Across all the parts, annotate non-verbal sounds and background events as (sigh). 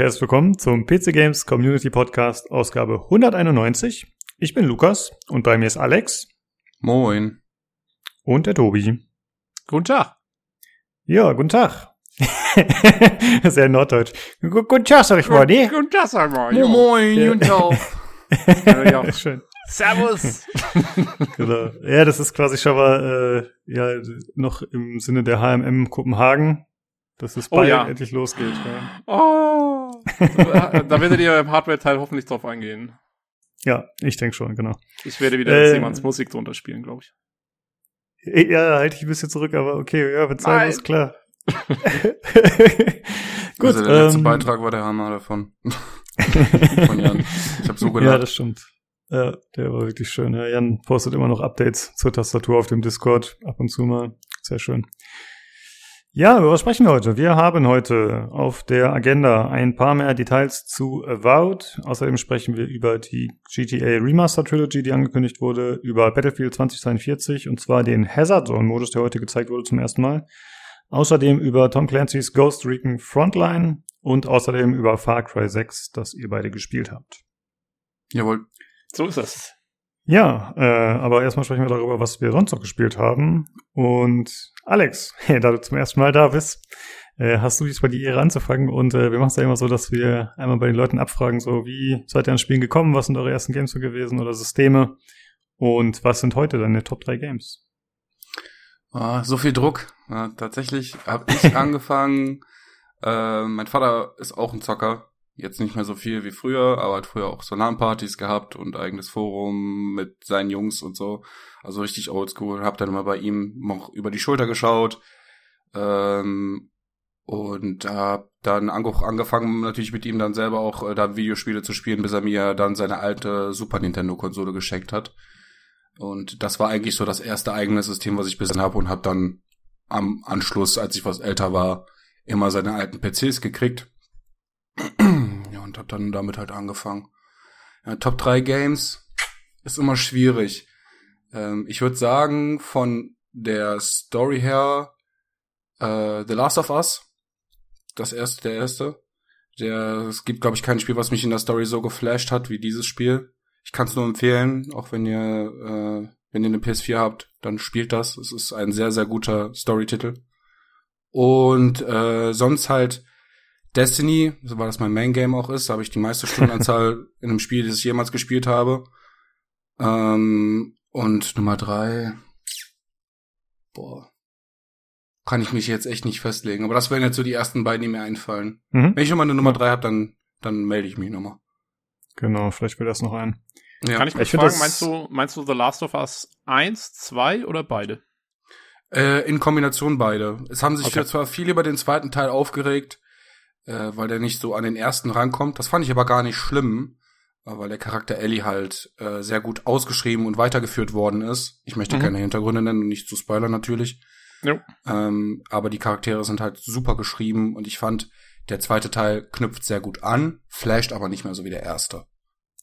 Herzlich willkommen zum PC Games Community Podcast Ausgabe 191. Ich bin Lukas und bei mir ist Alex. Moin. Und der Tobi. Guten Tag. Ja, guten Tag. (laughs) Sehr norddeutsch. Guten Tag, sag ich mal, ne? Guten Tag, sag mal. Moin, moin, Ja. guten Tag. (laughs) ja, ja, schön. Servus. (laughs) Genau. Ja, das ist quasi schon mal äh, ja noch im Sinne der HMM Kopenhagen, dass es Oh, bald ja. endlich losgeht. Ja. Oh. (laughs) da werdet ihr im Hardware-Teil hoffentlich drauf eingehen. ja, ich denke schon, genau. Ich werde wieder Äh. jetzt jemands Musik drunter spielen, glaube ich. Ja, halte ich ein bisschen zurück, aber okay, ja, bezahlen ist klar. (laughs) (laughs) Gut, also der letzte ähm, Beitrag war der Hammer davon. Von Jan. Ich habe so Ja, gelacht. das stimmt. Ja, der war wirklich schön. Ja, Jan postet immer noch Updates zur Tastatur auf dem Discord ab und zu mal. Sehr schön. Ja, über was sprechen wir heute? Wir haben heute auf der Agenda ein paar mehr Details zu Avowed. Außerdem sprechen wir über die GTA Remaster Trilogy, die angekündigt wurde, über Battlefield 2042 und zwar den Hazard Zone Modus, der heute gezeigt wurde zum ersten Mal. Außerdem über Tom Clancy's Ghost Recon Frontline und außerdem über Far Cry 6, das ihr beide gespielt habt. Jawohl. So ist das. Ja, äh, aber erstmal sprechen wir darüber, was wir sonst noch gespielt haben. Und Alex, (laughs) da du zum ersten Mal da bist, äh, hast du diesmal die Ehre anzufangen. Und äh, wir machen es ja immer so, dass wir einmal bei den Leuten abfragen, so wie seid ihr an Spielen gekommen, was sind eure ersten Games so gewesen oder Systeme und was sind heute deine Top 3 Games? Ah, so viel Druck. Ja, tatsächlich habe ich (laughs) angefangen. Äh, mein Vater ist auch ein Zocker. Jetzt nicht mehr so viel wie früher, aber hat früher auch so LAN-Partys gehabt und eigenes Forum mit seinen Jungs und so. Also richtig oldschool. Hab dann immer bei ihm noch über die Schulter geschaut. Ähm, und hab dann ange angefangen, natürlich mit ihm dann selber auch äh, da Videospiele zu spielen, bis er mir dann seine alte Super Nintendo-Konsole geschenkt hat. Und das war eigentlich so das erste eigene System, was ich besessen habe und habe dann am Anschluss, als ich was älter war, immer seine alten PCs gekriegt. Ja, und habe dann damit halt angefangen. Ja, Top 3 Games ist immer schwierig. Ähm, ich würde sagen, von der Story her, äh, The Last of Us, das erste, der erste. Der, es gibt, glaube ich, kein Spiel, was mich in der Story so geflasht hat wie dieses Spiel. Ich kann es nur empfehlen, auch wenn ihr, äh, wenn ihr eine PS4 habt, dann spielt das. Es ist ein sehr, sehr guter Storytitel. Und äh, sonst halt Destiny, so weil das mein Main Game auch ist, habe ich die meiste Stundenanzahl (laughs) in einem Spiel, das ich jemals gespielt habe. Ähm, und Nummer drei, boah, kann ich mich jetzt echt nicht festlegen. Aber das wären jetzt so die ersten beiden, die mir einfallen. Mhm. Wenn ich nochmal eine Nummer drei habe, dann, dann melde ich mich nochmal. Genau, vielleicht will das noch ein. Ja. Kann ich mich Ich fragen, meinst du, meinst du The Last of Us 1, 2 oder beide? Äh, in Kombination beide. Es haben sich Okay. zwar viele über den zweiten Teil aufgeregt, äh, weil der nicht so an den ersten rankommt. Das fand ich aber gar nicht schlimm, äh, weil der Charakter Ellie halt äh, sehr gut ausgeschrieben und weitergeführt worden ist. Ich möchte Mhm. keine Hintergründe nennen und nicht zu spoilern natürlich. Jo. Ähm, aber die Charaktere sind halt super geschrieben und ich fand, der zweite Teil knüpft sehr gut an, flasht aber nicht mehr so wie der erste.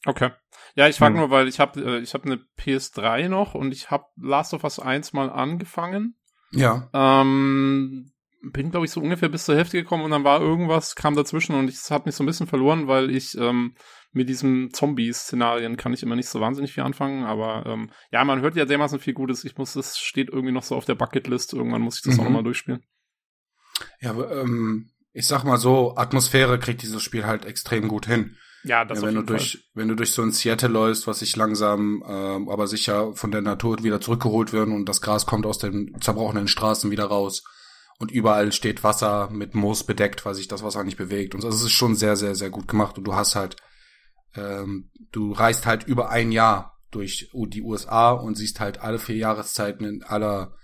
Okay. Ja, ich frage Hm. nur, weil ich habe äh, ich hab eine PS3 noch und ich habe Last of Us 1 mal angefangen. Ja. Ähm, bin, glaube ich, so ungefähr bis zur Hälfte gekommen und dann war irgendwas, kam dazwischen und es hat mich so ein bisschen verloren, weil ich ähm, mit diesen Zombie-Szenarien kann ich immer nicht so wahnsinnig viel anfangen, aber ähm, ja, man hört ja dermaßen viel Gutes. Ich muss, es steht irgendwie noch so auf der Bucketlist. Irgendwann muss ich das auch Mhm. nochmal durchspielen. Ja, aber, ähm, ich sag mal so, Atmosphäre kriegt dieses Spiel halt extrem gut hin. Ja, das ja, wenn du durch, wenn du durch so ein Seattle läufst, was sich langsam, ähm, aber sicher von der Natur wieder zurückgeholt wird und das Gras kommt aus den zerbrochenen Straßen wieder raus und überall steht Wasser mit Moos bedeckt, weil sich das Wasser nicht bewegt und so. Also es ist schon sehr, sehr, sehr gut gemacht und du hast halt, ähm, du reist halt über ein Jahr durch die USA und siehst halt alle vier Jahreszeiten in aller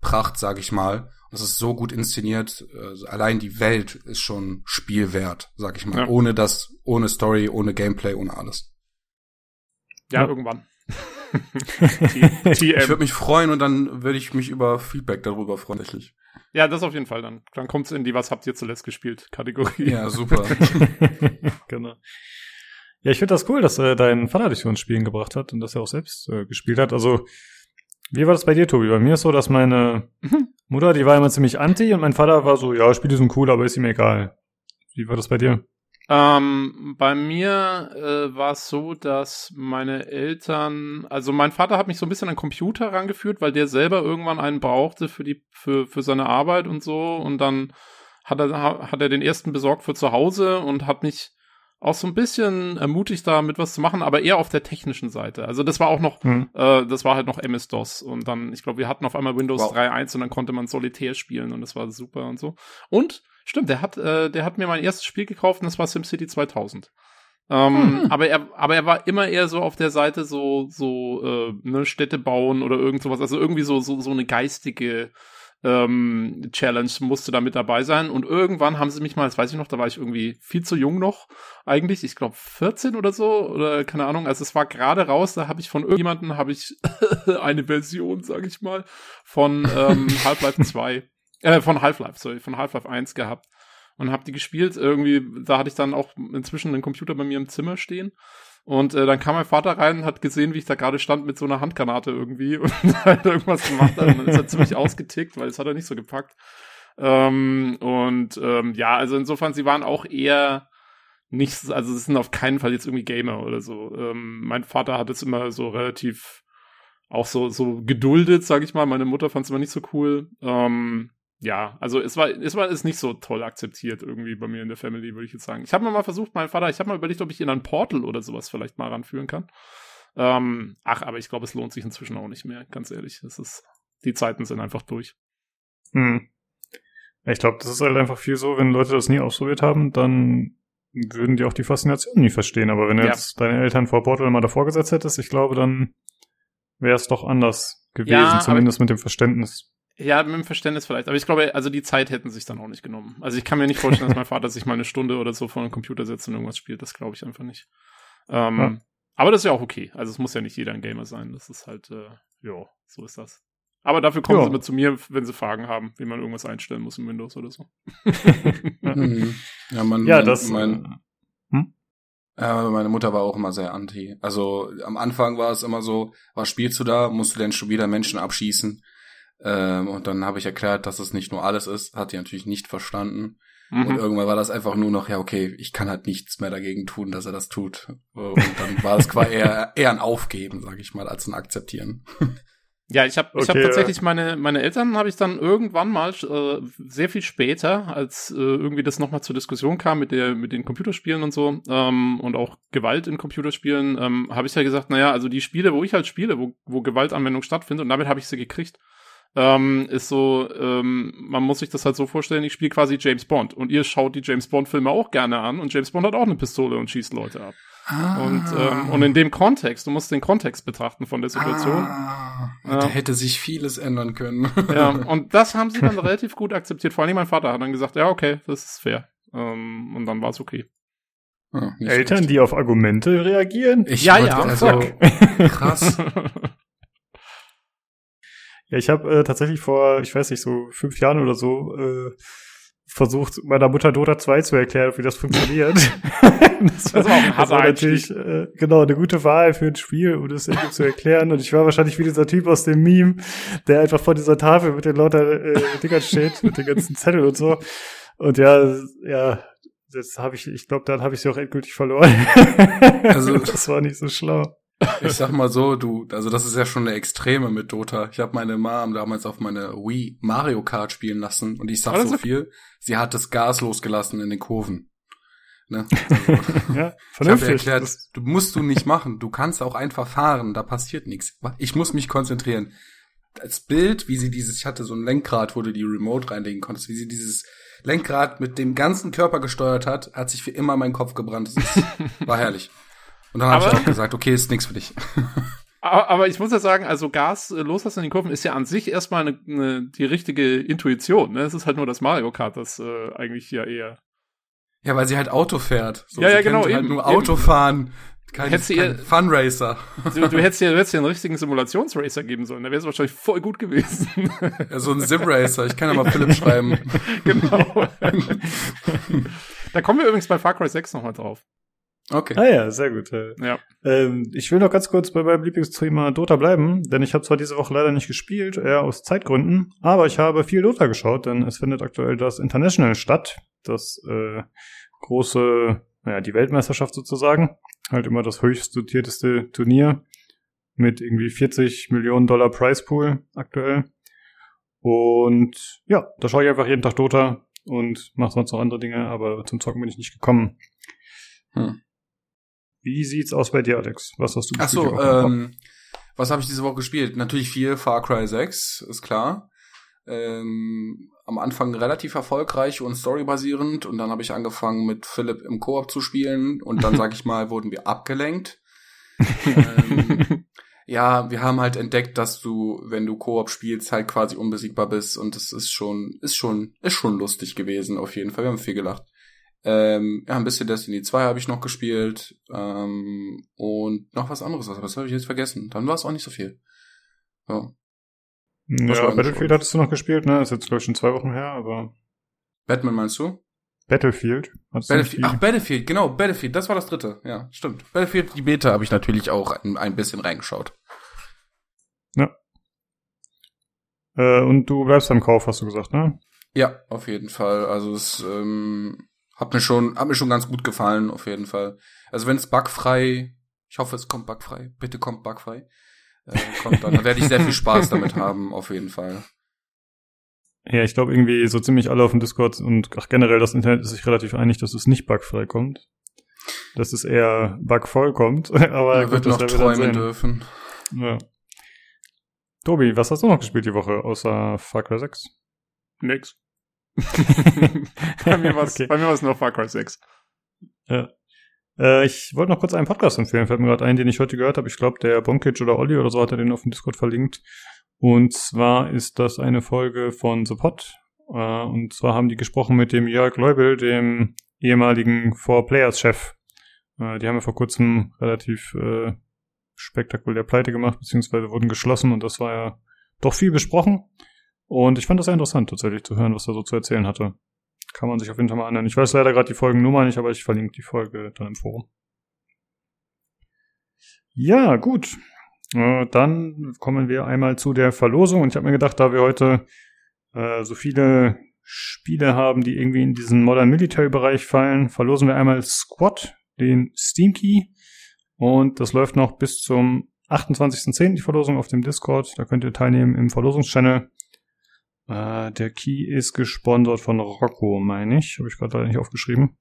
Pracht, sag ich mal. Das ist so gut inszeniert. äh, Allein die Welt ist schon Spielwert, sag ich mal. Ja. Ohne das, ohne Story, ohne Gameplay, ohne alles. Ja, Ja. irgendwann. (laughs) Ich würde mich freuen und dann würde ich mich über Feedback darüber freuen. Tatsächlich. Ja, das auf jeden Fall dann. Dann kommt's in die Was habt ihr zuletzt gespielt Kategorie. Ja, (laughs) super. (laughs) genau. Ja, ich finde das cool, dass äh, dein Vater dich zu uns Spielen gebracht hat und dass er auch selbst äh, gespielt hat. Also, wie war das bei dir, Tobi? Bei mir ist so, dass meine Mhm. Mutter, die war immer ziemlich anti und mein Vater war so, ja, Spiele sind cool, aber ist ihm egal. Wie war das bei dir? Ähm, bei mir äh, war es so, dass meine Eltern, also mein Vater hat mich so ein bisschen an Computer rangeführt, weil der selber irgendwann einen brauchte für die für für seine Arbeit und so und dann hat er hat er den ersten besorgt für zu Hause und hat mich auch so ein bisschen ermutigt, da mit was zu machen, aber eher auf der technischen Seite. Also das war auch noch, mhm. äh, das war halt noch MS-DOS und dann, ich glaube, wir hatten auf einmal Windows wow. 3.1 und dann konnte man Solitär spielen und das war super und so. Und stimmt, der hat, äh, der hat mir mein erstes Spiel gekauft und das war SimCity 2000. Ähm, mhm. aber er, aber er war immer eher so auf der Seite so, so, äh, ne, Städte bauen oder irgend sowas, also irgendwie so, so, so eine geistige, ähm, Challenge musste da mit dabei sein. Und irgendwann haben sie mich mal, das weiß ich noch, da war ich irgendwie viel zu jung noch, eigentlich, ich glaube 14 oder so, oder keine Ahnung. Also es war gerade raus, da habe ich von irgendjemanden habe ich (laughs) eine Version, sag ich mal, von ähm, Half-Life 2, äh, von Half-Life, sorry, von Half-Life 1 gehabt. Und habe die gespielt. Irgendwie, da hatte ich dann auch inzwischen einen Computer bei mir im Zimmer stehen. Und äh, dann kam mein Vater rein und hat gesehen, wie ich da gerade stand mit so einer Handgranate irgendwie (laughs) und hat irgendwas gemacht. Und dann ist er ziemlich ausgetickt, weil das hat er nicht so gepackt. Ähm, und ähm, ja, also insofern, sie waren auch eher nicht, also sie sind auf keinen Fall jetzt irgendwie Gamer oder so. Ähm, mein Vater hat es immer so relativ auch so, so geduldet, sag ich mal. Meine Mutter fand es immer nicht so cool. Ähm, ja, also es war, es war ist nicht so toll akzeptiert irgendwie bei mir in der Family, würde ich jetzt sagen. Ich habe mal versucht, mein Vater, ich habe mal überlegt, ob ich ihn an Portal oder sowas vielleicht mal ranführen kann. Ähm, ach, aber ich glaube, es lohnt sich inzwischen auch nicht mehr, ganz ehrlich. Das ist, die Zeiten sind einfach durch. Hm. Ich glaube, das ist halt einfach viel so, wenn Leute das nie ausprobiert haben, dann würden die auch die Faszination nie verstehen. Aber wenn du ja. jetzt deine Eltern vor Portal mal davor gesetzt hättest, ich glaube, dann wäre es doch anders gewesen, ja, zumindest mit dem Verständnis. Ja, mit dem Verständnis vielleicht. Aber ich glaube, also die Zeit hätten sich dann auch nicht genommen. Also ich kann mir nicht vorstellen, dass mein Vater sich mal eine Stunde oder so vor einem Computer setzt und irgendwas spielt. Das glaube ich einfach nicht. Ähm, ja. Aber das ist ja auch okay. Also es muss ja nicht jeder ein Gamer sein. Das ist halt, äh, ja, so ist das. Aber dafür kommen ja. sie mit zu mir, wenn sie Fragen haben, wie man irgendwas einstellen muss in Windows oder so. (laughs) Mhm. ja, man, ja, das, mein, äh, hm? äh, meine Mutter war auch immer sehr anti. Also am Anfang war es immer so, was spielst du da? Musst du denn schon wieder Menschen abschießen? Ähm, und dann habe ich erklärt, dass es nicht nur alles ist, hat sie natürlich nicht verstanden. Mhm. Und irgendwann war das einfach nur noch, ja, okay, ich kann halt nichts mehr dagegen tun, dass er das tut. Und dann war es quasi eher, eher ein Aufgeben, sage ich mal, als ein Akzeptieren. (laughs) Ja, ich habe okay, ich hab tatsächlich meine meine Eltern habe ich dann irgendwann mal äh, sehr viel später, als äh, irgendwie das nochmal zur Diskussion kam mit der mit den Computerspielen und so ähm, und auch Gewalt in Computerspielen, ähm, habe ich ja gesagt, naja, also die Spiele, wo ich halt spiele, wo wo Gewaltanwendung stattfindet und damit habe ich sie gekriegt ähm, ist so, ähm, man muss sich das halt so vorstellen, ich spiele quasi James Bond und ihr schaut die James Bond-Filme auch gerne an und James Bond hat auch eine Pistole und schießt Leute ab. Ah. Und, ähm, und in dem Kontext, du musst den Kontext betrachten von der Situation. Ah, ja. Da hätte sich vieles ändern können. (laughs) ja, (laughs) und das haben sie dann relativ gut akzeptiert. Vor allem mein Vater hat dann gesagt, ja, okay, das ist fair. Ähm, und dann war es okay. Ja, Eltern, schlecht. die auf Argumente reagieren? Ich ja, ja, also, krass. (laughs) Ja, ich habe äh, tatsächlich vor, ich weiß nicht, so fünf Jahren oder so äh, versucht, meiner Mutter Dota 2 zu erklären, wie das funktioniert. (laughs) das war, das war, das war natürlich äh, genau eine gute Wahl für ein Spiel, um das irgendwie zu erklären. Und ich war wahrscheinlich wie dieser Typ aus dem Meme, der einfach vor dieser Tafel mit den lauter äh, Dingern steht, mit den ganzen Zetteln und so. Und ja, ja, das habe ich, ich glaube, dann habe ich sie auch endgültig verloren. also (laughs) das war nicht so schlau. Ich sag mal so, du, also das ist ja schon eine Extreme mit Dota. Ich habe meine Mom damals auf meine Wii Mario Kart spielen lassen und ich sag so viel, sie hat das Gas losgelassen in den Kurven. Ne? (laughs) Also, ja, vernünftig. Ich erklärt, du musst du nicht machen. Du kannst auch einfach fahren, da passiert nichts. Ich muss mich konzentrieren. Das Bild, wie sie dieses, ich hatte so ein Lenkrad, wo du die Remote reinlegen konntest, wie sie dieses Lenkrad mit dem ganzen Körper gesteuert hat, hat sich für immer mein Kopf gebrannt. Das ist, (laughs) war herrlich. Und dann habe ich auch gesagt, okay, ist nichts für dich. (laughs) Aber ich muss ja sagen, also Gas äh, loslassen in den Kurven ist ja an sich erstmal eine, eine, die richtige Intuition. Ne? Es ist halt nur das Mario Kart, das äh, eigentlich ja eher. Ja, weil sie halt Auto fährt. So, ja, ja, genau. Halt eben, nur Auto eben. fahren. Kein, kein ihr, Fun Racer. Du, du hättest (laughs) ja, hättest ja einen richtigen Simulationsracer geben sollen. Da wäre es wahrscheinlich voll gut gewesen. Ja, so ein Sim Racer. Ich kann ja mal Philipp schreiben. (laughs) genau. da kommen wir übrigens bei Far Cry 6 nochmal drauf. Okay. Ah ja, sehr gut. Ja. Ähm, ich will noch ganz kurz bei meinem Lieblingsthema Dota bleiben, denn ich habe zwar diese Woche leider nicht gespielt, eher aus Zeitgründen, aber ich habe viel Dota geschaut, denn es findet aktuell das International statt, das äh, große naja, die Weltmeisterschaft sozusagen. Halt immer das höchst dotierteste Turnier mit irgendwie 40 Millionen Dollar Price Pool aktuell. Und ja, da schaue ich einfach jeden Tag Dota und mache sonst noch andere Dinge, aber zum Zocken bin ich nicht gekommen. Hm. Wie sieht's aus bei dir, Alex? Was hast du gespielt? Ach so, ähm, was habe ich diese Woche gespielt? Natürlich viel Far Cry 6, ist klar. Ähm, am Anfang relativ erfolgreich und storybasierend und dann habe ich angefangen mit Philipp im Koop zu spielen und dann sag ich mal, (laughs) wurden wir abgelenkt. ähm, ja, wir haben halt entdeckt, dass du, wenn du Koop spielst, halt quasi unbesiegbar bist und das ist schon, ist schon, ist schon lustig gewesen, auf jeden Fall. Wir haben viel gelacht. Ähm, ja, ein bisschen Destiny 2 habe ich noch gespielt ähm, und noch was anderes, aber das habe ich jetzt vergessen. Dann war es auch nicht so viel. Ja, ja Battlefield hattest du noch gespielt, ne? Ist jetzt, glaube ich, schon zwei Wochen her, aber... Batman meinst du? Battlefield. Battlefield. Ach, Battlefield, genau, Battlefield, das war das dritte. Ja, stimmt. Battlefield, die Beta habe ich natürlich auch ein, ein bisschen reingeschaut. Ja. Äh, und du bleibst beim Kauf, hast du gesagt, ne? Ja, auf jeden Fall. Also es ähm, hat mir schon, hat mir schon ganz gut gefallen, auf jeden Fall. Also wenn es bugfrei, ich hoffe, es kommt bugfrei, bitte kommt bugfrei, äh, kommt dann, dann werde ich sehr viel Spaß (laughs) damit haben, auf jeden Fall. Ja, ich glaube irgendwie so ziemlich alle auf dem Discord und auch generell das Internet ist sich relativ einig, dass es nicht bugfrei kommt. Dass es eher bugvoll kommt. (laughs) Aber er wird noch träumen dürfen. Ja. Tobi, was hast du noch gespielt die Woche außer Far Cry 6? Nix. (laughs) bei mir war es okay. bei mir war's nur Far Cry 6. Ja. Äh, ich wollte noch kurz einen Podcast empfehlen, fällt mir gerade ein, den ich heute gehört habe. Ich glaube, der Bonkic oder Olli oder so hat er den auf dem Discord verlinkt. Und zwar ist das eine Folge von The Pod. Äh, und zwar haben die gesprochen mit dem Jörg Leubel, dem ehemaligen Four Players Chef. Äh, die haben ja vor kurzem relativ äh, spektakulär pleite gemacht, beziehungsweise wurden geschlossen und das war ja doch viel besprochen. Und ich fand das sehr interessant, tatsächlich zu hören, was er so zu erzählen hatte. Kann man sich auf jeden Fall mal anhören. Ich weiß leider gerade die Folgennummer nicht, aber ich verlinke die Folge dann im Forum. Ja, gut. Äh, dann kommen wir einmal zu der Verlosung. Und ich habe mir gedacht, da wir heute äh, so viele Spiele haben, die irgendwie in diesen Modern Military Bereich fallen, verlosen wir einmal Squad, den Steam Key. Und das läuft noch bis zum 28.10. die Verlosung auf dem Discord. Da könnt ihr teilnehmen im Verlosungschannel. Äh, der Key ist gesponsert von Rocco, meine ich. Habe ich gerade leider nicht aufgeschrieben.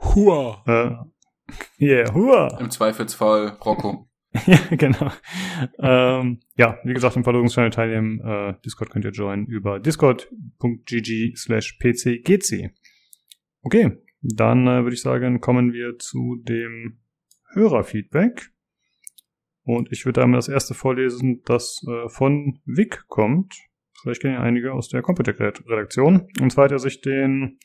Hua. Äh, yeah, hua. Im Zweifelsfall Rocco. (laughs) ja, genau. ähm, ja, wie gesagt, im Verlosungschannel teilnehmen. Äh, Discord könnt ihr joinen über discord.gg slash pcgc. Okay, dann äh, würde ich sagen, kommen wir zu dem Hörerfeedback. Und ich würde einmal das erste vorlesen, das äh, von Vic kommt. Vielleicht kennen ja einige aus der Computer-Redaktion. Und zwar hat er sich den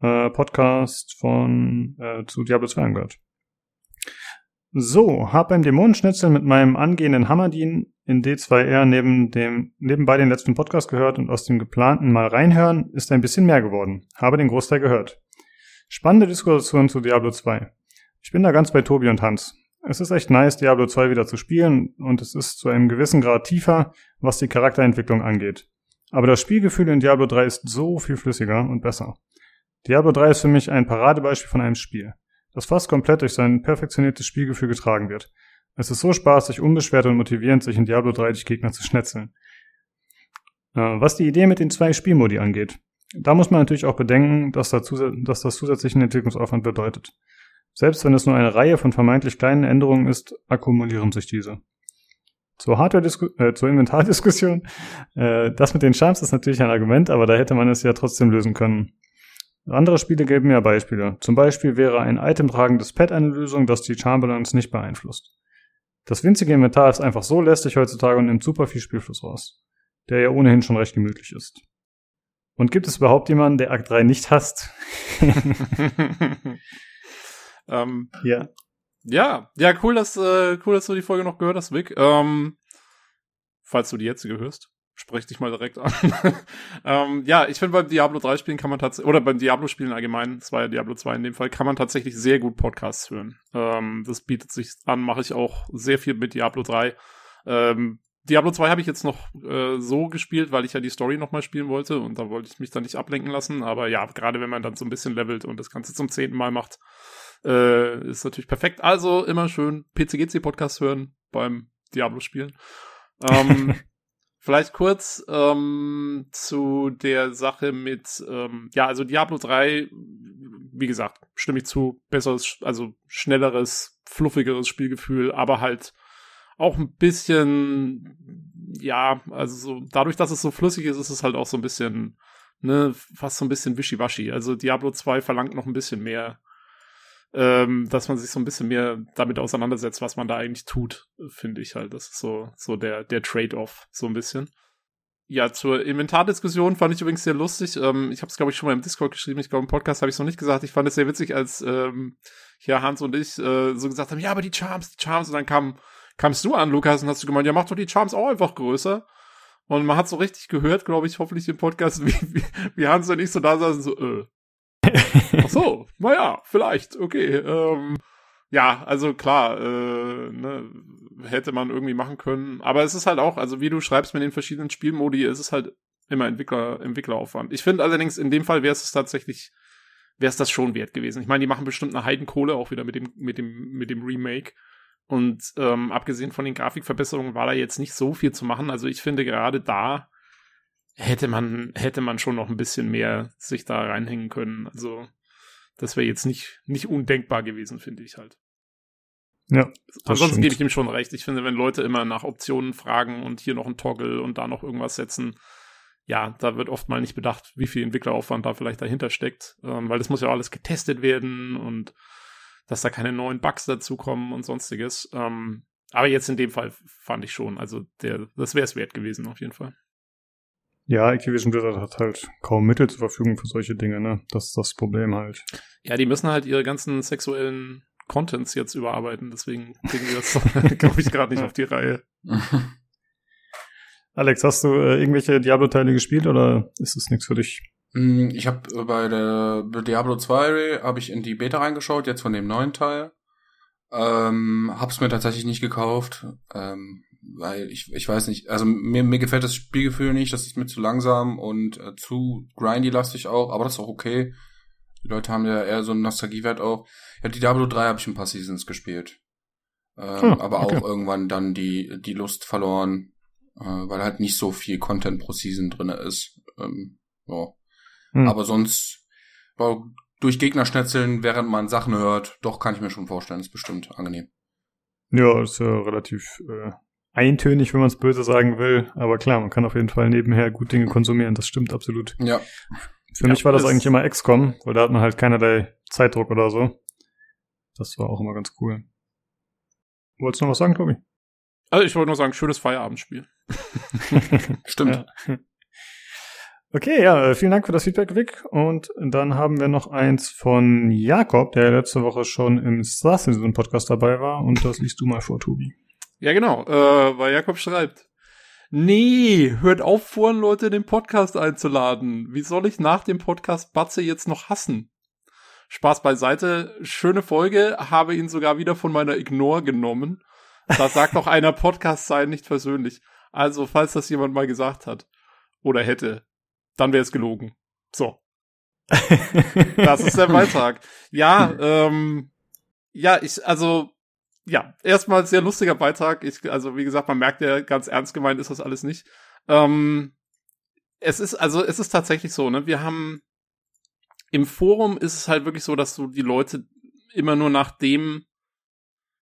äh, Podcast von äh, zu Diablo 2 angehört. So, hab beim Dämonenschnitzel mit meinem angehenden Hammerdien in D2R neben dem, nebenbei den letzten Podcast gehört und aus dem geplanten mal reinhören ist ein bisschen mehr geworden. Habe den Großteil gehört. Spannende Diskussion zu Diablo 2. Ich bin da ganz bei Tobi und Hans. Es ist echt nice, Diablo 2 wieder zu spielen und es ist zu einem gewissen Grad tiefer, was die Charakterentwicklung angeht. Aber das Spielgefühl in Diablo 3 ist so viel flüssiger und besser. Diablo 3 ist für mich ein Paradebeispiel von einem Spiel das fast komplett durch sein perfektioniertes Spielgefühl getragen wird. Es ist so spaßig, unbeschwert und motivierend, sich in Diablo 3 durch Gegner zu schnetzeln. Äh, was die Idee mit den zwei Spielmodi angeht, da muss man natürlich auch bedenken, dass, da dass das zusätzlichen Entwicklungsaufwand bedeutet. Selbst wenn es nur eine Reihe von vermeintlich kleinen Änderungen ist, akkumulieren sich diese. Zur Hardware äh, zur Inventardiskussion. (laughs) Äh, das mit den Charms ist natürlich ein Argument, aber da hätte man es ja trotzdem lösen können. Andere Spiele geben mehr Beispiele. Zum Beispiel wäre ein itemtragendes Pad eine Lösung, das die Charmbalance nicht beeinflusst. Das winzige Inventar ist einfach so lästig heutzutage und nimmt super viel Spielfluss raus, der ja ohnehin schon recht gemütlich ist. Und gibt es überhaupt jemanden, der Akt 3 nicht hasst? (laughs) (laughs) ähm, ja. Ja, ja, cool, dass, äh, cool, dass du die Folge noch gehört hast, Vic. Ähm, falls du die jetzige hörst sprech dich mal direkt an. (laughs) ähm, ja, ich finde beim Diablo 3 Spielen kann man tatsächlich, oder beim Diablo Spielen allgemein, es war ja Diablo 2 in dem Fall, kann man tatsächlich sehr gut Podcasts hören. Ähm, das bietet sich an, mache ich auch sehr viel mit Diablo 3. Ähm, Diablo 2 habe ich jetzt noch äh, so gespielt, weil ich ja die Story nochmal spielen wollte und da wollte ich mich dann nicht ablenken lassen. Aber ja, gerade wenn man dann so ein bisschen levelt und das Ganze zum zehnten Mal macht, Äh, ist natürlich perfekt. Also immer schön PCGC-Podcast hören beim Diablo-Spielen. Ähm, (laughs) vielleicht kurz ähm, zu der Sache mit, ähm, ja, also Diablo 3, wie gesagt, stimme ich zu, besseres, also schnelleres, fluffigeres Spielgefühl, aber halt auch ein bisschen, ja, also so, dadurch, dass es so flüssig ist, ist es halt auch so ein bisschen, ne, fast so ein bisschen wischiwaschi. Also Diablo 2 verlangt noch ein bisschen mehr, ähm, dass man sich so ein bisschen mehr damit auseinandersetzt, was man da eigentlich tut, finde ich halt. Das ist so, so der, der Trade-off, so ein bisschen. Ja, zur Inventardiskussion fand ich übrigens sehr lustig. Ähm, ich habe es, glaube ich, schon mal im Discord geschrieben. Ich glaube, im Podcast habe ich es noch nicht gesagt. Ich fand es sehr witzig, als ähm, hier Hans und ich äh, so gesagt haben, ja, aber die Charms, die Charms. Und dann kam kamst du an, Lukas, und hast du gemeint, ja, mach doch die Charms auch einfach größer. Und man hat so richtig gehört, glaube ich, hoffentlich im Podcast, (laughs) wie, wie, wie Hans und ich so da saßen, so, äh. (laughs) Ach so, naja, vielleicht, okay. Ähm, ja, also klar, äh, ne, hätte man irgendwie machen können. Aber es ist halt auch, also wie du schreibst mit den verschiedenen Spielmodi, ist es halt immer Entwickler, Entwickleraufwand. Ich finde allerdings, in dem Fall wäre es tatsächlich, wäre es das schon wert gewesen. Ich meine, die machen bestimmt eine Heidenkohle auch wieder mit dem, mit dem, mit dem Remake. Und ähm, abgesehen von den Grafikverbesserungen war da jetzt nicht so viel zu machen. Also ich finde gerade da hätte man hätte man schon noch ein bisschen mehr sich da reinhängen können. Also das wäre jetzt nicht nicht undenkbar gewesen, finde ich halt. Ja. Ansonsten gebe ich ihm schon recht. Ich finde, wenn Leute immer nach Optionen fragen und hier noch ein Toggle und da noch irgendwas setzen, ja, da wird oft mal nicht bedacht, wie viel Entwickleraufwand da vielleicht dahinter steckt, ähm, weil das muss ja alles getestet werden und dass da keine neuen Bugs dazukommen und sonstiges. Ähm, aber jetzt in dem Fall fand ich schon, also der, das wäre es wert gewesen auf jeden Fall. Ja, Activision Blizzard hat halt kaum Mittel zur Verfügung für solche Dinge, ne? Das ist das Problem halt. Ja, die müssen halt ihre ganzen sexuellen Contents jetzt überarbeiten, deswegen kriegen die das, (laughs) (laughs) glaube ich, gerade nicht auf die Reihe. (laughs) Alex, hast du äh, irgendwelche Diablo-Teile gespielt oder ist das nichts für dich? Mm, ich habe bei der Diablo 2 habe ich in die Beta reingeschaut, jetzt von dem neuen Teil. Ähm, hab's mir tatsächlich nicht gekauft, ähm, weil ich, ich weiß nicht, also mir, mir gefällt das Spielgefühl nicht, das ist mir zu langsam und äh, zu grindy-lastig auch, aber das ist auch okay. Die Leute haben ja eher so einen Nostalgiewert auch. Ja, die Diablo 3 habe ich ein paar Seasons gespielt. Ähm, hm, aber okay. auch irgendwann dann die, die Lust verloren, äh, weil halt nicht so viel Content pro Season drinne ist. Ähm, ja. Hm. Aber sonst, durch Gegnerschnetzeln, während man Sachen hört, doch kann ich mir schon vorstellen, ist bestimmt angenehm. Ja, ist ja relativ äh, eintönig, wenn man es böse sagen will. Aber klar, man kann auf jeden Fall nebenher gut Dinge konsumieren. Das stimmt absolut. Ja. Für ja, mich war das eigentlich immer XCOM, weil da hat man halt keinerlei Zeitdruck oder so. Das war auch immer ganz cool. Wolltest du noch was sagen, Tobi? Also ich wollte nur sagen, schönes Feierabendspiel. (laughs) Stimmt. Ja. Okay, ja, äh, vielen Dank für das Feedback, Vic. Und dann haben wir noch eins von Jakob, der letzte Woche schon im Star Citizen Podcast dabei war. Und das liest du mal vor, Tobi. Ja, genau, äh, weil Jakob schreibt. Nee, hört auf, vorhin Leute den Podcast einzuladen. Wie soll ich nach dem Podcast Batze jetzt noch hassen? Spaß beiseite, schöne Folge, habe ihn sogar wieder von meiner Ignore genommen. Da sagt doch einer, (laughs) Podcast sei nicht versöhnlich. Also, falls das jemand mal gesagt hat oder hätte, dann wäre es gelogen. So. (laughs) das ist der Beitrag. Ja, (laughs) ähm, ja, ich, also, ja, erstmal sehr lustiger Beitrag. Ich, also, wie gesagt, man merkt ja, ganz ernst gemeint ist das alles nicht. Ähm, es ist, also, es ist tatsächlich so, ne, wir haben, im Forum ist es halt wirklich so, dass du die Leute immer nur nach dem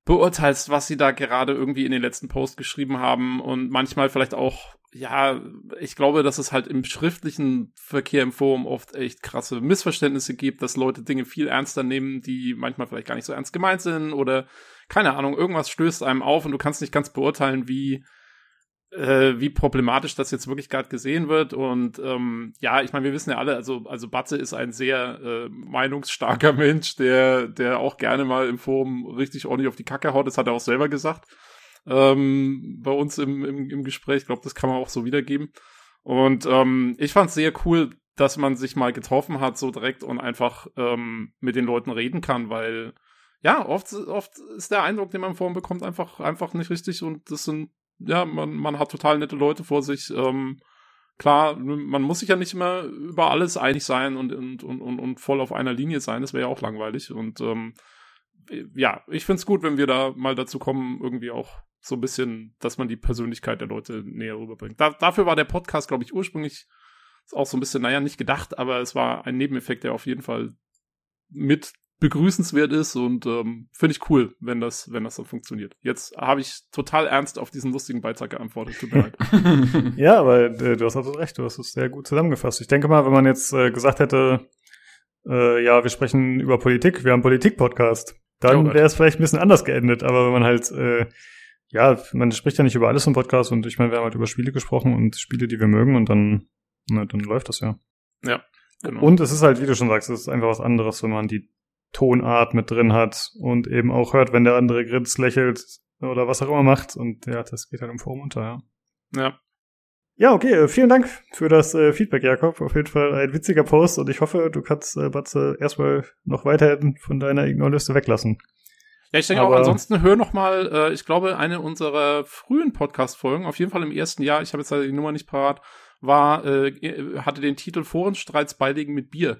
beurteilst, was sie da gerade irgendwie in den letzten Post geschrieben haben und manchmal vielleicht auch ja, ich glaube, dass es halt im schriftlichen Verkehr im Forum oft echt krasse Missverständnisse gibt, dass Leute Dinge viel ernster nehmen, die manchmal vielleicht gar nicht so ernst gemeint sind oder keine Ahnung, irgendwas stößt einem auf und du kannst nicht ganz beurteilen, wie äh, wie problematisch das jetzt wirklich gerade gesehen wird und ähm, ja, ich meine, wir wissen ja alle, also also Batze ist ein sehr äh, meinungsstarker (laughs) Mensch, der der auch gerne mal im Forum richtig ordentlich auf die Kacke haut, das hat er auch selber gesagt ähm, bei uns im, im, im Gespräch. Ich glaube, das kann man auch so wiedergeben. Und ähm, ich fand es sehr cool, dass man sich mal getroffen hat, so direkt und einfach ähm, mit den Leuten reden kann, weil ja, oft, oft ist der Eindruck, den man vorhin bekommt, einfach, einfach nicht richtig und das sind, ja, man, man hat total nette Leute vor sich. Ähm, klar, man muss sich ja nicht immer über alles einig sein und, und, und, und voll auf einer Linie sein, das wäre ja auch langweilig. Und ähm, ja, ich find's gut, wenn wir da mal dazu kommen, irgendwie auch so ein bisschen, dass man die Persönlichkeit der Leute näher rüberbringt. Da, dafür war der Podcast, glaube ich, ursprünglich auch so ein bisschen, naja, nicht gedacht, aber es war ein Nebeneffekt, der auf jeden Fall mit begrüßenswert ist und ähm, finde ich cool, wenn das, wenn das so funktioniert. Jetzt habe ich total ernst auf diesen lustigen Beitrag geantwortet. Tut mir leid. (laughs) ja, aber äh, du hast absolut recht, du hast es sehr gut zusammengefasst. Ich denke mal, wenn man jetzt äh, gesagt hätte, äh, ja, wir sprechen über Politik, wir haben Politik-Podcast, dann wäre es vielleicht ein bisschen anders geendet. Aber wenn man halt, äh, ja, man spricht ja nicht über alles im Podcast und ich meine, wir haben halt über Spiele gesprochen und Spiele, die wir mögen und dann, na, dann läuft das ja. Ja. Genau. Und es ist halt, wie du schon sagst, es ist einfach was anderes, wenn man die Tonart mit drin hat und eben auch hört, wenn der andere grinst, lächelt oder was auch immer macht. Und ja, das geht halt im Forum unter, ja. Ja. Ja, okay, äh, vielen Dank für das äh, Feedback, Jakob. Auf jeden Fall ein witziger Post und ich hoffe, du kannst äh, Batze erstmal noch weiterhin von deiner Ignore-Liste weglassen. Ja, ich denke Aber auch, ansonsten hör noch mal, äh, ich glaube, eine unserer frühen Podcast-Folgen, auf jeden Fall im ersten Jahr, ich habe jetzt leider die Nummer nicht parat, war, äh, hatte den Titel Forenstreits beilegen mit Bier.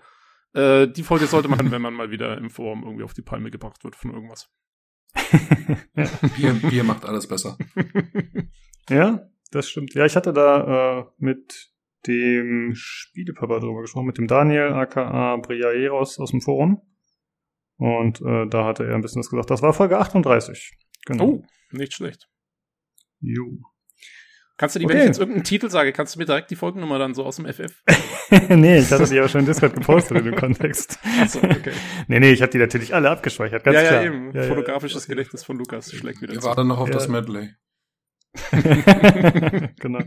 Äh, die Folge sollte man, (laughs) wenn man mal wieder im Forum irgendwie auf die Palme gebracht wird von irgendwas. (laughs) Bier, Bier macht alles besser. (laughs) ja, das stimmt. Ja, ich hatte da äh, mit dem Spielepapa drüber gesprochen, mit dem Daniel aka Briaeros aus dem Forum. Und äh, da hatte er ein bisschen was gesagt. Das war Folge 38. Genau. Oh, nicht schlecht. Jo. Kannst du die, okay. wenn ich jetzt irgendeinen Titel sage, kannst du mir direkt die Folgennummer dann so aus dem FF? (laughs) nee, ich hatte die aber schon in Discord gepostet in dem Kontext. Achso, okay. (laughs) Nee, nee, ich habe die natürlich alle abgespeichert, ganz ja, klar. Ja, eben. Ja, Fotografisches ja, Gedächtnis von Lukas schlägt wieder Wir warten noch auf ja. das Medley. (laughs) genau.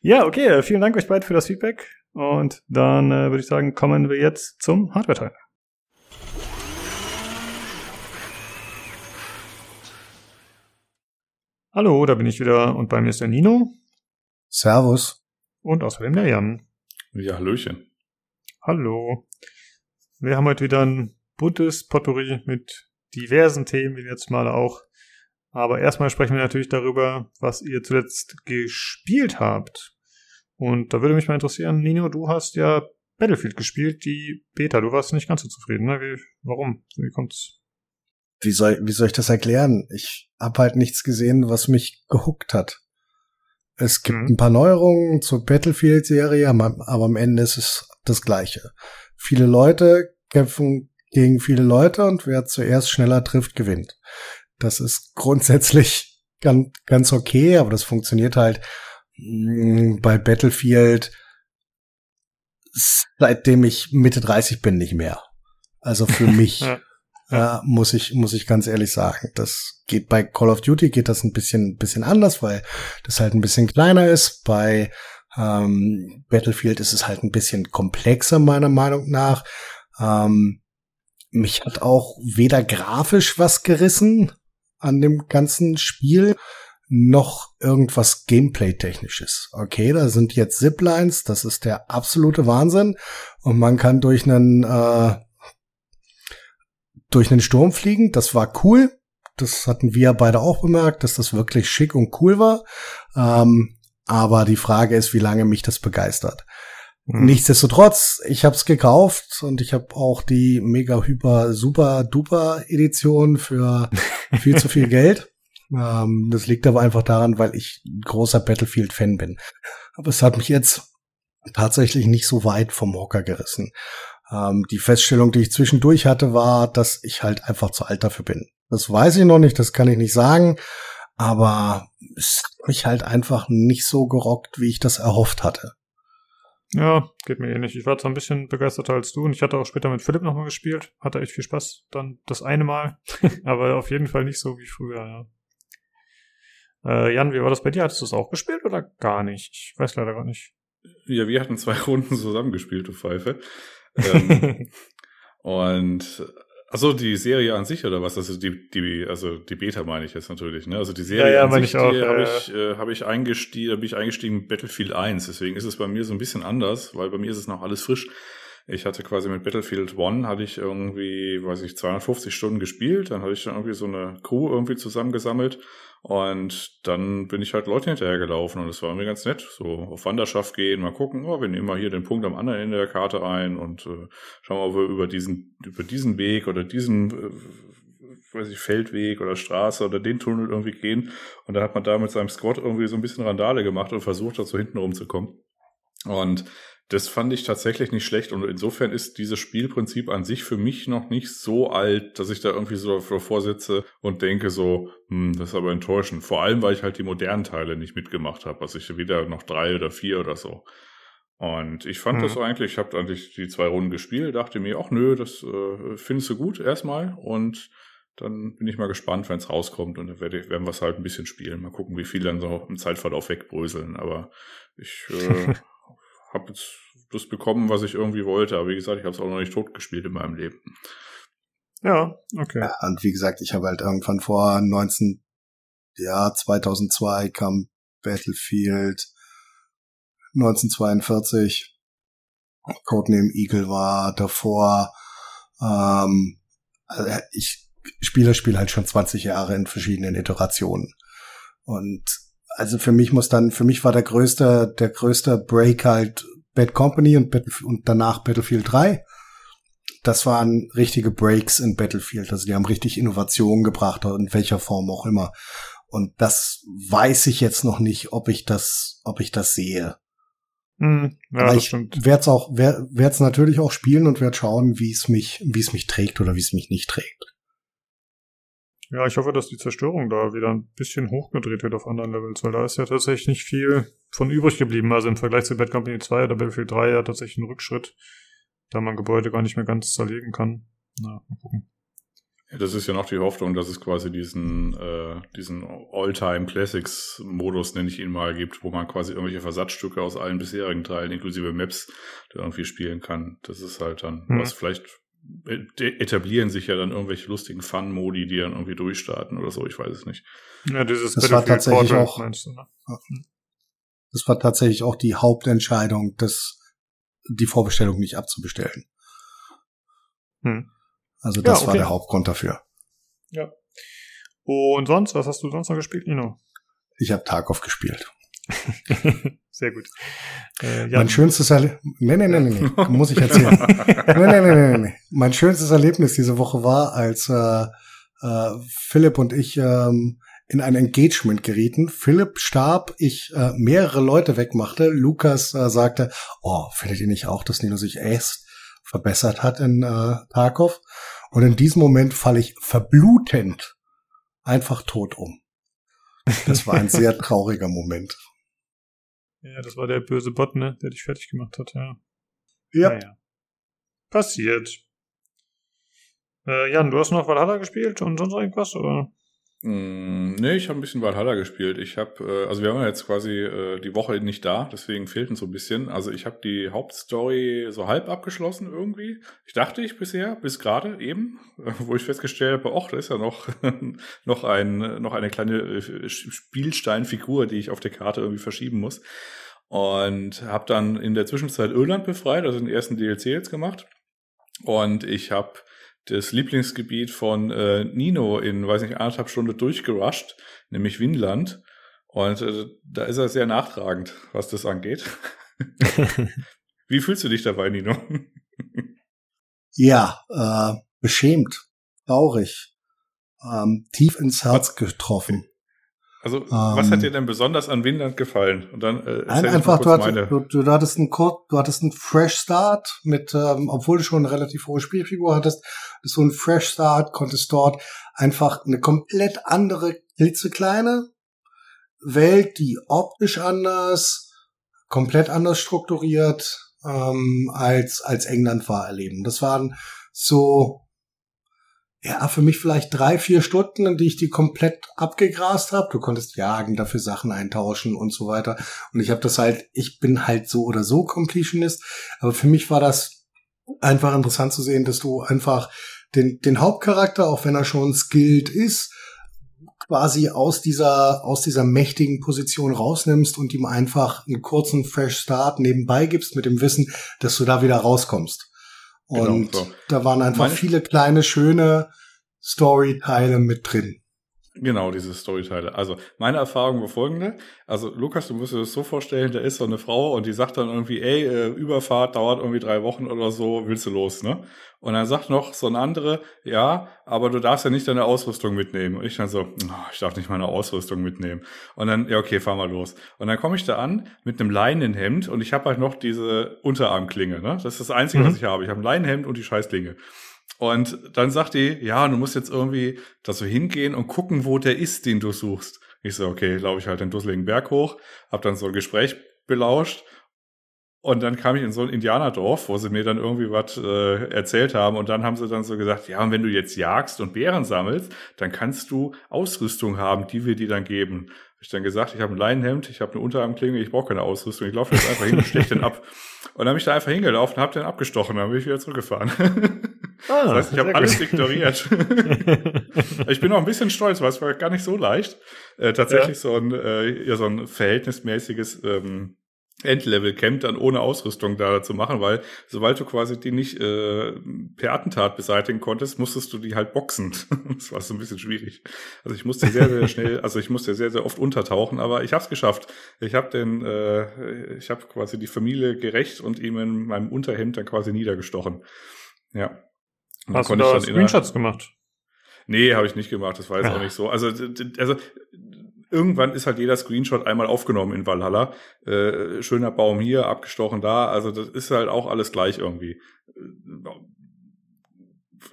Ja, okay, vielen Dank euch beiden für das Feedback. Und dann äh, würde ich sagen, kommen wir jetzt zum Hardware-Teil. Hallo, da bin ich wieder und bei mir ist der Nino. Servus. Und außerdem der Jan. Ja, Hallöchen. Hallo. Wir haben heute wieder ein buntes Potpourri mit diversen Themen, wie letztes Mal auch. Aber erstmal sprechen wir natürlich darüber, was ihr zuletzt gespielt habt. Und da würde mich mal interessieren, Nino, du hast ja Battlefield gespielt, die Beta. Du warst nicht ganz so zufrieden, ne? Wie, warum? Wie kommt's? Wie soll, wie soll ich das erklären? Ich habe halt nichts gesehen, was mich gehuckt hat. Es gibt mhm. ein paar Neuerungen zur Battlefield-Serie, aber am Ende ist es das Gleiche. Viele Leute kämpfen gegen viele Leute und wer zuerst schneller trifft, gewinnt. Das ist grundsätzlich (laughs) ganz, ganz okay, aber das funktioniert halt mm, bei Battlefield seitdem ich Mitte 30 bin nicht mehr. Also für (laughs) mich. Ja. muss ich, muss ich ganz ehrlich sagen. Das geht bei Call of Duty geht das ein bisschen, bisschen anders, weil das halt ein bisschen kleiner ist. Bei ähm, Battlefield ist es halt ein bisschen komplexer, meiner Meinung nach. Ähm, mich hat auch weder grafisch was gerissen an dem ganzen Spiel, noch irgendwas Gameplay-technisches. Okay, da sind jetzt Ziplines, das ist der absolute Wahnsinn. Und man kann durch einen äh, durch einen Sturm fliegen. Das war cool. Das hatten wir beide auch bemerkt, dass das wirklich schick und cool war. Ähm, aber die Frage ist, wie lange mich das begeistert. Mhm. Nichtsdestotrotz, ich habe es gekauft und ich habe auch die mega hyper super duper Edition für (laughs) viel zu viel Geld. Ähm, das liegt aber einfach daran, weil ich großer Battlefield Fan bin. Aber es hat mich jetzt tatsächlich nicht so weit vom Hocker gerissen. Ähm, die Feststellung, die ich zwischendurch hatte, war, dass ich halt einfach zu alt dafür bin. Das weiß ich noch nicht, das kann ich nicht sagen, aber es hat mich halt einfach nicht so gerockt, wie ich das erhofft hatte. Ja, geht mir ähnlich. Ich war zwar ein bisschen begeisterter als du und ich hatte auch später mit Philipp nochmal gespielt. Hatte echt viel Spaß. Dann das eine Mal. (laughs) aber auf jeden Fall nicht so wie früher, ja. Äh, Jan, wie war das bei dir? Hattest du es auch gespielt oder gar nicht? Ich weiß leider gar nicht. Ja, wir hatten zwei (laughs) Runden zusammengespielt, du Pfeife ähm, (laughs) und also die Serie an sich oder was? Also die, die, also die Beta meine ich jetzt natürlich, ne? Also die Serie ja, ja, an sich, ich auch, die ja, habe ich, äh, hab ich eingestiegen, bin ich eingestiegen Battlefield 1. Deswegen ist es bei mir so ein bisschen anders, weil bei mir ist es noch alles frisch. Ich hatte quasi mit Battlefield One hatte ich irgendwie, weiß ich, 250 Stunden gespielt. Dann hatte ich dann irgendwie so eine Crew irgendwie zusammengesammelt. Und dann bin ich halt Leute hinterhergelaufen und es war irgendwie ganz nett. So auf Wanderschaft gehen, mal gucken, oh, wir nehmen mal hier den Punkt am anderen Ende der Karte ein und äh, schauen mal, ob wir über diesen, über diesen Weg oder diesen äh, weiß ich, Feldweg oder Straße oder den Tunnel irgendwie gehen. Und dann hat man da mit seinem Squad irgendwie so ein bisschen Randale gemacht und versucht, da so hinten rumzukommen. Und das fand ich tatsächlich nicht schlecht und insofern ist dieses Spielprinzip an sich für mich noch nicht so alt, dass ich da irgendwie so davor sitze und denke so, hm, das ist aber enttäuschend. Vor allem, weil ich halt die modernen Teile nicht mitgemacht habe, also ich wieder noch drei oder vier oder so. Und ich fand mhm. das eigentlich, ich habe eigentlich die zwei Runden gespielt, dachte mir, ach nö, das äh, findest du gut erstmal und dann bin ich mal gespannt, wenn es rauskommt und dann werde, werden wir es halt ein bisschen spielen. Mal gucken, wie viel dann so im Zeitverlauf wegbröseln. Aber ich äh, (laughs) habe jetzt das bekommen, was ich irgendwie wollte. Aber wie gesagt, ich habe es auch noch nicht tot gespielt in meinem Leben. Ja, okay. Ja, und wie gesagt, ich habe halt irgendwann vor 19, ja, 2002 kam Battlefield 1942. Codename Eagle war davor. Ähm, also ich Spieler spielen halt schon 20 Jahre in verschiedenen Iterationen. Und also für mich muss dann, für mich war der größte, der größte Break halt Bad Company und, und danach Battlefield 3. Das waren richtige Breaks in Battlefield. Also die haben richtig Innovationen gebracht, in welcher Form auch immer. Und das weiß ich jetzt noch nicht, ob ich das, ob ich das sehe. Hm, ja, Aber ich werde es auch, werde es natürlich auch spielen und werde schauen, wie es mich, wie es mich trägt oder wie es mich nicht trägt. Ja, ich hoffe, dass die Zerstörung da wieder ein bisschen hochgedreht wird auf anderen Levels, weil da ist ja tatsächlich nicht viel von übrig geblieben. Also im Vergleich zu Bad Company 2 oder Battlefield 3 ja tatsächlich ein Rückschritt, da man Gebäude gar nicht mehr ganz zerlegen kann. Na, mal gucken. Ja, das ist ja noch die Hoffnung, dass es quasi diesen, äh, diesen All-Time Classics-Modus, nenne ich ihn mal, gibt, wo man quasi irgendwelche Versatzstücke aus allen bisherigen Teilen, inklusive Maps, da irgendwie spielen kann. Das ist halt dann, hm. was vielleicht etablieren sich ja dann irgendwelche lustigen Fun-Modi, die dann irgendwie durchstarten oder so, ich weiß es nicht. Ja, dieses das war tatsächlich Portal, auch, meinst du, ne? das war tatsächlich auch die Hauptentscheidung, das, die Vorbestellung nicht abzubestellen. Hm. Also das ja, okay. war der Hauptgrund dafür. Ja. Und sonst, was hast du sonst noch gespielt, Nino? Ich habe Tarkov gespielt. (laughs) Sehr gut. Äh, mein schönstes Erlebnis. Nee, nee, nee, nee, nee. Muss ich erzählen. (laughs) nee, nee, nee, nee, nee. Mein schönstes Erlebnis diese Woche war, als äh, äh, Philipp und ich ähm, in ein Engagement gerieten. Philipp starb, ich äh, mehrere Leute wegmachte. Lukas äh, sagte, oh, findet ihr nicht auch, dass Nino sich erst verbessert hat in äh, Tarkov? Und in diesem Moment falle ich verblutend einfach tot um. Das war ein sehr (laughs) trauriger Moment. Ja, das war der böse Bot, ne, der dich fertig gemacht hat, ja. Ja. Naja. Passiert. Äh, Jan, du hast noch Valhalla gespielt und sonst irgendwas, oder? Mm, nee, ich habe ein bisschen Valhalla gespielt. Ich habe, äh, also wir haben ja jetzt quasi äh, die Woche nicht da, deswegen fehlt uns so ein bisschen. Also ich habe die Hauptstory so halb abgeschlossen irgendwie. Ich dachte ich bisher, bis gerade eben, äh, wo ich festgestellt habe, ach, da ist ja noch (laughs) noch ein noch eine kleine äh, Spielsteinfigur, die ich auf der Karte irgendwie verschieben muss. Und habe dann in der Zwischenzeit Irland befreit, also den ersten DLC jetzt gemacht. Und ich habe das Lieblingsgebiet von äh, Nino in, weiß nicht, anderthalb Stunden durchgerusht, nämlich Winland. Und äh, da ist er sehr nachtragend, was das angeht. (laughs) (laughs) Wie fühlst du dich dabei, Nino? (laughs) ja, äh, beschämt, traurig, ähm, tief ins Herz getroffen. Also, was hat ähm. dir denn besonders an Winland gefallen? Und dann äh, Nein, einfach, du, hattest, du, du, hattest einen Code, du hattest einen Fresh Start mit, ähm, obwohl du schon eine relativ hohe Spielfigur hattest, so ein Fresh Start, konntest dort einfach eine komplett andere, klitzekleine Welt, die optisch anders, komplett anders strukturiert ähm, als als England war erleben. Das waren so ja, für mich vielleicht drei, vier Stunden, in die ich die komplett abgegrast habe. Du konntest jagen, dafür Sachen eintauschen und so weiter. Und ich habe das halt, ich bin halt so oder so Completionist, aber für mich war das einfach interessant zu sehen, dass du einfach den, den Hauptcharakter, auch wenn er schon skilled ist, quasi aus dieser, aus dieser mächtigen Position rausnimmst und ihm einfach einen kurzen Fresh Start nebenbei gibst mit dem Wissen, dass du da wieder rauskommst. Genau, und genau, so. da waren einfach Meine viele kleine, schöne Storyteile mit drin. Genau, diese Storyteile. Also meine Erfahrung war folgende. Also Lukas, du musst dir das so vorstellen, da ist so eine Frau und die sagt dann irgendwie, ey, äh, Überfahrt dauert irgendwie drei Wochen oder so, willst du los, ne? Und dann sagt noch so ein andere, ja, aber du darfst ja nicht deine Ausrüstung mitnehmen. Und ich dann so, oh, ich darf nicht meine Ausrüstung mitnehmen. Und dann, ja, okay, fahr mal los. Und dann komme ich da an mit einem Leinenhemd und ich habe halt noch diese Unterarmklinge, ne? Das ist das Einzige, mhm. was ich habe. Ich habe ein Leinenhemd und die Scheißklinge. Und dann sagt die, ja, du musst jetzt irgendwie da so hingehen und gucken, wo der ist, den du suchst. Ich so, okay, laufe ich halt den dusseligen Berg hoch, hab dann so ein Gespräch belauscht und dann kam ich in so ein Indianerdorf, wo sie mir dann irgendwie was äh, erzählt haben. Und dann haben sie dann so gesagt, ja, und wenn du jetzt jagst und Bären sammelst, dann kannst du Ausrüstung haben, die wir dir dann geben. Hab ich dann gesagt, ich habe ein Leinenhemd, ich habe eine Unterarmklinge, ich brauche keine Ausrüstung, ich laufe jetzt einfach hin und stech den ab. Und dann bin ich da einfach hingelaufen habe den abgestochen, dann bin ich wieder zurückgefahren. Ah, das heißt, ich habe alles ignoriert. (laughs) ich bin auch ein bisschen stolz, weil es war gar nicht so leicht. Äh, tatsächlich ja. so ein äh, ja, so ein verhältnismäßiges ähm, Endlevel-Camp dann ohne Ausrüstung da zu machen, weil sobald du quasi die nicht äh, per Attentat beseitigen konntest, musstest du die halt boxen. (laughs) das war so ein bisschen schwierig. Also ich musste sehr, sehr schnell, (laughs) also ich musste sehr, sehr oft untertauchen, aber ich habe es geschafft. Ich habe den, äh, ich habe quasi die Familie gerecht und ihm in meinem Unterhemd dann quasi niedergestochen. Ja. Hast du da Screenshots gemacht? Nee, habe ich nicht gemacht. Das war jetzt ja. auch nicht so. Also, also irgendwann ist halt jeder Screenshot einmal aufgenommen in Valhalla. Äh, schöner Baum hier, abgestochen da. Also das ist halt auch alles gleich irgendwie.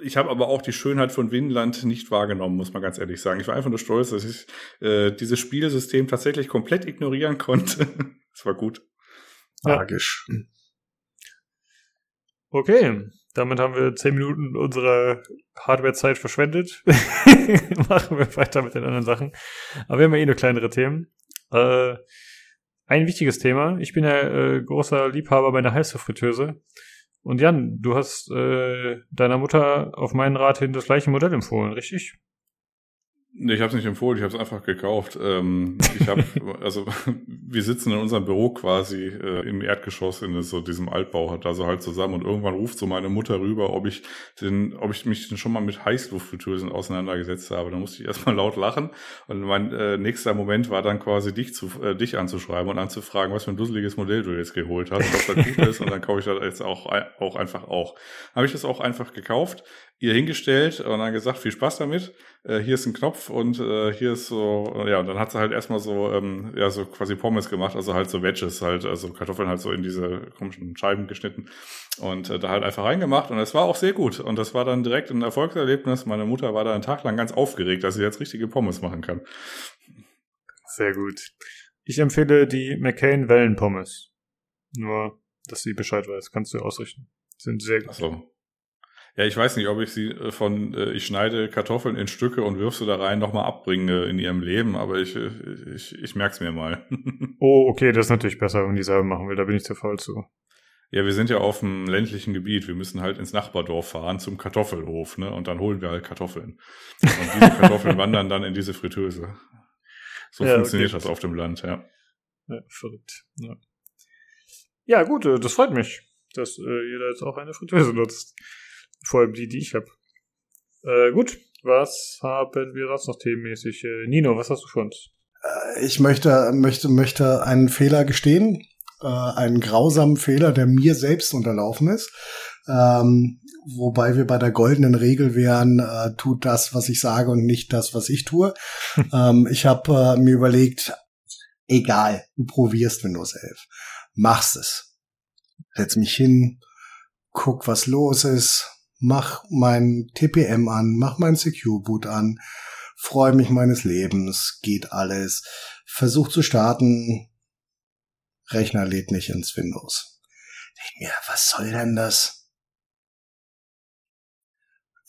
Ich habe aber auch die Schönheit von Winland nicht wahrgenommen, muss man ganz ehrlich sagen. Ich war einfach nur stolz, dass ich äh, dieses Spielsystem tatsächlich komplett ignorieren konnte. (laughs) Es war gut. Magisch. Okay, damit haben wir zehn Minuten unserer Hardware-Zeit verschwendet. (laughs) (laughs) Machen wir weiter mit den anderen Sachen. Aber wir haben ja eh nur kleinere Themen. Äh, ein wichtiges Thema. Ich bin ja äh, großer Liebhaber meiner Heißluftfritteuse. Und Jan, du hast äh, deiner Mutter auf meinen Rat hin das gleiche Modell empfohlen, richtig? Nee, ich habe es nicht empfohlen, ich habe es einfach gekauft. Ähm, ich habe, (laughs) also wir sitzen in unserem Büro quasi äh, im Erdgeschoss in so diesem Altbau hat da so halt zusammen und irgendwann ruft so meine Mutter rüber, ob ich den, ob ich mich denn schon mal mit Heißluftfritteusen auseinandergesetzt habe. Da musste ich erstmal laut lachen und mein äh, nächster Moment war dann quasi dich zu äh, dich anzuschreiben und anzufragen, was für ein dusseliges Modell du jetzt geholt hast, was da gut ist und dann kaufe ich das jetzt auch auch einfach auch. Habe ich das auch einfach gekauft ihr hingestellt und dann gesagt, viel Spaß damit. Äh, hier ist ein Knopf und äh, hier ist so, ja, und dann hat sie halt erstmal so, ähm, ja, so quasi Pommes gemacht, also halt so Wedges, halt, also Kartoffeln halt so in diese komischen Scheiben geschnitten und äh, da halt einfach reingemacht und es war auch sehr gut und das war dann direkt ein Erfolgserlebnis. Meine Mutter war da einen Tag lang ganz aufgeregt, dass sie jetzt richtige Pommes machen kann. Sehr gut. Ich empfehle die McCain Wellenpommes. Nur, dass sie Bescheid weiß, kannst du ausrichten. Sind sehr gut. Ach so. Ja, ich weiß nicht, ob ich sie äh, von, äh, ich schneide Kartoffeln in Stücke und wirf sie da rein nochmal abbringe in ihrem Leben, aber ich, äh, ich, ich merk's mir mal. (laughs) oh, okay, das ist natürlich besser, wenn die selber machen will, da bin ich zu faul zu. Ja, wir sind ja auf dem ländlichen Gebiet. Wir müssen halt ins Nachbardorf fahren zum Kartoffelhof, ne? Und dann holen wir halt Kartoffeln. Und diese (laughs) Kartoffeln wandern dann in diese Fritteuse. So ja, funktioniert okay. das auf dem Land, ja. Ja, verrückt. Ja, ja gut, das freut mich, dass äh, jeder jetzt auch eine Fritteuse nutzt. Vor allem die, die ich habe. Äh, gut, was haben wir sonst noch themenmäßig? Äh, Nino, was hast du für uns? Äh, ich möchte, möchte, möchte einen Fehler gestehen. Äh, einen grausamen Fehler, der mir selbst unterlaufen ist. Ähm, wobei wir bei der goldenen Regel wären, äh, tut das, was ich sage und nicht das, was ich tue. (laughs) ähm, ich habe äh, mir überlegt, egal, du probierst Windows 11. Machst es. Setz mich hin, guck, was los ist, mach mein TPM an, mach mein Secure Boot an, freue mich meines Lebens, geht alles, versuch zu starten, Rechner lädt nicht ins Windows. Denk mir, was soll denn das?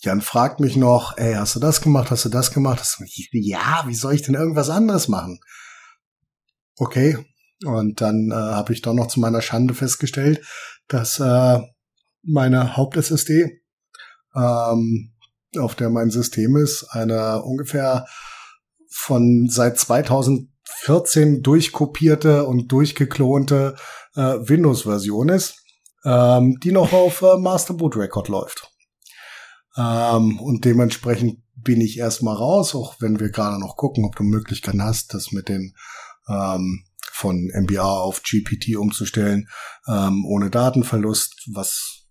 Jan fragt mich noch, ey, hast du das gemacht, hast du das gemacht? Ja, wie soll ich denn irgendwas anderes machen? Okay, und dann äh, habe ich doch noch zu meiner Schande festgestellt, dass äh, meine Haupt-SSD ähm, auf der mein System ist, eine ungefähr von seit 2014 durchkopierte und durchgeklonte äh, Windows-Version ist. ähm, die noch auf äh, Master Boot Record läuft. Ähm, und dementsprechend bin ich erstmal raus, auch wenn wir gerade noch gucken, ob du Möglichkeiten hast, das mit den ähm, von MBR auf GPT umzustellen, ähm, ohne Datenverlust, was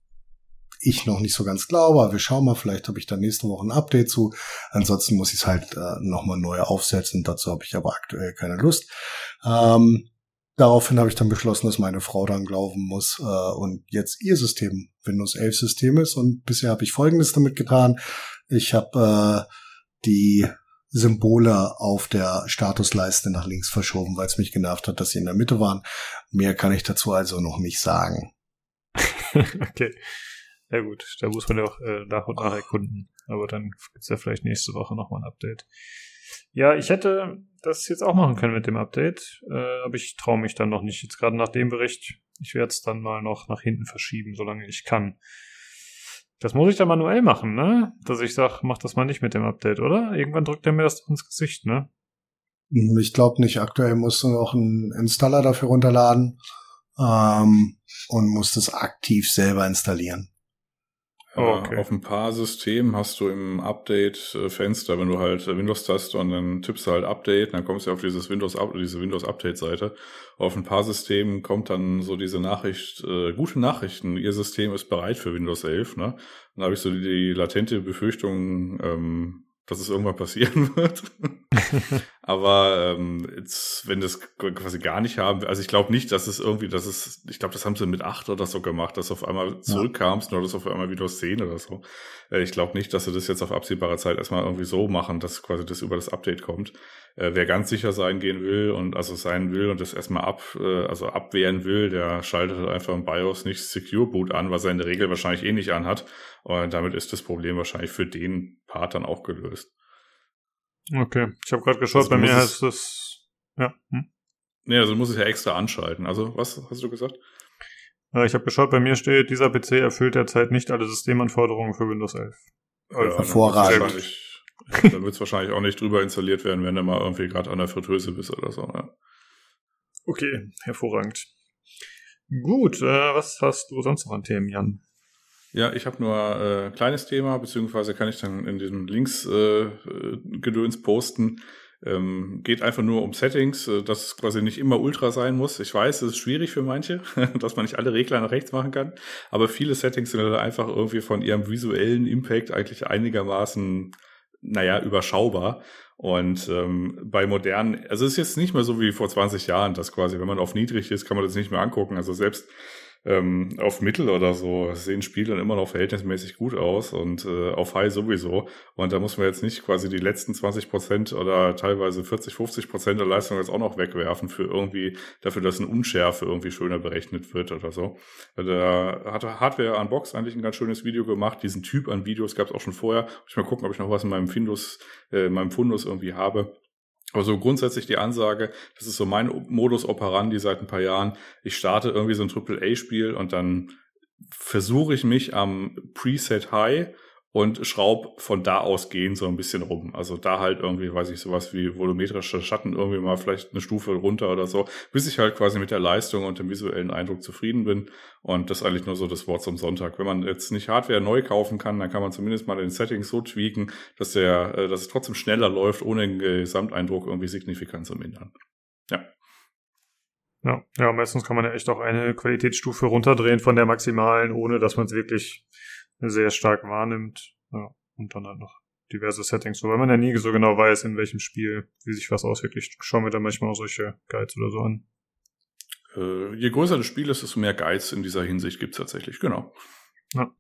ich noch nicht so ganz glaube, aber wir schauen mal, vielleicht habe ich da nächste Woche ein Update zu. Ansonsten muss ich es halt äh, nochmal neu aufsetzen. Dazu habe ich aber aktuell keine Lust. Ähm, daraufhin habe ich dann beschlossen, dass meine Frau dann glauben muss äh, und jetzt ihr System Windows 11 System ist. Und bisher habe ich Folgendes damit getan. Ich habe äh, die Symbole auf der Statusleiste nach links verschoben, weil es mich genervt hat, dass sie in der Mitte waren. Mehr kann ich dazu also noch nicht sagen. (laughs) okay. Ja gut, da muss man ja auch äh, nach und nach erkunden. Aber dann gibt's ja vielleicht nächste Woche nochmal ein Update. Ja, ich hätte das jetzt auch machen können mit dem Update, äh, aber ich traue mich dann noch nicht. Jetzt gerade nach dem Bericht, ich werde es dann mal noch nach hinten verschieben, solange ich kann. Das muss ich dann manuell machen, ne? Dass ich sage, mach das mal nicht mit dem Update, oder? Irgendwann drückt er mir das ins Gesicht, ne? Hm, ich glaube nicht. Aktuell musst du noch einen Installer dafür runterladen ähm, und musst es aktiv selber installieren. Oh, okay. Auf ein paar Systemen hast du im Update-Fenster, wenn du halt Windows-Taste und dann tippst du halt Update, dann kommst du auf dieses Windows diese Windows-Update-Seite. Auf ein paar Systemen kommt dann so diese Nachricht, äh, gute Nachrichten, ihr System ist bereit für Windows 11. Ne? Dann habe ich so die, die latente Befürchtung, ähm, dass es irgendwann passieren (laughs) wird. Aber ähm, jetzt, wenn das quasi gar nicht haben, also ich glaube nicht, dass es irgendwie, dass es, ich glaube, das haben sie mit acht oder so gemacht, dass auf einmal zurückkamst, ja. nur das auf einmal wieder zehn oder so. Äh, ich glaube nicht, dass sie das jetzt auf absehbare Zeit erstmal irgendwie so machen, dass quasi das über das Update kommt. Äh, wer ganz sicher sein gehen will und also sein will und das erstmal ab, äh, also abwehren will, der schaltet halt einfach im BIOS nicht Secure Boot an, was er in der Regel wahrscheinlich eh nicht anhat. Und damit ist das Problem wahrscheinlich für den Part dann auch gelöst. Okay, ich habe gerade geschaut, also bei mir heißt das, ja. Hm? Nee, also du musst es ja extra anschalten. Also, was hast du gesagt? Äh, ich habe geschaut, bei mir steht, dieser PC erfüllt derzeit nicht alle Systemanforderungen für Windows 11. Ja, Hervorragend. Dann wird es wahrscheinlich auch nicht drüber installiert werden, wenn du mal irgendwie gerade an der Fritteuse bist oder so. Ja. Okay, hervorragend. Gut, äh, was hast du sonst noch an Themen, Jan? Ja, ich habe nur äh, kleines Thema, beziehungsweise kann ich dann in diesem Links äh, Gedöns posten. Ähm, geht einfach nur um Settings, äh, dass es quasi nicht immer Ultra sein muss. Ich weiß, es ist schwierig für manche, (laughs) dass man nicht alle Regler nach rechts machen kann, aber viele Settings sind halt einfach irgendwie von ihrem visuellen Impact eigentlich einigermaßen naja, überschaubar. Und ähm, bei modernen, also es ist jetzt nicht mehr so wie vor 20 Jahren, dass quasi, wenn man auf niedrig ist, kann man das nicht mehr angucken. Also selbst ähm, auf Mittel oder so sehen Spiele immer noch verhältnismäßig gut aus und äh, auf High sowieso. Und da muss man jetzt nicht quasi die letzten 20 Prozent oder teilweise 40, 50 Prozent der Leistung jetzt auch noch wegwerfen für irgendwie, dafür, dass eine Unschärfe irgendwie schöner berechnet wird oder so. Da hatte Hardware Unbox eigentlich ein ganz schönes Video gemacht. Diesen Typ an Videos gab es auch schon vorher. Ich mal gucken, ob ich noch was in meinem Findus, äh, in meinem Fundus irgendwie habe. Also grundsätzlich die Ansage, das ist so mein Modus operandi seit ein paar Jahren. Ich starte irgendwie so ein Triple-A-Spiel und dann versuche ich mich am Preset High und schraub von da aus gehen so ein bisschen rum. Also da halt irgendwie, weiß ich, sowas wie volumetrische Schatten irgendwie mal vielleicht eine Stufe runter oder so, bis ich halt quasi mit der Leistung und dem visuellen Eindruck zufrieden bin. Und das ist eigentlich nur so das Wort zum Sonntag. Wenn man jetzt nicht Hardware neu kaufen kann, dann kann man zumindest mal den Settings so tweaken, dass der, äh, dass es trotzdem schneller läuft, ohne den Gesamteindruck irgendwie signifikant zu mindern. Ja. Ja, ja, meistens kann man ja echt auch eine Qualitätsstufe runterdrehen von der maximalen, ohne dass man es wirklich sehr stark wahrnimmt. Ja, und dann halt noch diverse Settings, so, weil man ja nie so genau weiß, in welchem Spiel, wie sich was auswirkt. Schauen wir da manchmal auch solche Guides oder so an. Äh, je größer das Spiel ist, desto mehr Guides in dieser Hinsicht gibt's tatsächlich, genau. Ja.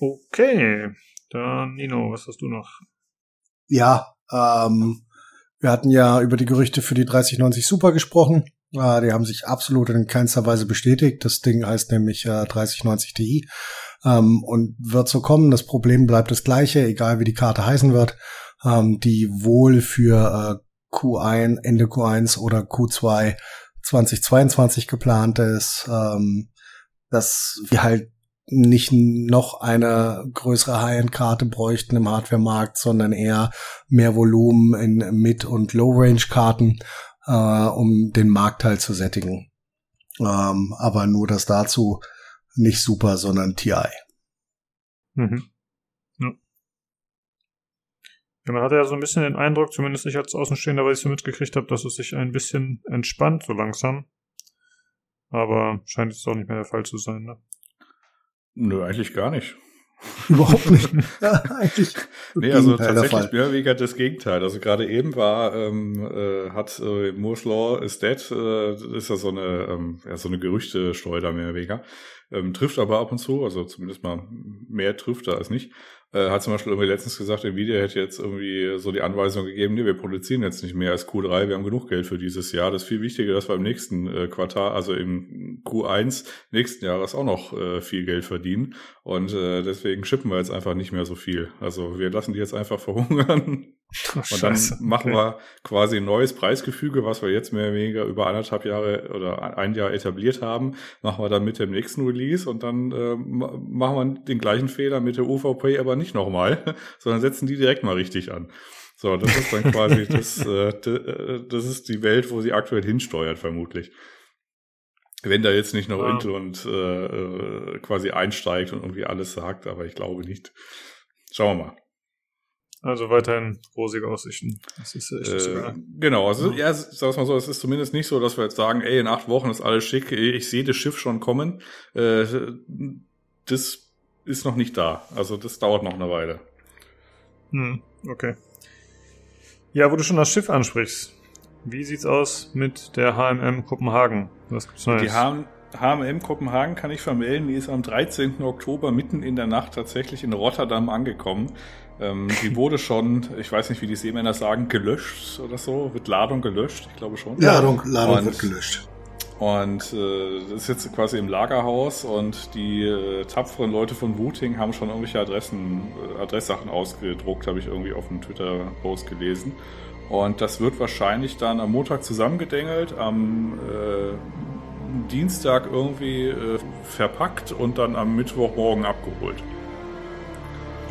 Okay, dann Nino, was hast du noch? Ja, ähm, wir hatten ja über die Gerüchte für die 3090 Super gesprochen. Äh, die haben sich absolut in keinster Weise bestätigt. Das Ding heißt nämlich äh, 3090 Ti ähm, und wird so kommen. Das Problem bleibt das gleiche, egal wie die Karte heißen wird, ähm, die wohl für äh, Q1, Ende Q1 oder Q2 2022 geplant ist, ähm, dass wir halt nicht noch eine größere High-End-Karte bräuchten im Hardware-Markt, sondern eher mehr Volumen in Mid- und Low-Range-Karten äh, um den Markt halt zu sättigen. Ähm, aber nur das dazu nicht super, sondern TI. Mhm. Ja. ja. man hatte ja so ein bisschen den Eindruck, zumindest ich als Außenstehender, weil ich so mitgekriegt habe, dass es sich ein bisschen entspannt so langsam. Aber scheint es auch nicht mehr der Fall zu sein, ne? Nö, eigentlich gar nicht. (laughs) Überhaupt nicht. ja, eigentlich. Nee, also tatsächlich mehr weniger das Gegenteil. Also gerade eben war, ähm, äh, hat äh, Moore's Law is Dead, äh, ist ja so eine, ähm, ja, so eine Gerüchte-Schleuder mehr oder weniger. Ähm, trifft aber ab und zu, also zumindest mal mehr trifft er als nicht. Äh, hat zum Beispiel irgendwie letztens gesagt, Nvidia hätte jetzt irgendwie so die Anweisung gegeben, nee, wir produzieren jetzt nicht mehr als Q3, wir haben genug Geld für dieses Jahr. Das ist viel wichtiger, dass wir im nächsten äh, Quartal, also im Q1 nächsten Jahres auch noch äh, viel Geld verdienen. Und äh, deswegen schippen wir jetzt einfach nicht mehr so viel. Also wir lassen die jetzt einfach verhungern. (laughs) (laughs) Oh, und dann machen okay. wir quasi ein neues Preisgefüge, was wir jetzt mehr oder weniger über anderthalb Jahre oder ein Jahr etabliert haben, machen wir dann mit dem nächsten Release und dann äh, machen wir den gleichen Fehler mit der UVP aber nicht nochmal, (laughs) sondern setzen die direkt mal richtig an. So, das ist dann quasi (laughs) das, äh, äh, das ist die Welt, wo sie aktuell hinsteuert, vermutlich. Wenn da jetzt nicht noch wow. Intel und äh, äh, quasi einsteigt und irgendwie alles sagt, aber ich glaube nicht. Schauen wir mal. Also weiterhin rosige Aussichten. Das ist echt äh, Genau, also ja, sag mal so, es ist zumindest nicht so, dass wir jetzt sagen, ey, in acht Wochen ist alles schick, ich sehe das Schiff schon kommen. Äh, das ist noch nicht da. Also das dauert noch eine Weile. Hm, okay. Ja, wo du schon das Schiff ansprichst. Wie sieht's aus mit der HMM Kopenhagen? Was gibt's Neues? Die haben HMM Kopenhagen kann ich vermelden, die ist am 13. Oktober mitten in der Nacht tatsächlich in Rotterdam angekommen. Ähm, die wurde schon, ich weiß nicht, wie die Seemänner sagen, gelöscht oder so. Wird Ladung gelöscht? Ich glaube schon. Ladung, Ladung und, wird gelöscht. Und äh, das ist jetzt quasi im Lagerhaus und die äh, tapferen Leute von Wooting haben schon irgendwelche Adressen, äh, Adresssachen ausgedruckt, habe ich irgendwie auf dem Twitter-Post gelesen. Und das wird wahrscheinlich dann am Montag zusammengedengelt, am äh, Dienstag irgendwie äh, verpackt und dann am Mittwochmorgen abgeholt.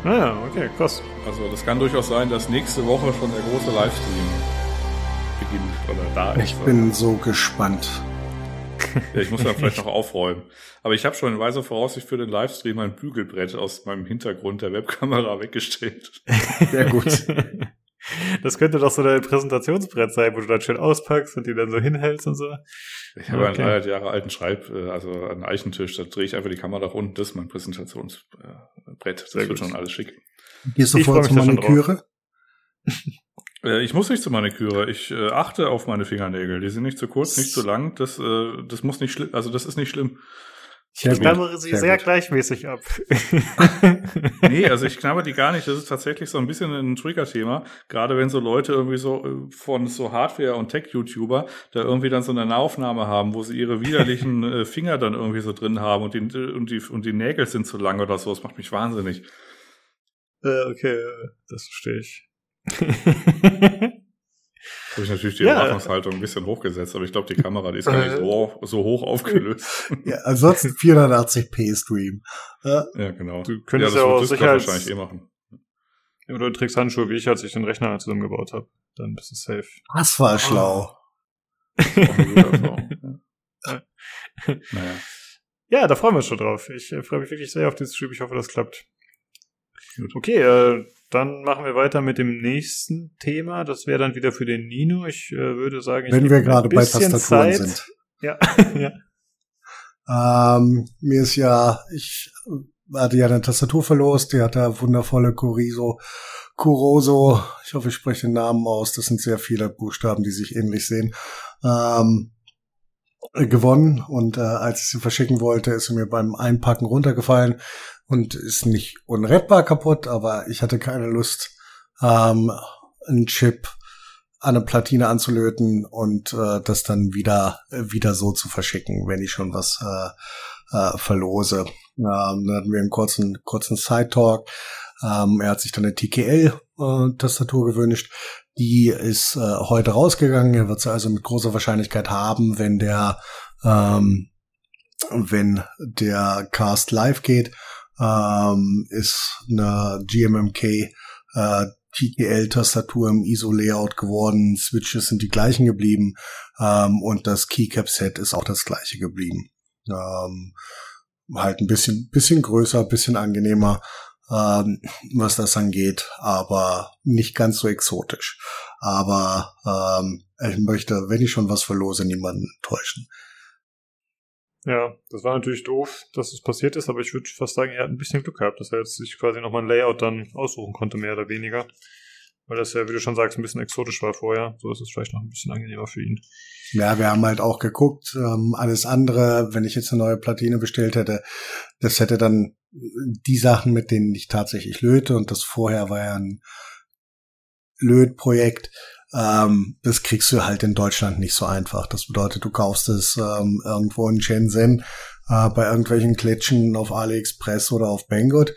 Ah, okay, krass. Also das kann durchaus sein, dass nächste Woche schon der große Livestream beginnt oder da ist. Ich bin so gespannt. Ja, ich muss dann (laughs) vielleicht noch aufräumen. Aber ich habe schon in weiser Voraussicht für den Livestream ein Bügelbrett aus meinem Hintergrund der Webkamera (laughs) weggestellt. Sehr gut. (laughs) Das könnte doch so dein Präsentationsbrett sein, wo du dann schön auspackst und die dann so hinhältst und so. Ich habe okay. einen 300 Jahre alten Schreib, äh, also einen Eichentisch, da drehe ich einfach die Kamera nach unten, das ist mein Präsentationsbrett. Das Sehr wird gut. schon alles schick. Gehst du ich vorher zur Maniküre? (laughs) Äh, ich muss nicht zur Maniküre. Ich äh, achte auf meine Fingernägel. Die sind nicht zu kurz, nicht zu lang. Das, äh, das muss nicht schlimm, also das ist nicht schlimm. Ich knabbere sie sehr, sehr gleichmäßig ab. (laughs) nee, also ich knabber die gar nicht. Das ist tatsächlich so ein bisschen ein Trigger-Thema. Gerade wenn so Leute irgendwie so äh, von so Hardware- und Tech-YouTuber da irgendwie dann so eine Nahaufnahme haben, wo sie ihre widerlichen (laughs) äh, Finger dann irgendwie so drin haben und die, und, die, und die Nägel sind zu lang oder so. Das macht mich wahnsinnig. Äh, okay, das verstehe ich. (laughs) Habe ich natürlich die ja. Erwartungshaltung ein bisschen hochgesetzt, aber ich glaube, die Kamera, die ist gar nicht so, so hoch aufgelöst. (laughs) Ja, ansonsten 480p Stream. Ja, ja genau. Du könntest ja, das ja auch sicher wahrscheinlich eh machen. Oder du trägst Handschuhe, wie ich, als ich den Rechner zusammengebaut habe. Dann bist du safe. Das war schlau. (laughs) naja. Ja, da freuen wir uns schon drauf. Ich äh, freue mich wirklich sehr auf dieses Stream. Ich hoffe, das klappt. Gut. Okay, äh, dann machen wir weiter mit dem nächsten Thema. Das wäre dann wieder für den Nino. Ich äh, würde sagen, ich wenn wir gerade bei Tastaturen Zeit. sind. (laughs) Ja. (laughs) ja. Ähm, mir ist ja, ich hatte ja eine Tastatur verlost, die hat da wundervolle Corizo, Curoso, ich hoffe, ich spreche den Namen aus, das sind sehr viele Buchstaben, die sich ähnlich sehen, ähm, gewonnen und äh, als ich sie verschicken wollte, ist sie mir beim Einpacken runtergefallen und ist nicht unrettbar kaputt, aber ich hatte keine Lust, ähm, einen Chip an eine Platine anzulöten und äh, das dann wieder wieder so zu verschicken, wenn ich schon was äh, äh, verlose. Ähm, dann hatten wir einen kurzen kurzen Side Talk. Ähm, er hat sich dann eine TKL äh, gewünscht. Die ist äh, heute rausgegangen. Er wird sie also mit großer Wahrscheinlichkeit haben, wenn der ähm, wenn der Cast live geht ähm, ist eine GMMK äh, TTL-Tastatur im ISO-Layout geworden, Switches sind die gleichen geblieben ähm, und das Keycap-Set ist auch das gleiche geblieben. Ähm, halt ein bisschen, bisschen größer, bisschen angenehmer, ähm, was das angeht, aber nicht ganz so exotisch. Aber ähm, ich möchte, wenn ich schon was verlose, niemanden täuschen. Ja, das war natürlich doof, dass es passiert ist, aber ich würde fast sagen, er hat ein bisschen Glück gehabt, dass er jetzt sich quasi nochmal ein Layout dann aussuchen konnte, mehr oder weniger. Weil das ja, wie du schon sagst, ein bisschen exotisch war vorher. So ist es vielleicht noch ein bisschen angenehmer für ihn. Ja, wir haben halt auch geguckt, ähm, alles andere, wenn ich jetzt eine neue Platine bestellt hätte, das hätte dann die Sachen, mit denen ich tatsächlich löte und das vorher war ja ein Lötprojekt, ähm, das kriegst du halt in Deutschland nicht so einfach. Das bedeutet, du kaufst es ähm, irgendwo in Shenzhen äh, bei irgendwelchen Klitschen auf AliExpress oder auf Banggood.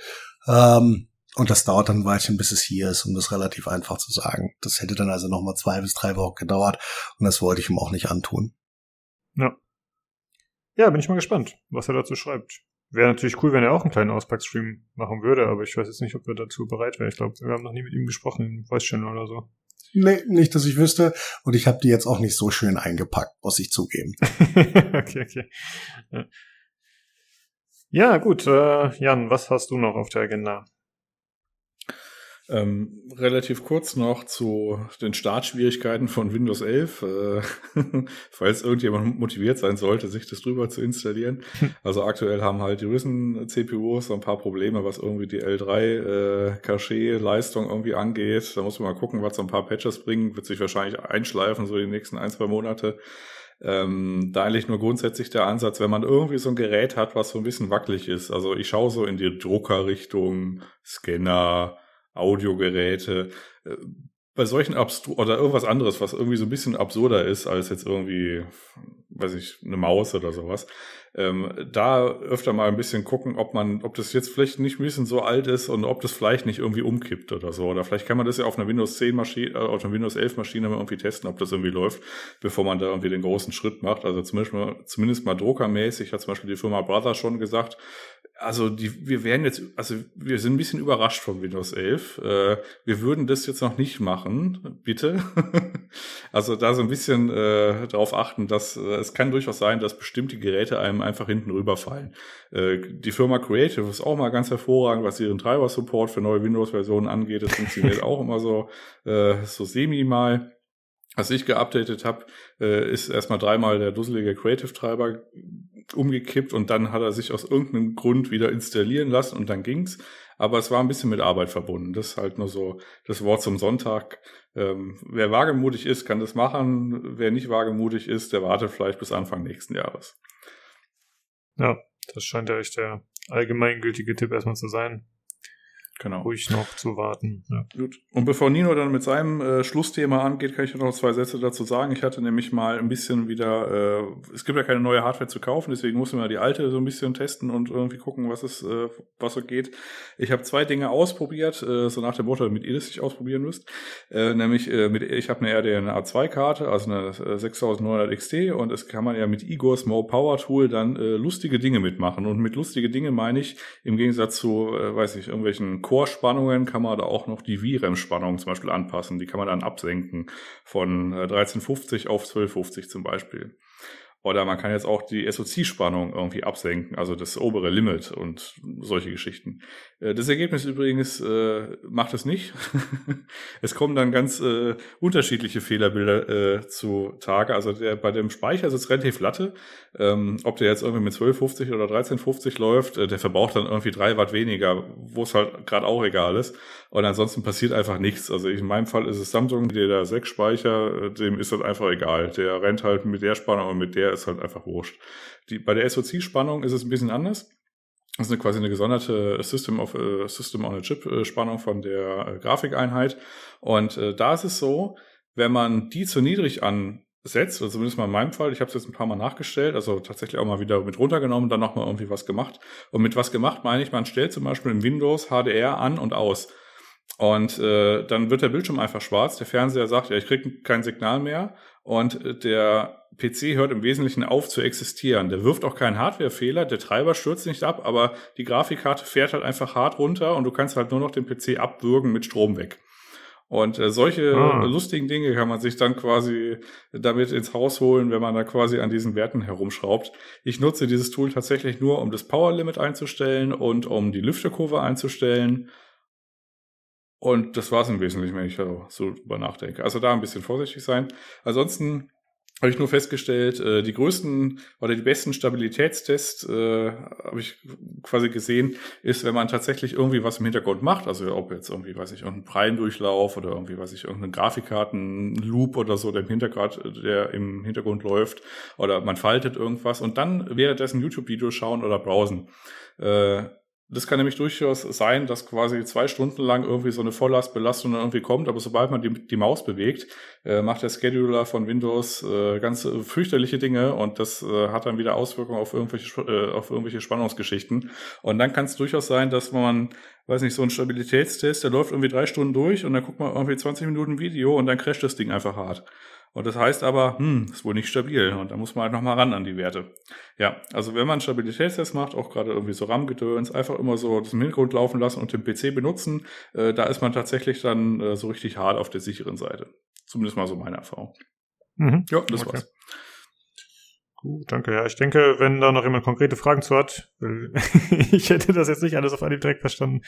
Ähm, und das dauert dann ein Weilchen, bis es hier ist, um das relativ einfach zu sagen. Das hätte dann also nochmal zwei bis drei Wochen gedauert und das wollte ich ihm auch nicht antun. Ja. Ja, bin ich mal gespannt, was er dazu schreibt. Wäre natürlich cool, wenn er auch einen kleinen Auspackstream machen würde, aber ich weiß jetzt nicht, ob wir dazu bereit wären. Ich glaube, wir haben noch nie mit ihm gesprochen im Voice Channel oder so. Nee, nicht, dass ich wüsste. Und ich habe die jetzt auch nicht so schön eingepackt, muss ich zugeben. (laughs) okay, okay. Ja, gut. Äh, Jan, was hast du noch auf der Agenda? Ähm, relativ kurz noch zu den Startschwierigkeiten von Windows 11, äh, (laughs) falls irgendjemand motiviert sein sollte, sich das drüber zu installieren. Also aktuell haben halt die Risen CPUs so ein paar Probleme, was irgendwie die L3 äh, irgendwie angeht. Da muss man mal gucken, was so ein paar Patches bringen. Wird sich wahrscheinlich einschleifen, so die nächsten ein, zwei Monate. Ähm, da eigentlich nur grundsätzlich der Ansatz, wenn man irgendwie so ein Gerät hat, was so ein bisschen wackelig ist. Also ich schaue so in die Druckerrichtung, Scanner, Audiogeräte, äh, bei solchen Abstru oder irgendwas anderes, was irgendwie so ein bisschen absurder ist als jetzt irgendwie, weiß ich, eine Maus oder sowas, ähm, da öfter mal ein bisschen gucken, ob man, ob das jetzt vielleicht nicht ein bisschen so alt ist und ob das vielleicht nicht irgendwie umkippt oder so. Oder vielleicht kann man das ja auf einer Windows 10 Maschine, äh, auf einer Windows 11 Maschine mal irgendwie testen, ob das irgendwie läuft, bevor man da irgendwie den großen Schritt macht. Also zumindest mal, zumindest mal druckermäßig hat zum Beispiel die Firma Brother schon gesagt, also die, wir werden jetzt, also wir sind ein bisschen überrascht von Windows 11. Äh, wir würden das jetzt noch nicht machen, bitte. (laughs) also da so ein bisschen äh, darauf achten, dass äh, es kann durchaus sein, dass bestimmte Geräte einem einfach hinten rüberfallen. Äh, die Firma Creative ist auch mal ganz hervorragend, was ihren Treiber-Support für neue Windows-Versionen angeht. Das funktioniert (laughs) auch immer so, äh, so semi mal. Was ich geupdatet habe, äh, ist erstmal dreimal der dusselige Creative-Treiber umgekippt und dann hat er sich aus irgendeinem Grund wieder installieren lassen und dann ging's. Aber es war ein bisschen mit Arbeit verbunden. Das ist halt nur so das Wort zum Sonntag. Ähm, wer wagemutig ist, kann das machen. Wer nicht wagemutig ist, der wartet vielleicht bis Anfang nächsten Jahres. Ja, das scheint ja echt der allgemeingültige Tipp erstmal zu sein. Genau. Ruhig noch zu warten. Ja. Gut. Und bevor Nino dann mit seinem äh, Schlussthema angeht, kann ich noch zwei Sätze dazu sagen. Ich hatte nämlich mal ein bisschen wieder, äh, es gibt ja keine neue Hardware zu kaufen, deswegen mussten wir die alte so ein bisschen testen und irgendwie gucken, was es, äh, was so geht. Ich habe zwei Dinge ausprobiert, äh, so nach dem Motto, damit ihr das nicht ausprobieren müsst. Äh, nämlich äh, mit, ich habe eine RDNA 2 Karte, also eine 6900 äh, XT und es kann man ja mit Igor's More Power Tool dann äh, lustige Dinge mitmachen. Und mit lustige Dinge meine ich im Gegensatz zu, äh, weiß ich, irgendwelchen Core-Spannungen kann man da auch noch die VRAM-Spannung zum Beispiel anpassen. Die kann man dann absenken von 1350 äh, auf 1250 zum Beispiel. Oder man kann jetzt auch die SOC-Spannung irgendwie absenken, also das obere Limit und solche Geschichten. Äh, das Ergebnis übrigens äh, macht es nicht. (laughs) es kommen dann ganz äh, unterschiedliche Fehlerbilder äh, zu Tage. Also der, bei dem Speicher ist es relativ latte. Ähm, ob der jetzt irgendwie mit 1250 oder 1350 läuft, äh, der verbraucht dann irgendwie drei Watt weniger, wo es halt gerade auch egal ist. Und ansonsten passiert einfach nichts. Also in meinem Fall ist es Samsung, der 6 Speicher, äh, dem ist das einfach egal. Der rennt halt mit der Spannung und mit der ist halt einfach wurscht. Die, bei der SoC-Spannung ist es ein bisschen anders. Das ist eine, quasi eine gesonderte System of uh, System on a Chip äh, von der äh, Grafikeinheit. Und äh, da ist es so, wenn man die zu niedrig ansetzt, also zumindest mal in meinem Fall, ich habe es jetzt ein paar Mal nachgestellt, also tatsächlich auch mal wieder mit runtergenommen, dann nochmal irgendwie was gemacht. Und mit was gemacht meine ich, man stellt zum Beispiel im Windows HDR an und aus. Und äh, dann wird der Bildschirm einfach schwarz. Der Fernseher sagt, ja, ich kriege kein Signal mehr. Und äh, der PC hört im Wesentlichen auf zu existieren. Der wirft auch keinen Hardwarefehler, der Treiber stürzt nicht ab, aber die Grafikkarte fährt halt einfach hart runter und du kannst halt nur noch den PC abwürgen mit Strom weg. Und äh, solche ah. lustigen Dinge kann man sich dann quasi damit ins Haus holen, wenn man da quasi an diesen Werten herumschraubt. Ich nutze dieses Tool tatsächlich nur, um das Power Limit einzustellen und um die Lüfterkurve einzustellen. Und das war es im Wesentlichen, wenn ich so drüber nachdenke. Also da ein bisschen vorsichtig sein. Ansonsten habe ich nur festgestellt, äh, die größten oder die besten Stabilitätstests äh, habe ich quasi gesehen, ist, wenn man tatsächlich irgendwie was im Hintergrund macht, also ob jetzt irgendwie, weiß ich, irgendein Prallendurchlauf oder irgendwie, weiß ich, irgendeinen Grafikkarten-Loop oder so, der im Hintergrund, der im Hintergrund läuft, oder man faltet irgendwas und dann währenddessen YouTube-Video schauen oder browsen. Äh, das kann nämlich durchaus sein, dass quasi zwei Stunden lang irgendwie so eine Volllastbelastung irgendwie kommt, aber sobald man die, die Maus bewegt, äh, macht der Scheduler von Windows äh, ganz fürchterliche Dinge und das äh, hat dann wieder Auswirkungen auf irgendwelche, äh, auf irgendwelche Spannungsgeschichten. Und dann kann es durchaus sein, dass man, weiß nicht, so ein Stabilitätstest, der läuft irgendwie drei Stunden durch und dann guckt man irgendwie 20 Minuten Video und dann crasht das Ding einfach hart. Und das heißt aber, hm, ist wohl nicht stabil. Und da muss man halt nochmal ran an die Werte. Ja, also wenn man Stabilitätstests macht, auch gerade irgendwie so RAM-Gedöns, einfach immer so das im Hintergrund laufen lassen und den PC benutzen, äh, da ist man tatsächlich dann äh, so richtig hart auf der sicheren Seite. Zumindest mal so meine Erfahrung. Mhm. Ja, das okay. war's. Gut, danke. Ja, ich denke, wenn da noch jemand konkrete Fragen zu hat, (laughs) ich hätte das jetzt nicht alles auf Anhieb direkt verstanden,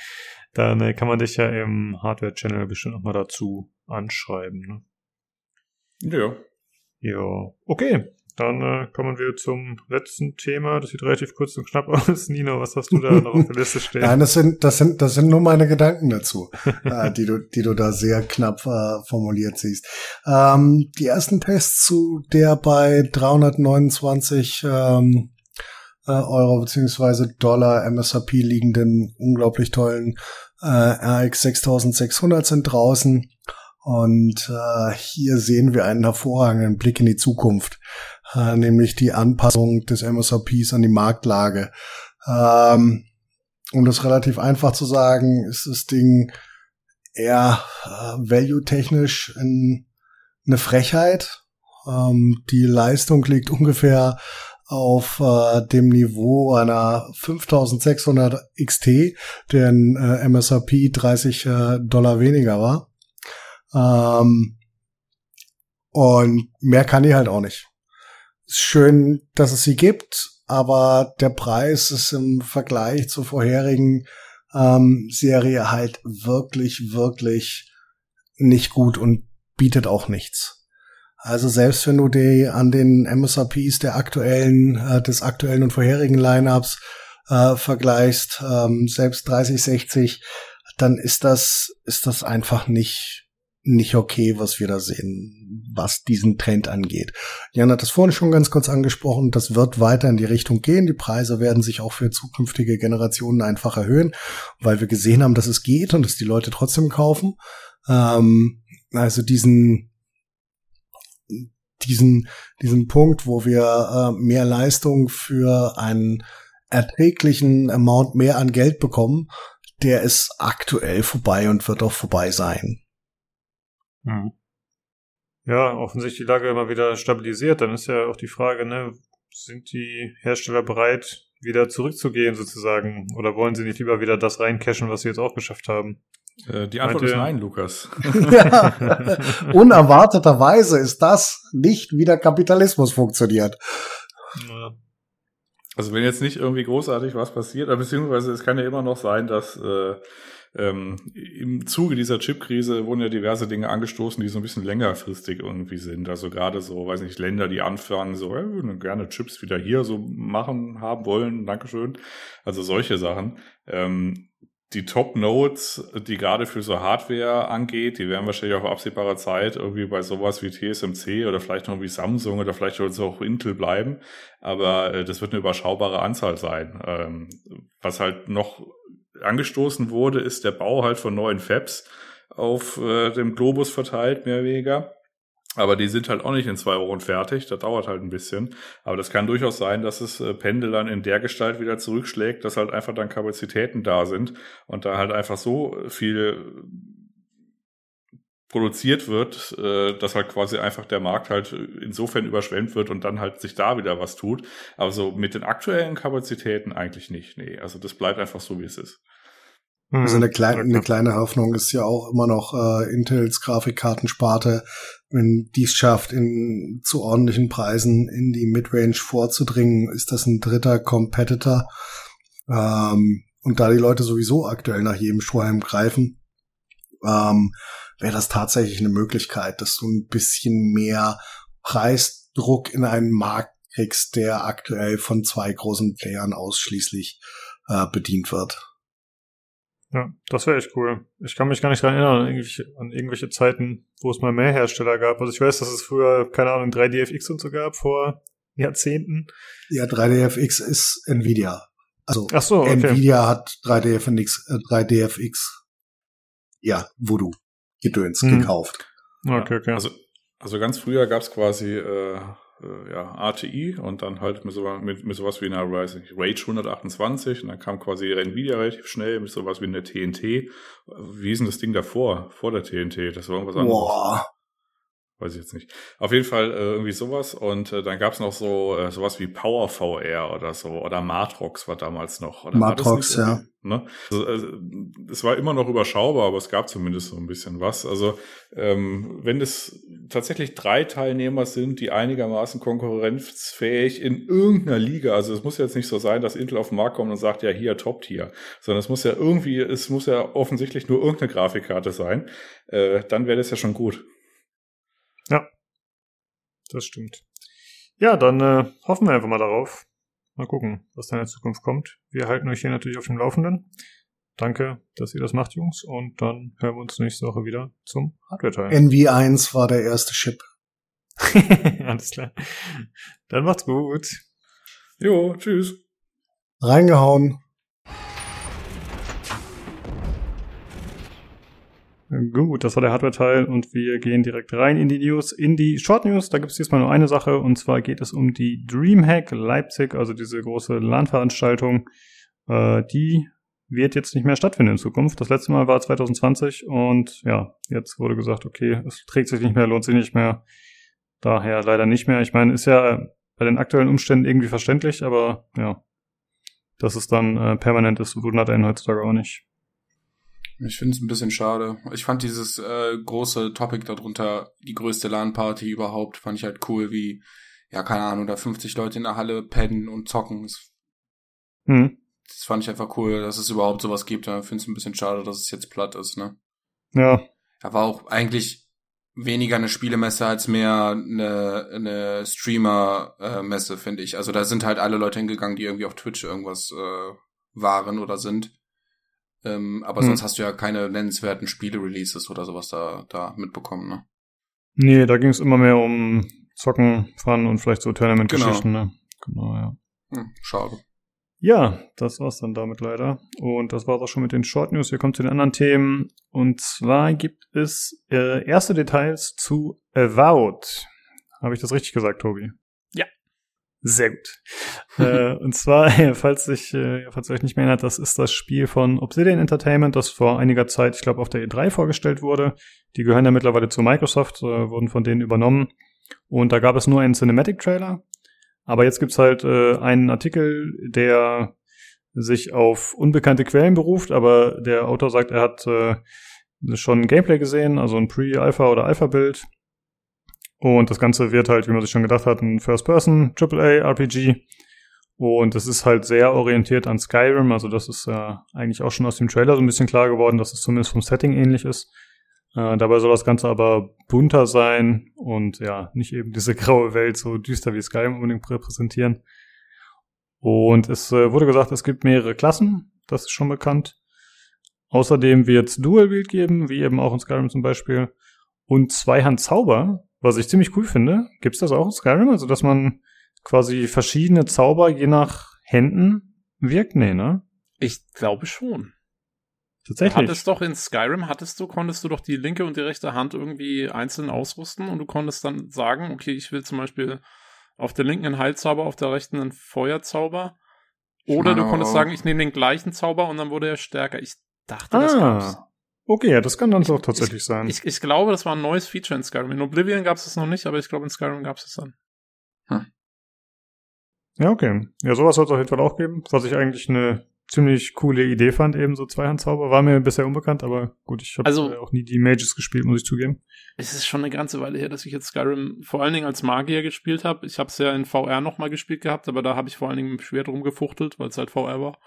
dann äh, kann man dich ja im Hardware-Channel bestimmt nochmal dazu anschreiben. Ne? Ja. Ja, okay. Dann äh, kommen wir zum letzten Thema. Das sieht relativ kurz und knapp (laughs) aus. Nino, was hast du da noch auf der Liste stehen? Nein, das sind, das sind, das sind nur meine Gedanken dazu, (laughs) äh, die du, die du da sehr knapp äh, formuliert siehst. Ähm, die ersten Tests zu der bei 329 ähm, äh, Euro beziehungsweise Dollar MSRP liegenden unglaublich tollen äh, RX 6600 sind draußen. Und äh, hier sehen wir einen hervorragenden Blick in die Zukunft, äh, nämlich die Anpassung des MSRPs an die Marktlage. Ähm, um das relativ einfach zu sagen, ist das Ding eher äh, value-technisch eine Frechheit. Ähm, die Leistung liegt ungefähr auf äh, dem Niveau einer 5600 XT, deren äh, MSRP 30 äh, Dollar weniger war. Ähm, und mehr kann die halt auch nicht. Schön, dass es sie gibt, aber der Preis ist im Vergleich zur vorherigen ähm, Serie halt wirklich, wirklich nicht gut und bietet auch nichts. Also selbst wenn du die an den MSRPs der aktuellen, äh, des aktuellen und vorherigen Lineups äh, vergleichst, ähm, selbst 3060, dann ist das, ist das einfach nicht, nicht okay, was wir da sehen, was diesen Trend angeht. Jan hat das vorhin schon ganz kurz angesprochen. Das wird weiter in die Richtung gehen. Die Preise werden sich auch für zukünftige Generationen einfach erhöhen, weil wir gesehen haben, dass es geht und dass die Leute trotzdem kaufen. Ähm, also diesen, diesen, diesen Punkt, wo wir äh, mehr Leistung für einen erträglichen Amount mehr an Geld bekommen, der ist aktuell vorbei und wird auch vorbei sein. Mhm. Ja, offensichtlich die Lage immer wieder stabilisiert. Dann ist ja auch die Frage, ne, sind die Hersteller bereit, wieder zurückzugehen sozusagen? Oder wollen sie nicht lieber wieder das reincashen, was sie jetzt auch geschafft haben? Äh, die Antwort Meinte, ist nein, Lukas. ja. (laughs) Unerwarteterweise ist das nicht, wie der Kapitalismus funktioniert. Ja. Also wenn jetzt nicht irgendwie großartig was passiert, beziehungsweise es kann ja immer noch sein, dass äh, ähm, im Zuge dieser Chip-Krise wurden ja diverse Dinge angestoßen, die so ein bisschen längerfristig irgendwie sind. Also gerade so, weiß nicht, Länder, die anfangen, so, würden gerne Chips wieder hier so machen, haben wollen, Dankeschön. Also solche Sachen. Ähm, die Top-Notes, die gerade für so Hardware angeht, die werden wahrscheinlich auf absehbare Zeit irgendwie bei sowas wie TSMC oder vielleicht noch wie Samsung oder vielleicht auch Intel bleiben. Aber äh, das wird eine überschaubare Anzahl sein. Ähm, was halt noch angestoßen wurde, ist der Bau halt von neuen Fabs auf äh, dem Globus verteilt, mehr oder weniger. Aber die sind halt auch nicht in zwei Wochen fertig. Das dauert halt ein bisschen. Aber das kann durchaus sein, dass es äh, Pendel dann in der Gestalt wieder zurückschlägt, dass halt einfach dann Kapazitäten da sind und da halt einfach so viel produziert wird, äh, dass halt quasi einfach der Markt halt insofern überschwemmt wird und dann halt sich da wieder was tut. Aber so mit den aktuellen Kapazitäten eigentlich nicht. Nee, also das bleibt einfach so, wie es ist. Also eine, kleine, eine kleine Hoffnung ist ja auch immer noch äh, Intels Grafikkartensparte, wenn dies schafft, in zu ordentlichen Preisen in die Midrange vorzudringen, ist das ein dritter Competitor. Ähm, und da die Leute sowieso aktuell nach jedem Strohhalm greifen, ähm, wäre das tatsächlich eine Möglichkeit, dass du ein bisschen mehr Preisdruck in einen Markt kriegst, der aktuell von zwei großen Playern ausschließlich äh, bedient wird. Ja, das wäre echt cool. Ich kann mich gar nicht daran erinnern, an irgendwelche, an irgendwelche Zeiten, wo es mal mehr Hersteller gab. Also ich weiß, dass es früher, keine Ahnung, 3DFX und so gab, vor Jahrzehnten. Ja, 3DFX ist Nvidia. Also Ach so, okay. Nvidia hat 3DFX, äh, 3DFX, ja, Voodoo Gedöns Hm. gekauft. Okay, okay. Also, also ganz früher gab's quasi äh, äh, ja, ATI und dann halt mit, so, mit, mit sowas wie einer weiß nicht, Rage 128 und dann kam quasi Nvidia relativ schnell mit sowas wie einer TNT. Wie ist denn das Ding davor, vor der TNT? Das war irgendwas anderes. Boah. Weiß ich jetzt nicht. Auf jeden Fall äh, irgendwie sowas. Und äh, dann gab's noch so äh, sowas wie Power VR oder so. Oder Matrox war damals noch. Oder Matrox, ja. Ne? Also, also, es war immer noch überschaubar, aber es gab zumindest so ein bisschen was. Also ähm, wenn es tatsächlich drei Teilnehmer sind, die einigermaßen konkurrenzfähig in irgendeiner Liga, also es muss jetzt nicht so sein, dass Intel auf den Markt kommt und sagt, ja hier Top-Tier, sondern es muss ja irgendwie, es muss ja offensichtlich nur irgendeine Grafikkarte sein, äh, dann wäre das ja schon gut. Das stimmt. Ja, dann äh, hoffen wir einfach mal darauf. Mal gucken, was da in der Zukunft kommt. Wir halten euch hier natürlich auf dem Laufenden. Danke, dass ihr das macht, Jungs. Und dann hören wir uns nächste Woche wieder zum Hardware-Teil. NV1 war der erste Chip. (laughs) Alles klar. Dann macht's gut. Jo, tschüss. Reingehauen. Gut, das war der Hardware-Teil und wir gehen direkt rein in die News. In die Short News, da gibt es diesmal nur eine Sache und zwar geht es um die Dreamhack Leipzig, also diese große LAN-Veranstaltung. Äh, die wird jetzt nicht mehr stattfinden in Zukunft. Das letzte Mal war 2020 und ja, jetzt wurde gesagt, okay, es trägt sich nicht mehr, lohnt sich nicht mehr. Daher leider nicht mehr. Ich meine, ist ja bei den aktuellen Umständen irgendwie verständlich, aber ja, dass es dann äh, permanent ist, wundert einen heutzutage auch nicht. Ich finde es ein bisschen schade. Ich fand dieses äh, große Topic darunter, die größte LAN-Party überhaupt, fand ich halt cool, wie, ja, keine Ahnung, da 50 Leute in der Halle pennen und zocken. Das, Hm. das fand ich einfach cool, dass es überhaupt sowas gibt. Ich finde es ein bisschen schade, dass es jetzt platt ist, ne? Ja, Da war auch eigentlich weniger eine Spielemesse als mehr eine, eine Streamer-Messe, finde ich. Also da sind halt alle Leute hingegangen, die irgendwie auf Twitch irgendwas äh, waren oder sind. Ähm, aber Hm. sonst hast du ja keine nennenswerten Spiele-Releases oder sowas da, da mitbekommen, ne? Nee, da ging es immer mehr um Zocken, Fun und vielleicht so Tournament-Geschichten. Ne? Genau, ja. Hm, schade. Ja, das war's dann damit leider. Und das war's auch schon mit den Short News. Wir kommen zu den anderen Themen. Und zwar gibt es äh, erste Details zu Avowed. Habe ich das richtig gesagt, Tobi? Sehr gut. (laughs) äh, und zwar, (laughs) falls, sich, äh, falls ihr euch nicht mehr erinnert, das ist das Spiel von Obsidian Entertainment, das vor einiger Zeit, ich glaube, auf der E3 vorgestellt wurde. Die gehören ja mittlerweile zu Microsoft, äh, wurden von denen übernommen. Und da gab es nur einen Cinematic-Trailer. Aber jetzt gibt's halt äh, einen Artikel, der sich auf unbekannte Quellen beruft, aber der Autor sagt, er hat äh, schon Gameplay gesehen, also ein Pre-Alpha oder Alpha-Bild. Und das Ganze wird halt, wie man sich schon gedacht hat, ein First-Person AAA-RPG. Und es ist halt sehr orientiert an Skyrim, also das ist ja eigentlich auch schon aus dem Trailer so ein bisschen klar geworden, dass es zumindest vom Setting ähnlich ist. Äh, dabei soll das Ganze aber bunter sein und ja, nicht eben diese (laughs) graue Welt so düster wie Skyrim unbedingt repräsentieren. Und es äh, wurde gesagt, es gibt mehrere Klassen, das ist schon bekannt. Außerdem wird es Dual Wield geben, wie eben auch in Skyrim zum Beispiel. Und Zweihand Zauber, was ich ziemlich cool finde. Gibt's das auch in Skyrim? Also, dass man quasi verschiedene Zauber je nach Händen wirkt? Nee, ne? Ich glaube schon. Du Tatsächlich. hattest doch in Skyrim, hattest du, konntest du doch die linke und die rechte Hand irgendwie einzeln ausrüsten und du konntest dann sagen, okay, ich will zum Beispiel auf der linken einen Heilzauber, auf der rechten einen Feuerzauber. Oder meine du konntest sagen, ich nehme den gleichen Zauber und dann wurde er stärker. Ich dachte, das gab's. Okay, ja, das kann dann doch tatsächlich sein. Ich, ich glaube, das war ein neues Feature in Skyrim. In Oblivion gab es es noch nicht, aber ich glaube, in Skyrim gab es es dann. Ja, okay. Ja, sowas soll es auf jeden Fall auch geben, was ich eigentlich eine ziemlich coole Idee fand, eben so Zweihandzauber. War mir bisher unbekannt, aber gut, ich habe Also- auch nie die Mages gespielt, muss ich zugeben. Es ist schon eine ganze Weile her, dass ich jetzt Skyrim vor allen Dingen als Magier gespielt habe. Ich habe es ja in VR nochmal gespielt gehabt, aber da habe ich vor allen Dingen mit dem Schwert rumgefuchtelt, weil es halt VR war.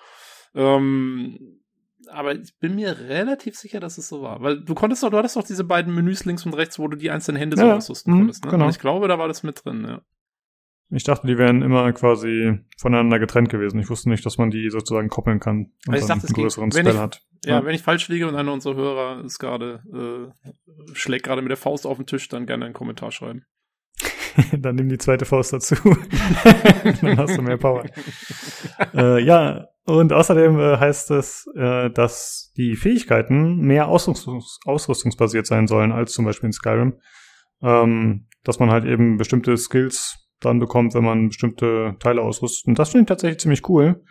Ähm, aber ich bin mir relativ sicher, dass es so war. Weil du konntest doch, du hattest doch diese beiden Menüs links und rechts, wo du die einzelnen Hände so Ja, ausrüsten mhm, konntest. Ne? genau. Und ich glaube, da war das mit drin, ja. Ich dachte, die wären immer quasi voneinander getrennt gewesen. Ich wusste nicht, dass man die sozusagen koppeln kann und Also ich dachte, es einen ging- größeren wenn Spell ich- hat. Ja, Ja. wenn ich falsch liege und einer unserer Hörer ist gerade, äh, schlägt gerade mit der Faust auf den Tisch, dann gerne einen Kommentar schreiben. (laughs) dann nimm die zweite Faust dazu. (laughs) dann hast du mehr Power. (laughs) äh, ja, und außerdem äh, heißt es, äh, dass die Fähigkeiten mehr ausrüstungs ausrüstungsbasiert sein sollen als zum Beispiel in Skyrim. Ähm, dass man halt eben bestimmte Skills dann bekommt, wenn man bestimmte Teile ausrüstet. Und das finde ich tatsächlich ziemlich cool.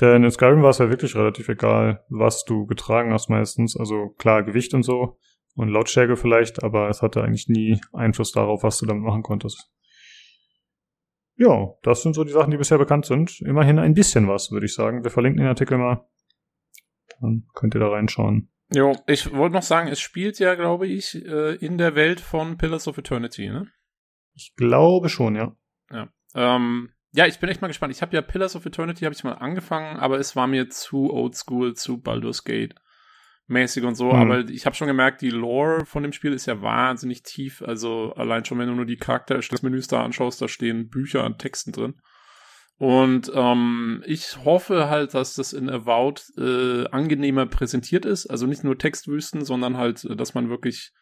Denn in Skyrim war es ja wirklich relativ egal, was du getragen hast meistens. Also klar, Gewicht und so und Lautstärke vielleicht, aber es hatte eigentlich nie Einfluss darauf, was du damit machen konntest. Ja, das sind so die Sachen, die bisher bekannt sind. Immerhin ein bisschen was, würde ich sagen. Wir verlinken den Artikel mal. Dann könnt ihr da reinschauen. Jo, ich wollte noch sagen, es spielt ja, glaube ich, äh, in der Welt von Pillars of Eternity, ne? Ich glaube schon, ja. Ähm, ja, ich bin echt mal gespannt. Ich habe ja Pillars of Eternity habe ich mal angefangen, aber es war mir zu oldschool, zu Baldur's Gate mäßig und so. Hm. Aber ich habe schon gemerkt, die Lore von dem Spiel ist ja wahnsinnig tief. Also allein schon, wenn du nur die Charaktermenüs da anschaust, da stehen Bücher an Texten drin. Und ähm, ich hoffe halt, dass das in Avowed äh, angenehmer präsentiert ist. Also nicht nur Textwüsten, sondern halt, äh, dass man wirklich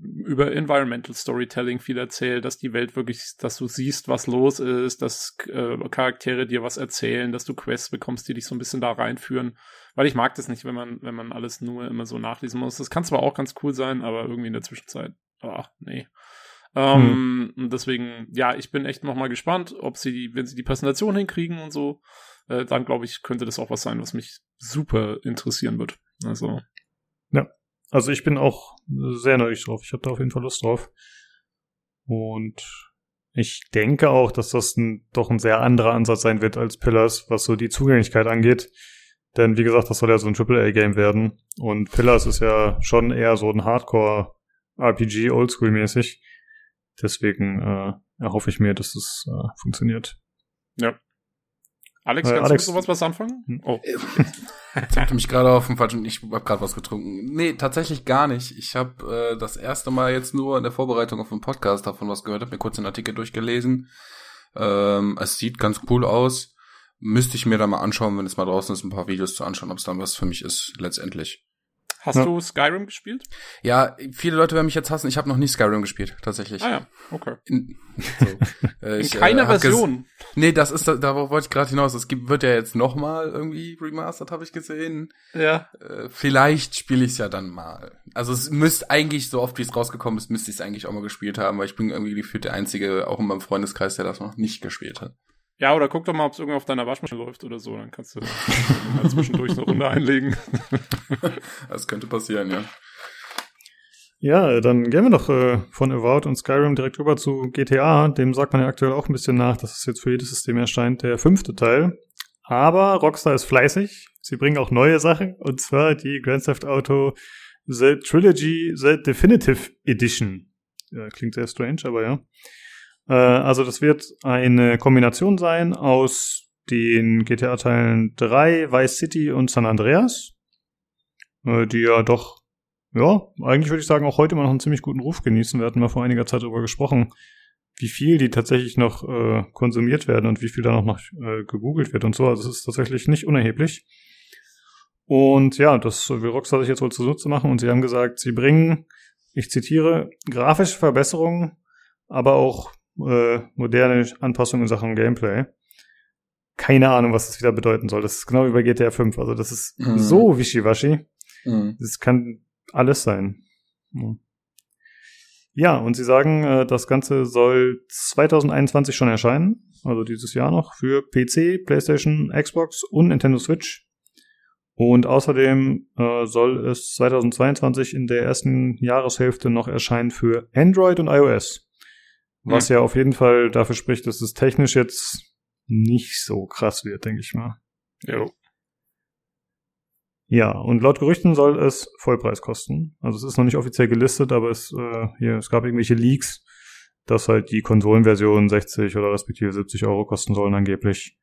über Environmental Storytelling viel erzählt, dass die Welt wirklich, dass du siehst, was los ist, dass äh, Charaktere dir was erzählen, dass du Quests bekommst, die dich so ein bisschen da reinführen. Weil ich mag das nicht, wenn man, wenn man alles nur immer so nachlesen muss. Das kann zwar auch ganz cool sein, aber irgendwie in der Zwischenzeit, ach, nee. Ähm, und deswegen, ja, ich bin echt nochmal gespannt, ob sie, wenn sie die Präsentation hinkriegen und so, äh, dann glaube ich, könnte das auch was sein, was mich super interessieren wird. Also, Also ich bin auch sehr neugierig drauf. Ich habe da auf jeden Fall Lust drauf. Und ich denke auch, dass das ein, doch ein sehr anderer Ansatz sein wird als Pillars, was so die Zugänglichkeit angeht. Denn wie gesagt, das soll ja so ein AAA-Game werden. Und Pillars ist ja schon eher so ein Hardcore-RPG, Oldschool-mäßig. Deswegen äh, erhoffe ich mir, dass es äh, funktioniert. Alex, Äh, kannst Alex- du mit sowas was anfangen? Hm. Oh. Jetzt habt ihr mich gerade auf dem falschen. Ich habe gerade was getrunken. Nee, tatsächlich gar nicht. Ich habe äh, das erste Mal jetzt nur in der Vorbereitung auf den Podcast davon was gehört, habe mir kurz den Artikel durchgelesen. Ähm, es sieht ganz cool aus. Müsste ich mir da mal anschauen, wenn es mal draußen ist, ein paar Videos zu anschauen, ob es dann was für mich ist, letztendlich. Hast Ja. du Skyrim gespielt? Ja, viele Leute werden mich jetzt hassen. Ich habe noch nie Skyrim gespielt, tatsächlich. Ah ja, okay. In, (laughs) so, äh, In ich, äh, keiner ges- Version. Nee, das ist, da- darauf wollte ich gerade hinaus. Es gibt, wird ja jetzt nochmal irgendwie remastered, habe ich gesehen. Ja. Äh, vielleicht spiele ich es ja dann mal. Also es müsste eigentlich, so oft wie es rausgekommen ist, müsste ich es eigentlich auch mal gespielt haben, weil ich bin irgendwie gefühlt der Einzige, auch in meinem Freundeskreis, der das noch nicht gespielt hat. Ja, oder guck doch mal, ob es irgendwie auf deiner Waschmaschine läuft oder so. Dann kannst du mal (laughs) zwischendurch eine Runde einlegen. (laughs) Das könnte passieren, ja. Ja, dann gehen wir doch äh, von Avowed und Skyrim direkt rüber zu GTA. Dem sagt man ja aktuell auch ein bisschen nach, dass es jetzt für jedes System erscheint, der fünfte Teil. Aber Rockstar ist fleißig. Sie bringen auch neue Sachen, und zwar die Grand Theft Auto The Trilogy The Definitive Edition. Ja, klingt sehr strange, aber ja. Äh, also das wird eine Kombination sein aus den GTA-Teilen 3, Vice City und San Andreas, äh, die ja doch ja, eigentlich würde ich sagen, auch heute immer noch einen ziemlich guten Ruf genießen. Wir hatten mal vor einiger Zeit darüber gesprochen, wie viel die tatsächlich noch äh, konsumiert werden und wie viel da noch, noch äh, gegoogelt wird und so. Also es ist tatsächlich nicht unerheblich. Und ja, das will Rockstar sich jetzt wohl zunutze machen und sie haben gesagt, sie bringen, ich zitiere, grafische Verbesserungen, aber auch äh, moderne Anpassungen in Sachen Gameplay. Keine Ahnung, was das wieder bedeuten soll. Das ist genau wie bei GTA 5. Also das ist Mhm. so wischiwaschi. Mhm. Das kann alles sein. Ja. Ja, und sie sagen, äh, das Ganze soll 2021 schon erscheinen, also dieses Jahr noch, für PC, PlayStation, Xbox und Nintendo Switch. Und außerdem äh, soll es 2022 in der ersten Jahreshälfte noch erscheinen für Android und iOS. Was ja auf jeden Fall dafür spricht, dass es technisch jetzt nicht so krass wird, denke ich mal. Jo. Ja, und laut Gerüchten soll es Vollpreis kosten. Also es ist noch nicht offiziell gelistet, aber es, äh, hier, es gab irgendwelche Leaks, dass halt die Konsolenversion 60 oder respektive 70 Euro kosten sollen angeblich.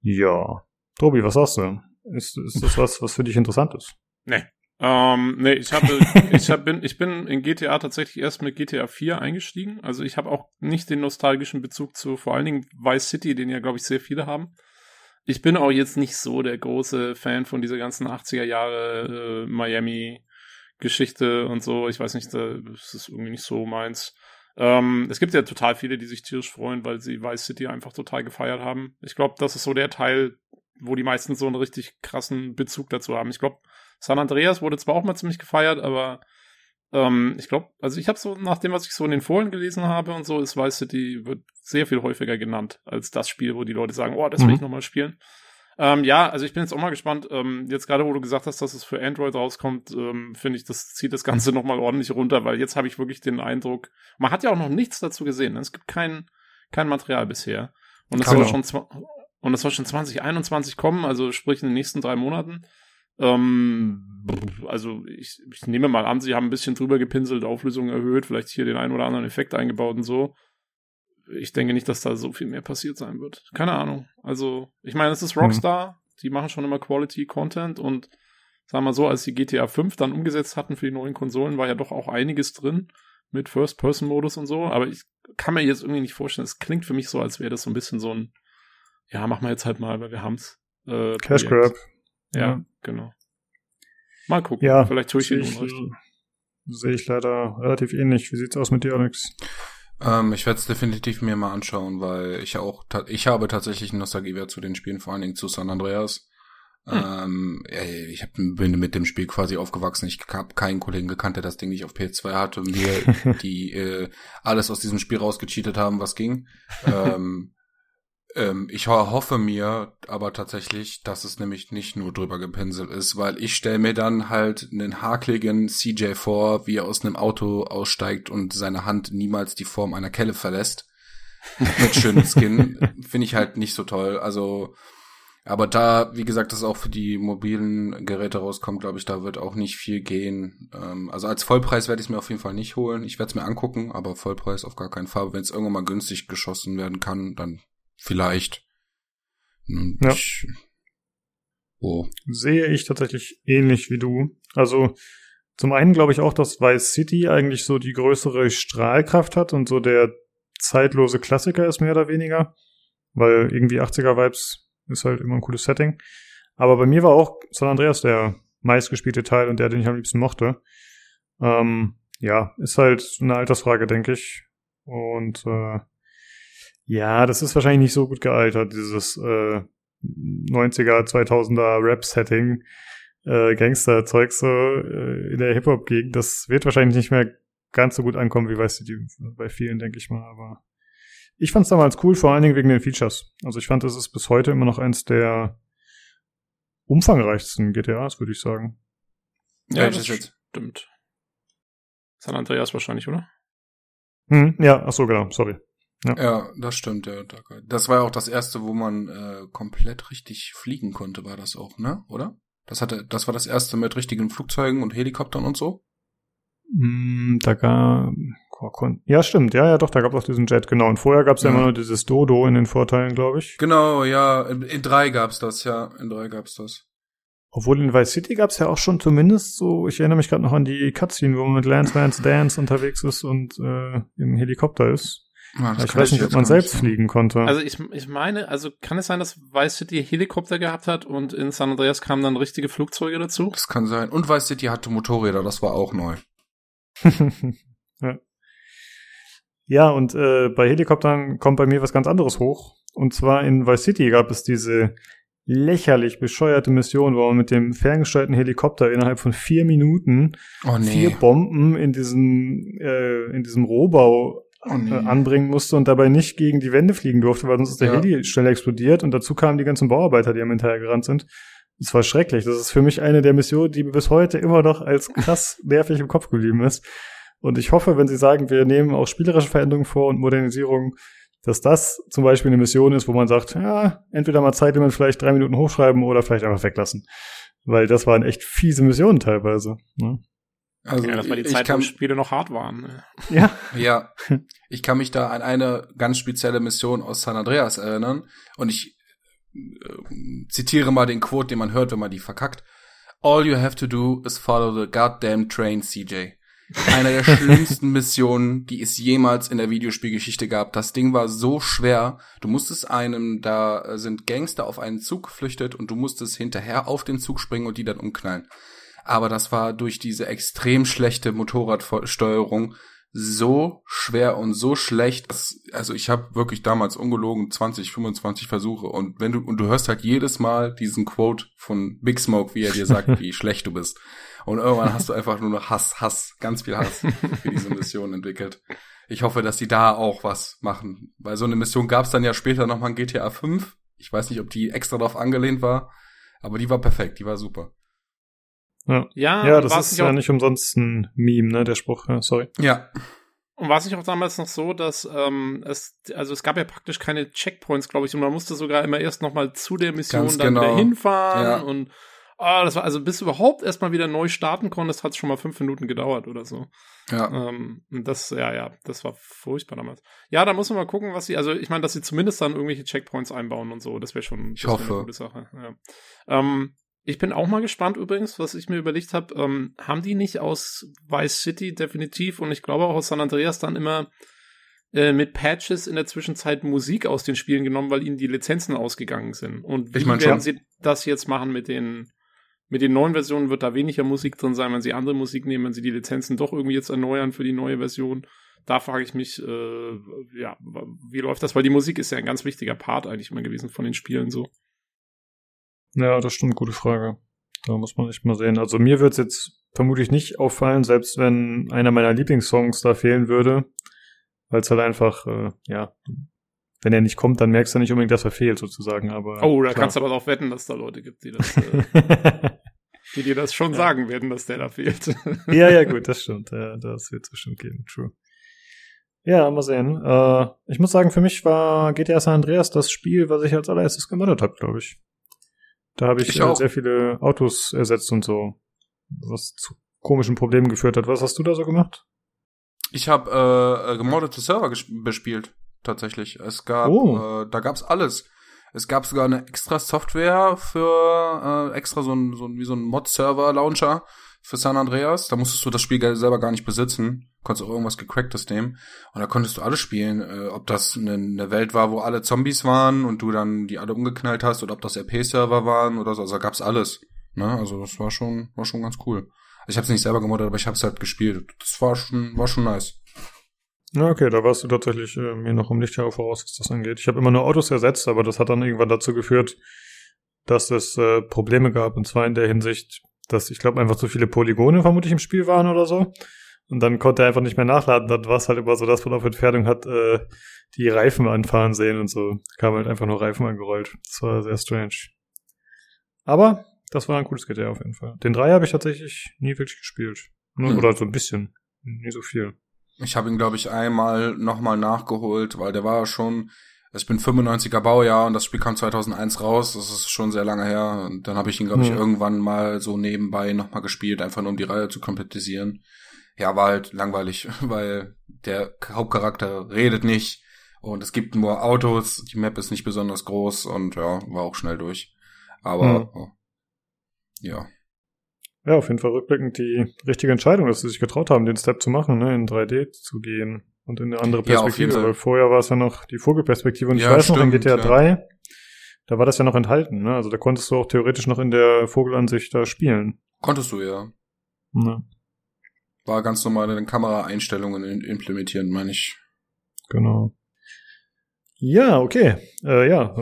Ja. Tobi, was sagst du? Ist, ist das was, was für dich interessant ist? Nee. Ähm, nee, ich habe, (laughs) ich hab, bin, ich bin in GTA tatsächlich erst mit GTA 4 eingestiegen. Also ich habe auch nicht den nostalgischen Bezug zu vor allen Dingen Vice City, den ja, glaube ich, sehr viele haben. Ich bin auch jetzt nicht so der große Fan von dieser ganzen 80er Jahre äh, Miami Geschichte und so. Ich weiß nicht, das ist irgendwie nicht so meins. Ähm, es gibt ja total viele, die sich tierisch freuen, weil sie Vice City einfach total gefeiert haben. Ich glaube, das ist so der Teil, wo die meisten so einen richtig krassen Bezug dazu haben. Ich glaube, San Andreas wurde zwar auch mal ziemlich gefeiert, aber ähm, ich glaube, also ich habe so, nach dem, was ich so in den Foren gelesen habe und so, ist Vice City wird sehr viel häufiger genannt als das Spiel, wo die Leute sagen, oh, das will mhm. ich nochmal spielen. Ähm, ja, also ich bin jetzt auch mal gespannt. Ähm, jetzt gerade, wo du gesagt hast, dass es für Android rauskommt, ähm, finde ich, das zieht das Ganze nochmal ordentlich runter, weil jetzt habe ich wirklich den Eindruck, man hat ja auch noch nichts dazu gesehen. Ne? Es gibt kein, kein Material bisher. Und es soll schon und es soll schon 2021 kommen, also sprich in den nächsten drei Monaten. Ähm, also ich, ich nehme mal an, sie haben ein bisschen drüber gepinselt, Auflösung erhöht, vielleicht hier den einen oder anderen Effekt eingebaut und so. Ich denke nicht, dass da so viel mehr passiert sein wird. Keine Ahnung. Also, ich meine, es ist mhm. Rockstar, mhm. die machen schon immer Quality Content und sagen wir mal so, als die GTA 5 dann umgesetzt hatten für die neuen Konsolen, war ja doch auch einiges drin mit First-Person-Modus und so, aber ich kann mir jetzt irgendwie nicht vorstellen, es klingt für mich so, als wäre das so ein bisschen so ein, ja, machen wir jetzt halt mal, weil wir haben's. Äh, Cash Grab. Ja, ja, genau. Mal gucken. Ja, vielleicht tue ich ihn Unrecht. Sehe ich leider relativ ähnlich. Wie sieht's aus mit dir, Alex? Ähm, ich werde es definitiv mir mal anschauen, weil ich auch, ich habe tatsächlich einen Nostalgiewert zu den Spielen, vor allen Dingen zu San Andreas. Hm. Ähm, ich hab, bin mit dem Spiel quasi aufgewachsen. Ich habe keinen Kollegen gekannt, der das Ding nicht auf PS2 hatte und mir (laughs) die äh, alles aus diesem Spiel rausgecheatet haben, was ging. ähm, ähm, ich hoffe mir aber tatsächlich, dass es nämlich nicht nur drüber gepinselt ist, weil ich stelle mir dann halt einen hakligen CJ vor, wie er aus einem Auto aussteigt und seine Hand niemals die Form einer Kelle verlässt. Mit schönem Skin. (laughs) Finde ich halt nicht so toll. Also, aber da, wie gesagt, das auch für die mobilen Geräte rauskommt, glaube ich, da wird auch nicht viel gehen. Ähm, also als Vollpreis werde ich es mir auf jeden Fall nicht holen. Ich werde es mir angucken, aber Vollpreis auf gar keinen Fall. Wenn es irgendwann mal günstig geschossen werden kann, dann vielleicht. Und ja. Ich, oh. Sehe ich tatsächlich ähnlich wie du. Also zum einen glaube ich auch, dass Vice City eigentlich so die größere Strahlkraft hat und so der zeitlose Klassiker ist mehr oder weniger, weil irgendwie 80er Vibes ist halt immer ein cooles Setting. Aber bei mir war auch San Andreas der meistgespielte Teil und der, den ich am liebsten mochte. Ähm, ja, ist halt eine Altersfrage, denke ich. Und äh, ja, das ist wahrscheinlich nicht so gut gealtert, dieses äh, 90er, 2000er Rap-Setting, äh, Gangster-Zeug so äh, in der Hip-Hop-Gegend. Das wird wahrscheinlich nicht mehr ganz so gut ankommen, wie weißt du, die, bei vielen, denke ich mal. Aber ich fand es damals cool, vor allen Dingen wegen den Features. Also ich fand, es ist bis heute immer noch eins der umfangreichsten GTAs, würde ich sagen. Ja, ja das, das stimmt. San Andreas wahrscheinlich, oder? Hm, ja, ach so, genau, sorry. Ja. ja, das stimmt, ja. Das war ja auch das erste, wo man äh, komplett richtig fliegen konnte, war das auch, ne? Oder? Das hatte, das war das erste mit richtigen Flugzeugen und Helikoptern und so? Mm, da gab ja, stimmt, ja, ja, doch, da gab es auch diesen Jet, genau. Und vorher gab es ja. ja immer nur dieses Dodo in den Vorteilen, glaube ich. Genau, ja, in, in drei gab's das, ja, in drei gab's das. Obwohl in Vice City gab's ja auch schon zumindest so, ich erinnere mich gerade noch an die Cutscene, wo man mit Lance Vance Dance unterwegs ist und äh, im Helikopter ist. Ja, ich weiß nicht, ob man selbst nicht. fliegen konnte. Also ich, ich meine, also kann es sein, dass Vice City Helikopter gehabt hat und in San Andreas kamen dann richtige Flugzeuge dazu? Das kann sein. Und Vice City hatte Motorräder, das war auch neu. (laughs) ja. ja, und äh, bei Helikoptern kommt bei mir was ganz anderes hoch. Und zwar in Vice City gab es diese lächerlich bescheuerte Mission, wo man mit dem ferngesteuerten Helikopter innerhalb von vier Minuten oh, nee. vier Bomben in diesem äh, in diesem Rohbau oh, nee. Äh, anbringen musste und dabei nicht gegen die Wände fliegen durfte, weil sonst ist der ja. Heli schnell explodiert und dazu kamen die ganzen Bauarbeiter, die am hinterhergerannt sind. Das war schrecklich. Das ist für mich eine der Missionen, die bis heute immer noch als krass (laughs) nervig im Kopf geblieben ist. Und ich hoffe, wenn Sie sagen, wir nehmen auch spielerische Veränderungen vor und Modernisierung, dass das zum Beispiel eine Mission ist, wo man sagt, ja, entweder mal Zeitlimit vielleicht drei Minuten hochschreiben oder vielleicht einfach weglassen. Weil das waren echt fiese Missionen teilweise. Ne? Also, ja, das war die Zeit, kann, wo Spiele noch hart waren. Ne? Ja. (laughs) Ja. Ich kann mich da an eine ganz spezielle Mission aus San Andreas erinnern. Und ich äh, zitiere mal den Quote, den man hört, wenn man die verkackt. All you have to do is follow the goddamn train, CJ. Einer der (laughs) schlimmsten Missionen, die es jemals in der Videospielgeschichte gab. Das Ding war so schwer. Du musstest einem, da sind Gangster auf einen Zug geflüchtet und du musstest hinterher auf den Zug springen und die dann umknallen. Aber das war durch diese extrem schlechte Motorradsteuerung so schwer und so schlecht, dass, also ich habe wirklich damals ungelogen 20, 25 Versuche und wenn du und du hörst halt jedes Mal diesen Quote von Big Smoke, wie er dir sagt, (laughs) wie schlecht du bist. Und irgendwann hast du einfach nur noch Hass, Hass, ganz viel Hass für diese Mission entwickelt. Ich hoffe, dass die da auch was machen, weil so eine Mission gab es dann ja später noch mal in GTA 5. Ich weiß nicht, ob die extra darauf angelehnt war, aber die war perfekt, die war super. Ja, ja, ja das ist ja nicht umsonst ein Meme, ne, der Spruch, ja, sorry. Ja. Und war es nicht auch damals noch so, dass ähm, es, also es gab ja praktisch keine Checkpoints, glaube ich, und man musste sogar immer erst nochmal zu der Mission Ganz dann genau. wieder hinfahren ja. und ah, das war, also bis du überhaupt erstmal wieder neu starten konntest, hat es schon mal fünf Minuten gedauert oder so. Ja. Ähm, das, ja, ja, das war furchtbar damals. Ja, da muss man mal gucken, was sie, also ich meine, dass sie zumindest dann irgendwelche Checkpoints einbauen und so, das wäre schon ich hoffe. eine gute Sache. Ja. Ähm, ich bin auch mal gespannt übrigens, was ich mir überlegt habe. Ähm, haben die nicht aus Vice City definitiv und ich glaube auch aus San Andreas dann immer äh, mit Patches in der Zwischenzeit Musik aus den Spielen genommen, weil ihnen die Lizenzen ausgegangen sind. Und wie ich mein, werden schon. sie das jetzt machen mit den mit den neuen Versionen wird da weniger Musik drin sein, wenn sie andere Musik nehmen, wenn sie die Lizenzen doch irgendwie jetzt erneuern für die neue Version. Da frage ich mich, äh, ja, wie läuft das? Weil die Musik ist ja ein ganz wichtiger Part eigentlich immer gewesen von den Spielen so. Ja, das stimmt, gute Frage. Da muss man echt mal sehen. Also mir wird es jetzt vermutlich nicht auffallen, selbst wenn einer meiner Lieblingssongs da fehlen würde, weil es halt einfach, äh, ja, wenn er nicht kommt, dann merkst du nicht unbedingt, dass er fehlt, sozusagen. Aber oh, da klar. kannst du aber auch wetten, dass da Leute gibt, die das, äh, (laughs) die dir das schon ja. sagen werden, dass der da fehlt. (laughs) ja, ja, gut, das stimmt. Ja, das wird es bestimmt geben. True. Ja, mal sehen. Äh, ich muss sagen, für mich war GTA San Andreas das Spiel, was ich als allererstes gemoddet habe, glaube ich. Da habe ich, ich äh, sehr viele Autos ersetzt und so, was zu komischen Problemen geführt hat. Was hast du da so gemacht? Ich habe äh, gemoddete Server bespielt, tatsächlich. Es gab, oh. äh, da gab's alles. Es gab sogar eine extra Software für äh, extra so ein, so ein wie so ein Mod-Server-Launcher für San Andreas. Da musstest du das Spiel selber gar nicht besitzen. Konntest auch irgendwas gecracktes nehmen. Und da konntest du alles spielen. Äh, ob das eine, eine, Welt war, wo alle Zombies waren und du dann die alle umgeknallt hast oder ob das RP-Server waren oder so. Also da gab's alles. Ne? Also das war schon, war schon ganz cool. Ich habe es nicht selber gemoddet, aber ich habe es halt gespielt. Das war schon, war schon nice. Ja, okay, da warst du tatsächlich äh, mir noch um Lichtjahre voraus, was das angeht. Ich habe immer nur Autos ersetzt, aber das hat dann irgendwann dazu geführt, dass es äh, Probleme gab. Und zwar in der Hinsicht, dass ich glaube einfach zu viele Polygone vermutlich im Spiel waren oder so. Und dann konnte er einfach nicht mehr nachladen. Dann war es halt immer so, dass man auf Entfernung hat äh, die Reifen anfahren sehen und so. Kam halt einfach nur Reifen angerollt. Das war sehr strange. Aber das war ein cooles GTA auf jeden Fall. Den 3 habe ich tatsächlich nie wirklich gespielt. Nur, hm. Oder so ein bisschen. Nie so viel. Ich habe ihn, glaube ich, einmal nochmal nachgeholt, weil der war schon ich bin 95er Baujahr und das Spiel kam 2001 raus. Das ist schon sehr lange her. Und dann habe ich ihn, glaube ich, mhm. irgendwann mal so nebenbei nochmal gespielt, einfach nur um die Reihe zu komplettisieren. Ja, war halt langweilig, (laughs) weil der Hauptcharakter redet nicht und es gibt nur Autos. Die Map ist nicht besonders groß und ja, war auch schnell durch. Aber mhm. oh, ja. Ja, auf jeden Fall rückblickend die richtige Entscheidung, dass sie sich getraut haben, den Step zu machen, ne, in 3D zu gehen und in eine andere Perspektive. Ja, weil vorher war es ja noch die Vogelperspektive. Und ich weiß stimmt, noch, in GTA ja. 3, da war das ja noch enthalten. Ne? Also da konntest du auch theoretisch noch in der Vogelansicht da spielen. Konntest du, ja. Ne. War ganz normal in den Kameraeinstellungen implementieren, meine ich. Genau. Ja, okay. Äh, ja,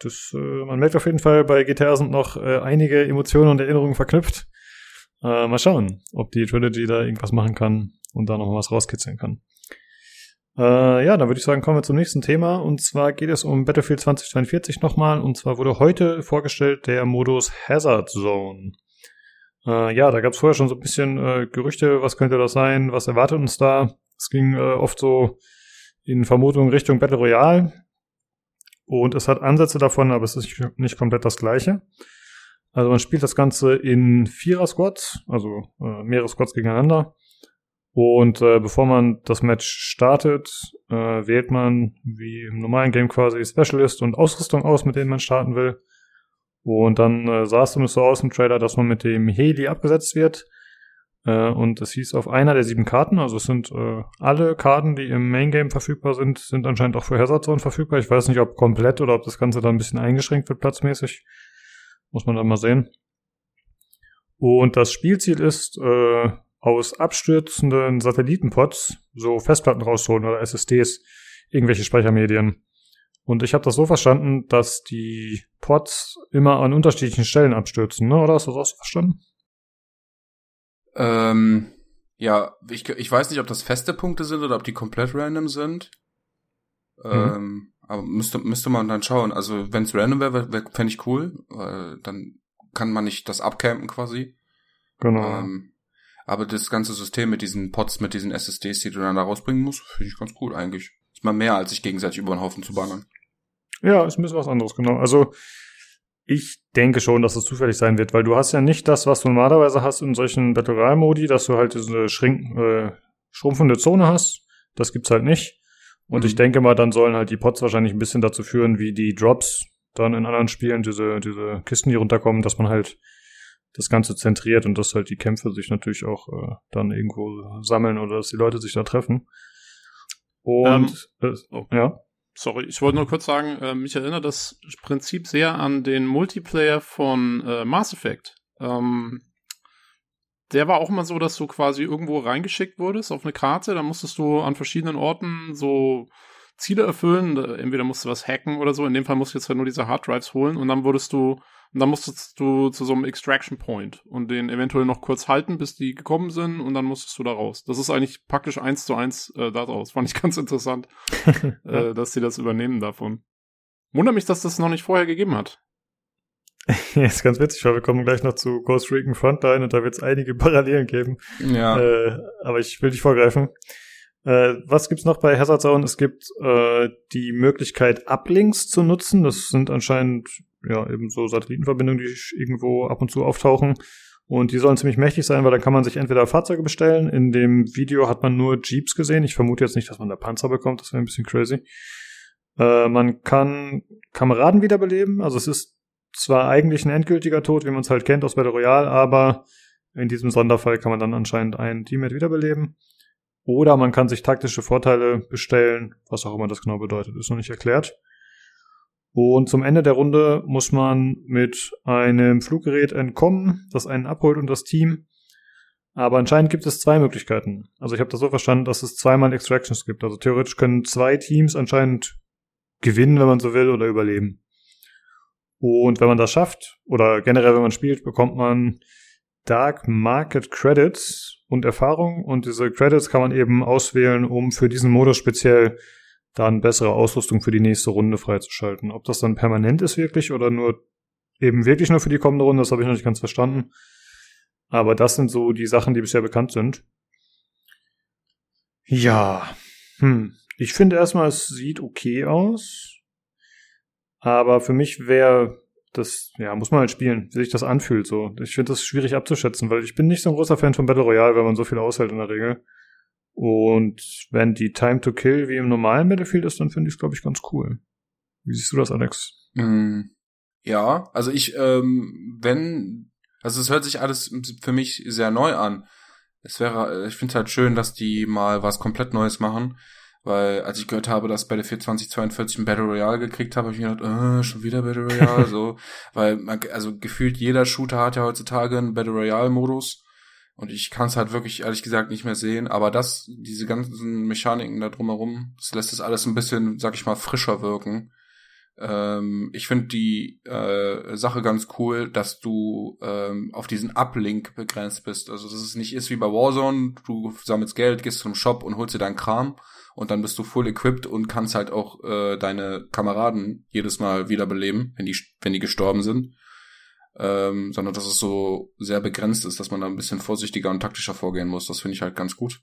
das, äh, man merkt auf jeden Fall, bei GTA sind noch äh, einige Emotionen und Erinnerungen verknüpft. Äh, mal schauen, ob die Trilogy da irgendwas machen kann und da noch was rauskitzeln kann. Äh, ja, dann würde ich sagen, kommen wir zum nächsten Thema. Und zwar geht es um Battlefield 2042 nochmal. Und zwar wurde heute vorgestellt der Modus Hazard Zone. Äh, ja, da gab es vorher schon so ein bisschen äh, Gerüchte, was könnte das sein, was erwartet uns da. Es ging äh, oft so in Vermutung Richtung Battle Royale. Und es hat Ansätze davon, aber es ist nicht komplett das gleiche. Also man spielt das Ganze in Vierer-Squads, also äh, mehrere Squads gegeneinander. Und äh, bevor man das Match startet, äh, wählt man wie im normalen Game quasi Specialist und Ausrüstung aus, mit denen man starten will. Und dann äh, sah es zumindest so aus im Trailer, dass man mit dem Heli abgesetzt wird. Äh, und es hieß auf einer der sieben Karten, also es sind äh, alle Karten, die im Main Game verfügbar sind, sind anscheinend auch für Hazard Zone verfügbar. Ich weiß nicht, ob komplett oder ob das Ganze da ein bisschen eingeschränkt wird platzmäßig. Muss man dann mal sehen. Und das Spielziel ist, äh, aus abstürzenden Satellitenpods so Festplatten rausholen oder SSDs, irgendwelche Speichermedien. Und ich habe das so verstanden, dass die Pods immer an unterschiedlichen Stellen abstürzen, ne? Oder hast du das auch so verstanden? Ähm, ja, ich, ich weiß nicht, ob das feste Punkte sind oder ob die komplett random sind. Mhm. Ähm, aber müsste, müsste man dann schauen. Also wenn es random wäre, wär, fände ich cool. Weil dann kann man nicht das abcampen quasi. Genau. Ähm, aber das ganze System mit diesen Pods, mit diesen SSDs, die du dann da rausbringen musst, finde ich ganz cool eigentlich. Ist mal mehr, als sich gegenseitig über den Haufen zu bannern. Ja, ist ein bisschen was anderes, genau. Also ich denke schon, dass es zufällig sein wird, weil du hast ja nicht das, was du normalerweise hast in solchen Battle Royale Modi, dass du halt diese schrink äh, schrumpfende Zone hast. Das gibt's halt nicht. Und mhm. ich denke mal, dann sollen halt die Pods wahrscheinlich ein bisschen dazu führen, wie die Drops dann in anderen Spielen, diese, diese Kisten, die runterkommen, dass man halt das Ganze zentriert und dass halt die Kämpfe sich natürlich auch äh, dann irgendwo sammeln oder dass die Leute sich da treffen. Und ähm, äh, oh. ja. Sorry, ich wollte nur kurz sagen, äh, mich erinnert das Prinzip sehr an den Multiplayer von äh, Mass Effect. Ähm, der war auch immer so, dass du quasi irgendwo reingeschickt wurdest auf eine Karte, dann musstest du an verschiedenen Orten so Ziele erfüllen. Entweder musst du was hacken oder so. In dem Fall musst du jetzt halt nur diese Harddrives holen und dann wurdest du und dann musstest du zu so einem Extraction Point und den eventuell noch kurz halten, bis die gekommen sind und dann musstest du da raus. Das ist eigentlich praktisch eins zu eins äh, daraus. Fand ich (laughs) ganz interessant, (laughs) äh, dass sie das übernehmen davon. Wundert mich, dass das noch nicht vorher gegeben hat. (laughs) Ja, ist ganz witzig, weil wir kommen gleich noch zu Ghost Recon Frontline und da wird es einige Parallelen geben. Ja. Äh, aber ich will dich vorgreifen. Äh, was gibt's noch bei Hazard Zone? Es gibt äh, die Möglichkeit, Uplinks zu nutzen. Das sind anscheinend ja eben so Satellitenverbindungen, die irgendwo ab und zu auftauchen. Und die sollen ziemlich mächtig sein, weil dann kann man sich entweder Fahrzeuge bestellen. In dem Video hat man nur Jeeps gesehen. Ich vermute jetzt nicht, dass man da Panzer bekommt. Das wäre ein bisschen crazy. Äh, man kann Kameraden wiederbeleben. Also es ist zwar eigentlich ein endgültiger Tod, wie man es halt kennt aus Battle Royale, aber in diesem Sonderfall kann man dann anscheinend einen Teammate wiederbeleben. Oder man kann sich taktische Vorteile bestellen, was auch immer das genau bedeutet, ist noch nicht erklärt. Und zum Ende der Runde muss man mit einem Fluggerät entkommen, das einen abholt und das Team. Aber anscheinend gibt es zwei Möglichkeiten. Also ich habe das so verstanden, dass es zweimal Extractions gibt. Also theoretisch können zwei Teams anscheinend gewinnen, wenn man so will, oder überleben. Und wenn man das schafft, oder generell wenn man spielt, bekommt man Dark Market Credits und Erfahrung. Und diese Credits kann man eben auswählen, um für diesen Modus speziell dann bessere Ausrüstung für die nächste Runde freizuschalten. Ob das dann permanent ist wirklich oder nur eben wirklich nur für die kommende Runde, das habe ich noch nicht ganz verstanden. Aber das sind so die Sachen, die bisher bekannt sind. Ja, hm. Ich finde erstmal, es sieht okay aus. Aber für mich wäre das, ja, muss man halt spielen, wie sich das anfühlt, so. Ich finde das schwierig abzuschätzen, weil ich bin nicht so ein großer Fan von Battle Royale, weil man so viel aushält in der Regel. Und wenn die Time to Kill wie im normalen Battlefield ist, dann finde ich es, glaube ich, ganz cool. Wie siehst du das, Alex? Mm, ja, also ich, ähm, wenn, also es hört sich alles für mich sehr neu an. Es wäre, ich finde es halt schön, dass die mal was komplett Neues machen. Weil als ich gehört habe, dass Battlefield 2042 ein Battle Royale gekriegt habe, habe ich mir gedacht, äh, schon wieder Battle Royale, (laughs) so. Weil, man, also gefühlt jeder Shooter hat ja heutzutage einen Battle Royale Modus. Und ich kann es halt wirklich, ehrlich gesagt, nicht mehr sehen. Aber das, diese ganzen Mechaniken da drumherum, das lässt es alles ein bisschen, sag ich mal, frischer wirken. Ähm, ich finde die äh, Sache ganz cool, dass du ähm, auf diesen Uplink begrenzt bist. Also dass es nicht ist wie bei Warzone, du sammelst Geld, gehst zum Shop und holst dir deinen Kram und dann bist du full equipped und kannst halt auch äh, deine Kameraden jedes Mal wiederbeleben, wenn die, wenn die gestorben sind ähm, sondern dass es so sehr begrenzt ist, dass man da ein bisschen vorsichtiger und taktischer vorgehen muss. Das finde ich halt ganz gut.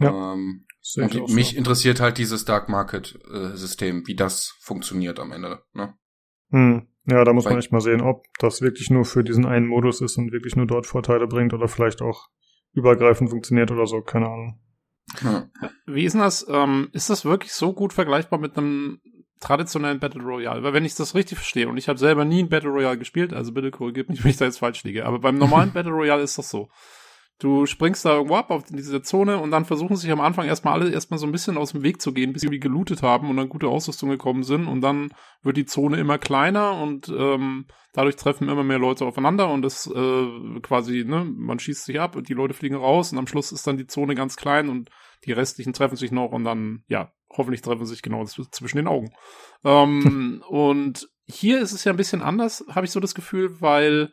Ja, ähm, und mich so. interessiert halt dieses Dark Market äh, System, wie das funktioniert am Ende. Ne? Hm. Ja, da muss Weil, man echt mal sehen, ob das wirklich nur für diesen einen Modus ist und wirklich nur dort Vorteile bringt oder vielleicht auch übergreifend funktioniert oder so, keine Ahnung. Ja. Wie ist denn das? Ähm, ist das wirklich so gut vergleichbar mit einem traditionellen Battle Royale? Weil wenn ich das richtig verstehe, und ich habe selber nie ein Battle Royale gespielt, also bitte korrigiert mich, (laughs) wenn ich da jetzt falsch liege, aber beim normalen (laughs) Battle Royale ist das so. Du springst da irgendwo ab auf diese Zone und dann versuchen sich am Anfang erstmal alle erstmal so ein bisschen aus dem Weg zu gehen, bis sie irgendwie gelootet haben und dann gute Ausrüstung gekommen sind und dann wird die Zone immer kleiner und ähm, dadurch treffen immer mehr Leute aufeinander und das äh, quasi, ne, man schießt sich ab und die Leute fliegen raus und am Schluss ist dann die Zone ganz klein und die restlichen treffen sich noch und dann, ja, hoffentlich treffen sich genau zwischen den Augen. Ähm, (laughs) und hier ist es ja ein bisschen anders, habe ich so das Gefühl, weil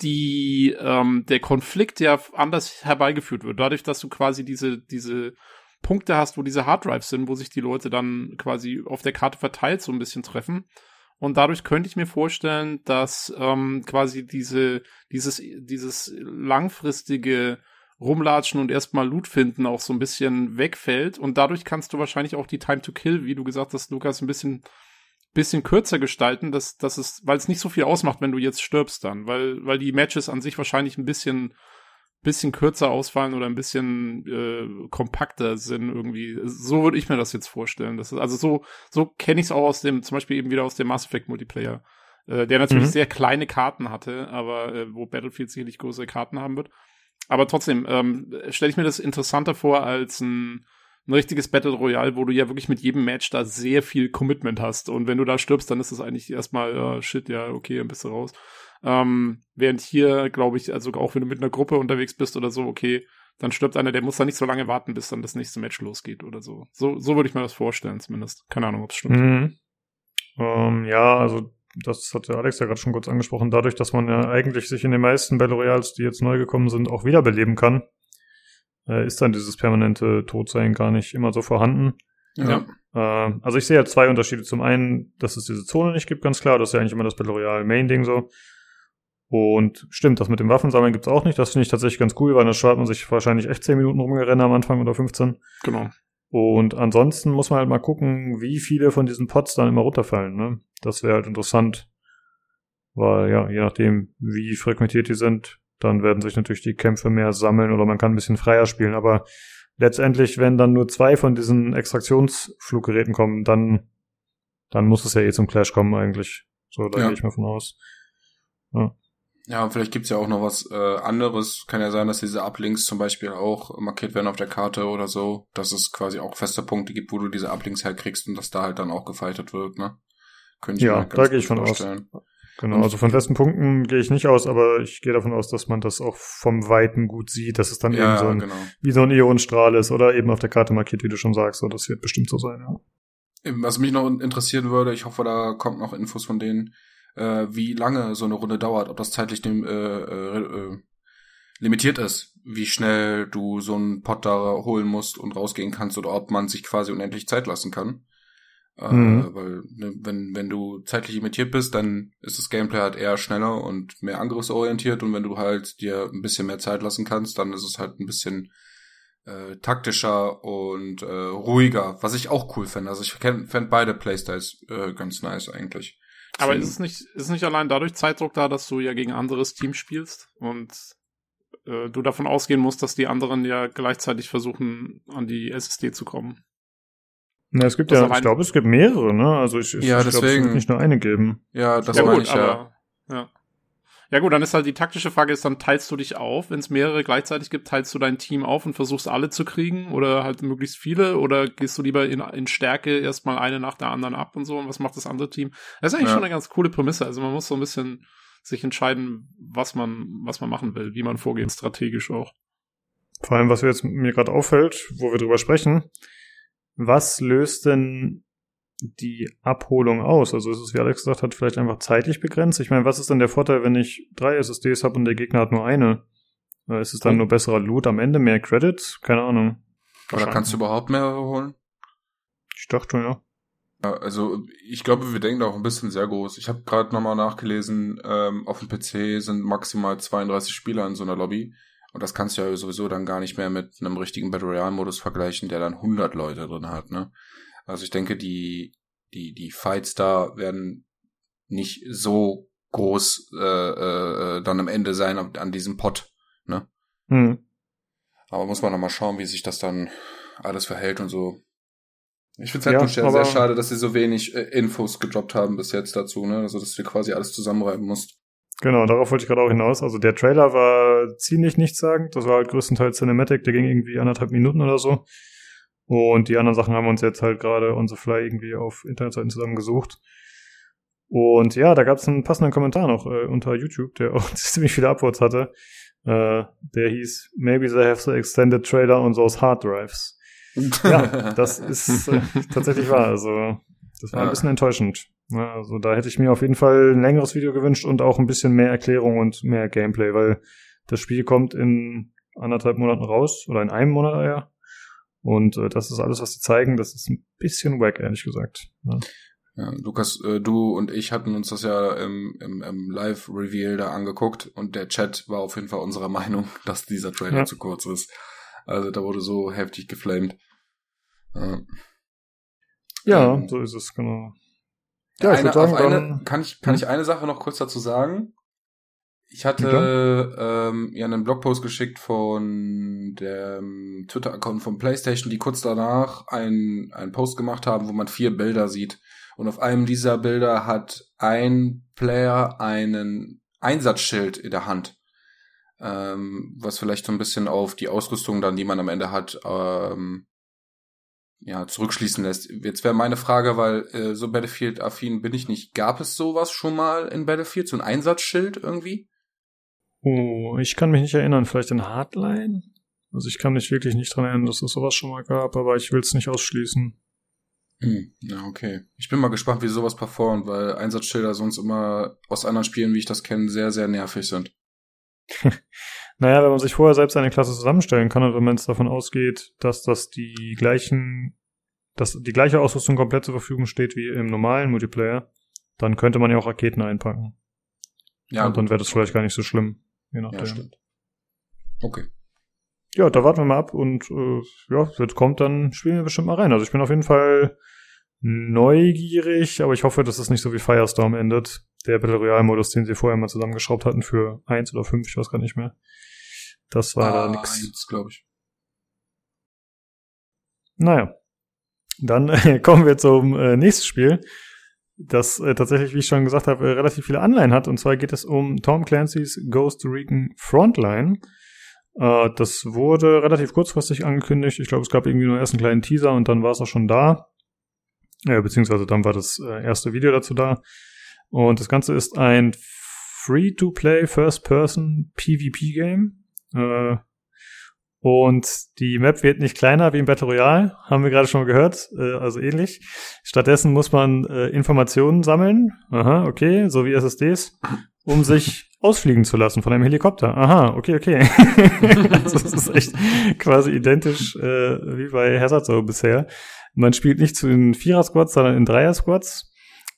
die ähm, der Konflikt ja anders herbeigeführt wird. Dadurch, dass du quasi diese, diese Punkte hast, wo diese Harddrives sind, wo sich die Leute dann quasi auf der Karte verteilt so ein bisschen treffen. Und dadurch könnte ich mir vorstellen, dass ähm, quasi diese, dieses, dieses langfristige Rumlatschen und erstmal Loot finden auch so ein bisschen wegfällt. Und dadurch kannst du wahrscheinlich auch die Time to Kill, wie du gesagt hast, Lukas, ein bisschen bisschen kürzer gestalten, dass, dass es, weil es nicht so viel ausmacht, wenn du jetzt stirbst dann, weil, weil die Matches an sich wahrscheinlich ein bisschen, bisschen kürzer ausfallen oder ein bisschen äh, kompakter sind irgendwie. So würde ich mir das jetzt vorstellen. Das ist, also so, so kenne ich es auch aus dem, zum Beispiel eben wieder aus dem Mass Effect Multiplayer, äh, der natürlich mhm. sehr kleine Karten hatte, aber äh, wo Battlefield sicherlich größere Karten haben wird. Aber trotzdem ähm, stelle ich mir das interessanter vor als ein ein richtiges Battle Royale, wo du ja wirklich mit jedem Match da sehr viel Commitment hast. Und wenn du da stirbst, dann ist das eigentlich erstmal, uh, shit, ja, okay, dann bist du raus. Ähm, während hier, glaube ich, also auch wenn du mit einer Gruppe unterwegs bist oder so, okay, dann stirbt einer, der muss da nicht so lange warten, bis dann das nächste Match losgeht oder so. So, so würde ich mir das vorstellen, zumindest. Keine Ahnung, ob es stimmt. Mhm. Ähm, ja, also das hat der Alex ja gerade schon kurz angesprochen, dadurch, dass man ja eigentlich sich in den meisten Battle Royals, die jetzt neu gekommen sind, auch wiederbeleben kann, äh, ist dann dieses permanente Todsein gar nicht immer so vorhanden. Ja. Äh, also ich sehe ja zwei Unterschiede. Zum einen, dass es diese Zone nicht gibt, ganz klar. Das ist ja eigentlich immer das Battle Royale Main-Ding so. Und stimmt, das mit dem Waffensammeln gibt's auch nicht. Das finde ich tatsächlich ganz cool, weil dann spart man sich wahrscheinlich echt 10 Minuten rumgerennen am Anfang oder 15. Genau. Und ansonsten muss man halt mal gucken, wie viele von diesen Pots dann immer runterfallen. Ne? Das wäre halt interessant. Weil ja, je nachdem, wie frequentiert die sind, dann werden sich natürlich die Kämpfe mehr sammeln oder man kann ein bisschen freier spielen. Aber letztendlich, wenn dann nur zwei von diesen Extraktionsfluggeräten kommen, dann, dann muss es ja eh zum Clash kommen eigentlich. So, da ja. gehe ich mal von aus. Ja. Ja, und vielleicht gibt's ja auch noch was äh, anderes. Kann ja sein, dass diese Uplinks zum Beispiel auch markiert werden auf der Karte oder so, dass es quasi auch feste Punkte gibt, wo du diese Uplinks herkriegst und dass da halt dann auch gefightet wird, ne? Könnte ich ja, da gehe ich von vorstellen. aus. Genau, also von festen Punkten gehe ich nicht aus, aber ich gehe davon aus, dass man das auch vom Weiten gut sieht, dass es dann ja, eben so ein, genau. wie so ein Ionenstrahl ist oder eben auf der Karte markiert, wie du schon sagst. So, das wird bestimmt so sein, ja. Was mich noch interessieren würde, ich hoffe, da kommt noch Infos von denen, äh, wie lange so eine Runde dauert, ob das zeitlich dem, äh, äh, äh, limitiert ist, wie schnell du so einen Pot da holen musst und rausgehen kannst oder ob man sich quasi unendlich Zeit lassen kann. Äh, mhm. weil ne, wenn, wenn du zeitlich limitiert bist, dann ist das Gameplay halt eher schneller und mehr angriffsorientiert und wenn du halt dir ein bisschen mehr Zeit lassen kannst, dann ist es halt ein bisschen äh, taktischer und äh, ruhiger, was ich auch cool fände. Also ich fände beide Playstyles äh, ganz nice eigentlich. Aber ist es nicht, ist es nicht allein dadurch Zeitdruck da, dass du ja gegen anderes Team spielst und äh, du davon ausgehen musst, dass die anderen ja gleichzeitig versuchen, an die SSD zu kommen? Na, es gibt das ja, ich glaube, es gibt mehrere, ne? Also ich, ich, ja, ich glaube, es wird nicht nur eine geben. Ja, das ja, meine gut, ich aber, ja. Ja. Gut, dann ist halt die taktische Frage ist, dann teilst du dich auf, wenn es mehrere gleichzeitig gibt, teilst du dein Team auf und versuchst alle zu kriegen oder halt möglichst viele oder gehst du lieber in, in Stärke erstmal eine nach der anderen ab und so und was macht das andere Team? Das ist eigentlich ja. schon eine ganz coole Prämisse. Also man muss so ein bisschen sich entscheiden, was man, was man machen will, wie man vorgeht, strategisch auch. Vor allem, was jetzt mir gerade auffällt, wo wir drüber sprechen, was löst denn die Abholung aus? Also ist es, wie Alex gesagt hat, vielleicht einfach zeitlich begrenzt? Ich meine, was ist denn der Vorteil, wenn ich drei SSDs habe und der Gegner hat nur eine? Ist es dann nur besserer Loot am Ende, mehr Credits? Keine Ahnung. Oder kannst du überhaupt mehr holen? Ich dachte schon, ja. Also ich glaube, wir denken da auch ein bisschen sehr groß. Ich habe gerade nochmal nachgelesen, ähm, auf dem PC sind maximal 32 Spieler in so einer Lobby. Und das kannst du ja sowieso dann gar nicht mehr mit einem richtigen Battle Royale Modus vergleichen, der dann 100 Leute drin hat, ne? Also ich denke, die, die, die Fights da werden nicht so groß äh, äh, äh dann am Ende sein an, an diesem Pot, ne? Hm. Aber muss man noch mal schauen, wie sich das dann alles verhält und so. Ich finde es halt ja, sehr schade, dass sie so wenig äh, Infos gedroppt haben bis jetzt dazu, ne? Also dass du quasi alles zusammenreiben musst. Genau, darauf wollte ich gerade auch hinaus. Also der Trailer war ziemlich nichtssagend. Das war halt größtenteils Cinematic, der ging irgendwie anderthalb Minuten oder so. Und die anderen Sachen haben wir uns jetzt halt gerade on the fly irgendwie auf Internetseiten zusammengesucht. Und ja, da gab es einen passenden Kommentar noch äh, unter YouTube, der (laughs) auch ziemlich viele Upvotes hatte. Äh, der hieß, maybe they have the extended trailer on those hard drives. ja, (laughs) das ist äh, tatsächlich wahr. Also, das war ein bisschen enttäuschend. Also da hätte ich mir auf jeden Fall ein längeres Video gewünscht und auch ein bisschen mehr Erklärung und mehr Gameplay, weil das Spiel kommt in anderthalb Monaten raus oder in einem Monat ja. Und äh, das ist alles, was sie zeigen. Das ist ein bisschen wack, ehrlich gesagt. Ja. Ja, Lukas, äh, du und ich hatten uns das ja im, im, im Live-Reveal da angeguckt und der Chat war auf jeden Fall unserer (laughs) Meinung, dass dieser Trailer ja. zu kurz ist. Also da wurde so heftig geflamed. Ja, ja ähm, so ist es, genau. Ja, eine, ich sagen, eine, kann ich, kann hm? ich eine Sache noch kurz dazu sagen? Ich hatte ähm, ja einen Blogpost geschickt von dem Twitter-Account von PlayStation, die kurz danach einen, einen Post gemacht haben, wo man vier Bilder sieht. Und auf einem dieser Bilder hat ein Player einen Einsatzschild in der Hand. Ähm, was vielleicht so ein bisschen auf die Ausrüstung dann, die man am Ende hat, ähm, ja, zurückschließen lässt. Jetzt wäre meine Frage, weil äh, so Battlefield-affin bin ich nicht. Gab es sowas schon mal in Battlefield, so ein Einsatzschild irgendwie? Oh, ich kann mich nicht erinnern. Vielleicht in Hardline? Also ich kann mich wirklich nicht dran erinnern, dass es sowas schon mal gab, aber ich will es nicht ausschließen. Hm, ja, okay. Ich bin mal gespannt, wie sowas performt, weil Einsatzschilder sonst immer aus anderen Spielen, wie ich das kenne, sehr, sehr nervig sind. (laughs) naja, wenn man sich vorher selbst eine Klasse zusammenstellen kann und wenn man jetzt davon ausgeht, dass das die gleichen, dass die gleiche Ausrüstung komplett zur Verfügung steht wie im normalen Multiplayer, dann könnte man ja auch Raketen einpacken. Ja. Und dann wäre das vielleicht gar nicht so schlimm. Je nachdem. Ja, stimmt. Okay. Ja, da warten wir mal ab und äh, ja, es kommt, dann spielen wir bestimmt mal rein. Also ich bin auf jeden Fall neugierig, aber ich hoffe, dass es nicht so wie Firestorm endet. Der Battle Royale Modus, den sie vorher mal zusammengeschraubt hatten für eins oder fünf, ich weiß gar nicht mehr. Das war ah, da nix. glaube ich. Naja. Dann äh, (laughs) kommen wir zum äh, nächsten Spiel das äh, tatsächlich, wie ich schon gesagt habe, äh, relativ viele Anleihen hat. Und zwar geht es um Tom Clancy's Ghost Recon Frontline. Äh, das wurde relativ kurzfristig angekündigt. Ich glaube, es gab irgendwie nur erst einen kleinen Teaser und dann war es auch schon da. Äh, beziehungsweise dann war das äh, erste Video dazu da. Und das Ganze ist ein Free-to-Play First-Person PvP-Game. Äh, und die Map wird nicht kleiner wie im Battle Royale, haben wir gerade schon gehört, äh, also ähnlich. Stattdessen muss man äh, Informationen sammeln, aha, okay, so wie SSDs, um sich (laughs) ausfliegen zu lassen von einem Helikopter. Aha, okay, okay. (laughs) also das ist echt quasi identisch äh, wie bei Hazard so bisher. Man spielt nicht zu den Vierer-Squads, sondern in Dreier-Squads.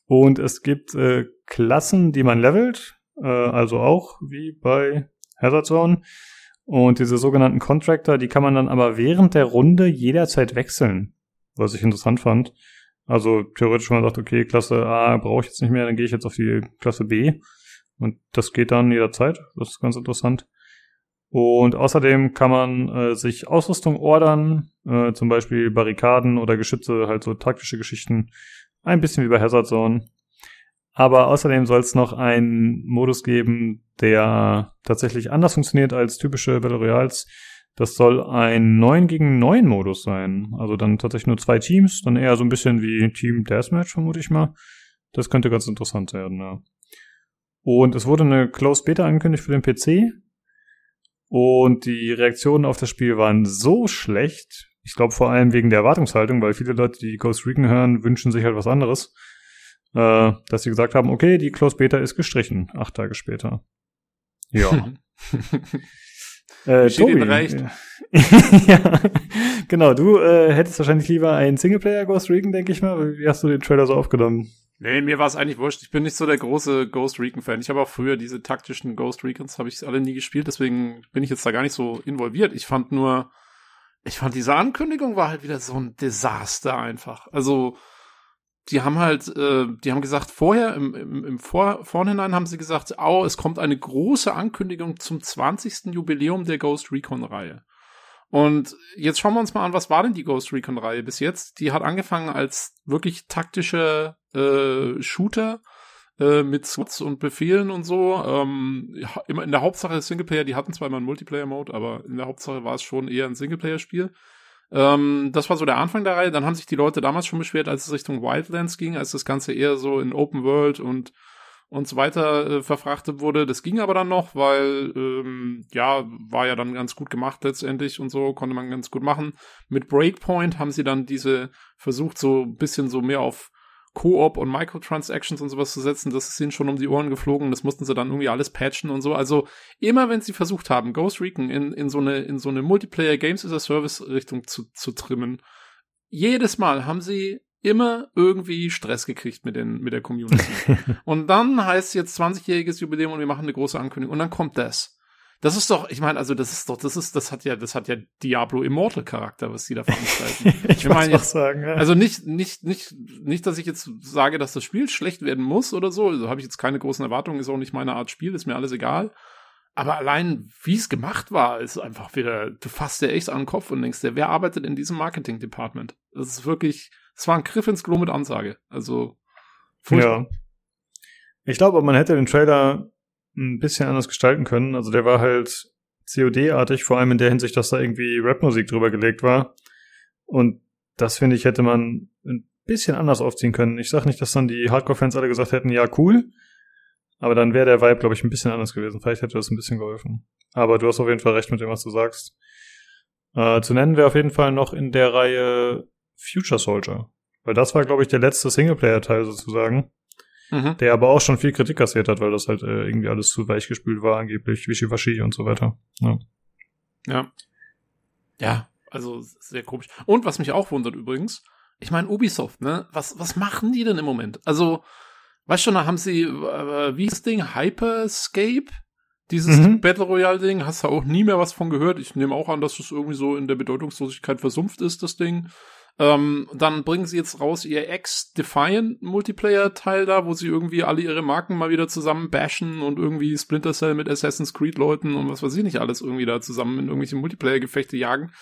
Und es gibt äh, Klassen, die man levelt, äh, also auch wie bei Hazard Zone. Und diese sogenannten Contractor, die kann man dann aber während der Runde jederzeit wechseln, was ich interessant fand. Also theoretisch, wenn man sagt, okay, Klasse A brauche ich jetzt nicht mehr, dann gehe ich jetzt auf die Klasse B. Und das geht dann jederzeit. Das ist ganz interessant. Und außerdem kann man äh, sich Ausrüstung ordern, äh, zum Beispiel Barrikaden oder Geschütze, halt so taktische Geschichten. Ein bisschen wie bei Hazard Zone. Aber außerdem soll es noch einen Modus geben, der tatsächlich anders funktioniert als typische Battle Royals. Das soll ein 9 gegen 9 Modus sein. Also dann tatsächlich nur zwei Teams, dann eher so ein bisschen wie Team Deathmatch, vermute ich mal. Das könnte ganz interessant werden, ja. Und es wurde eine Closed Beta angekündigt für den PC. Und die Reaktionen auf das Spiel waren so schlecht. Ich glaube vor allem wegen der Erwartungshaltung, weil viele Leute, die Ghost Recon hören, wünschen sich halt was anderes äh, dass sie gesagt haben, okay, die Close Beta ist gestrichen, acht Tage später. Ja. (laughs) Äh, Tobi, recht. (laughs) ja, genau. Du äh, hättest wahrscheinlich lieber einen Singleplayer Ghost Recon, denke ich mal. Wie hast du den Trailer so aufgenommen? Nee, mir war es eigentlich wurscht. Ich bin nicht so der große Ghost Recon-Fan. Ich habe auch früher diese taktischen Ghost Recons, habe ich alle nie gespielt, deswegen bin ich jetzt da gar nicht so involviert. Ich fand nur, ich fand diese Ankündigung war halt wieder so ein Desaster einfach. Also, die haben halt, äh, die haben gesagt, vorher, im, im, im Vor Vorhinein haben sie gesagt, oh, es kommt eine große Ankündigung zum 20. Jubiläum der Ghost Recon-Reihe. Und jetzt schauen wir uns mal an, was war denn die Ghost Recon-Reihe bis jetzt? Die hat angefangen als wirklich taktische äh, Shooter äh, mit Squads und Befehlen und so. Ähm, immer in der Hauptsache Singleplayer, die hatten zwar immer einen Multiplayer-Mode, aber in der Hauptsache war es schon eher ein Singleplayer-Spiel. Ähm, das war so der Anfang der Reihe. Dann haben sich die Leute damals schon beschwert, als es Richtung Wildlands ging, als das Ganze eher so in Open World und und so weiter äh, verfrachtet wurde. Das ging aber dann noch, weil ähm, ja, war ja dann ganz gut gemacht letztendlich und so, konnte man ganz gut machen. Mit Breakpoint haben sie dann diese versucht, so ein bisschen so mehr auf Koop und Microtransactions und sowas zu setzen, das ist ihnen schon um die Ohren geflogen, das mussten sie dann irgendwie alles patchen und so. Also immer wenn sie versucht haben, Ghost Recon in, in so eine, in so eine Multiplayer Games as a Service Richtung zu, zu trimmen, jedes Mal haben sie immer irgendwie Stress gekriegt mit, den, mit der Community. (laughs) und dann heißt es jetzt 20-jähriges Jubiläum und wir machen eine große Ankündigung. Und dann kommt das. Das ist doch, ich meine, also das ist doch, das ist, das hat ja, das hat ja Diablo Immortal Charakter, was die da veranstalten. (laughs) ich meine jetzt sagen, ja. Also nicht, nicht, nicht, nicht, dass ich jetzt sage, dass das Spiel schlecht werden muss oder so. Also habe ich jetzt keine großen Erwartungen, ist auch nicht meine Art Spiel, ist mir alles egal. Aber allein, wie es gemacht war, ist einfach wieder, du fasst dir echt an den Kopf und denkst dir, wer arbeitet in diesem Marketing-Department? Das ist wirklich, es war ein Griff ins Klo mit Ansage. Also, furchtbar. Ja. Ich glaube, man hätte den Trailer ein bisschen anders gestalten können. Also der war halt COD-artig, vor allem in der Hinsicht, dass da irgendwie Rapmusik drüber gelegt war. Und das finde ich, hätte man ein bisschen anders aufziehen können. Ich sag nicht, dass dann die Hardcore-Fans alle gesagt hätten, ja, cool. Aber dann wäre der Vibe, glaube ich, ein bisschen anders gewesen. Vielleicht hätte das ein bisschen geholfen. Aber du hast auf jeden Fall recht mit dem, was du sagst. Äh, zu nennen wäre auf jeden Fall noch in der Reihe Future Soldier. Weil das war, glaube ich, der letzte Singleplayer-Teil sozusagen. Mhm. Der aber auch schon viel Kritik kassiert hat, weil das halt äh, irgendwie alles zu weich gespült war, angeblich, Wischiwaschi und so weiter. Ja. ja. Ja, also sehr komisch. Und was mich auch wundert übrigens, ich meine, Ubisoft, ne? Was, was machen die denn im Moment? Also, weißt du, da haben sie, äh, wie ist das Ding? Hyperscape? Dieses mhm. Battle Royale-Ding, hast du auch nie mehr was von gehört. Ich nehme auch an, dass das irgendwie so in der Bedeutungslosigkeit versumpft ist, das Ding. Ähm, dann bringen sie jetzt raus ihr Ex-Defiant Multiplayer-Teil da, wo sie irgendwie alle ihre Marken mal wieder zusammen bashen und irgendwie Splinter Cell mit Assassin's Creed-Leuten und was weiß ich nicht alles irgendwie da zusammen in irgendwelche Multiplayer-Gefechte jagen.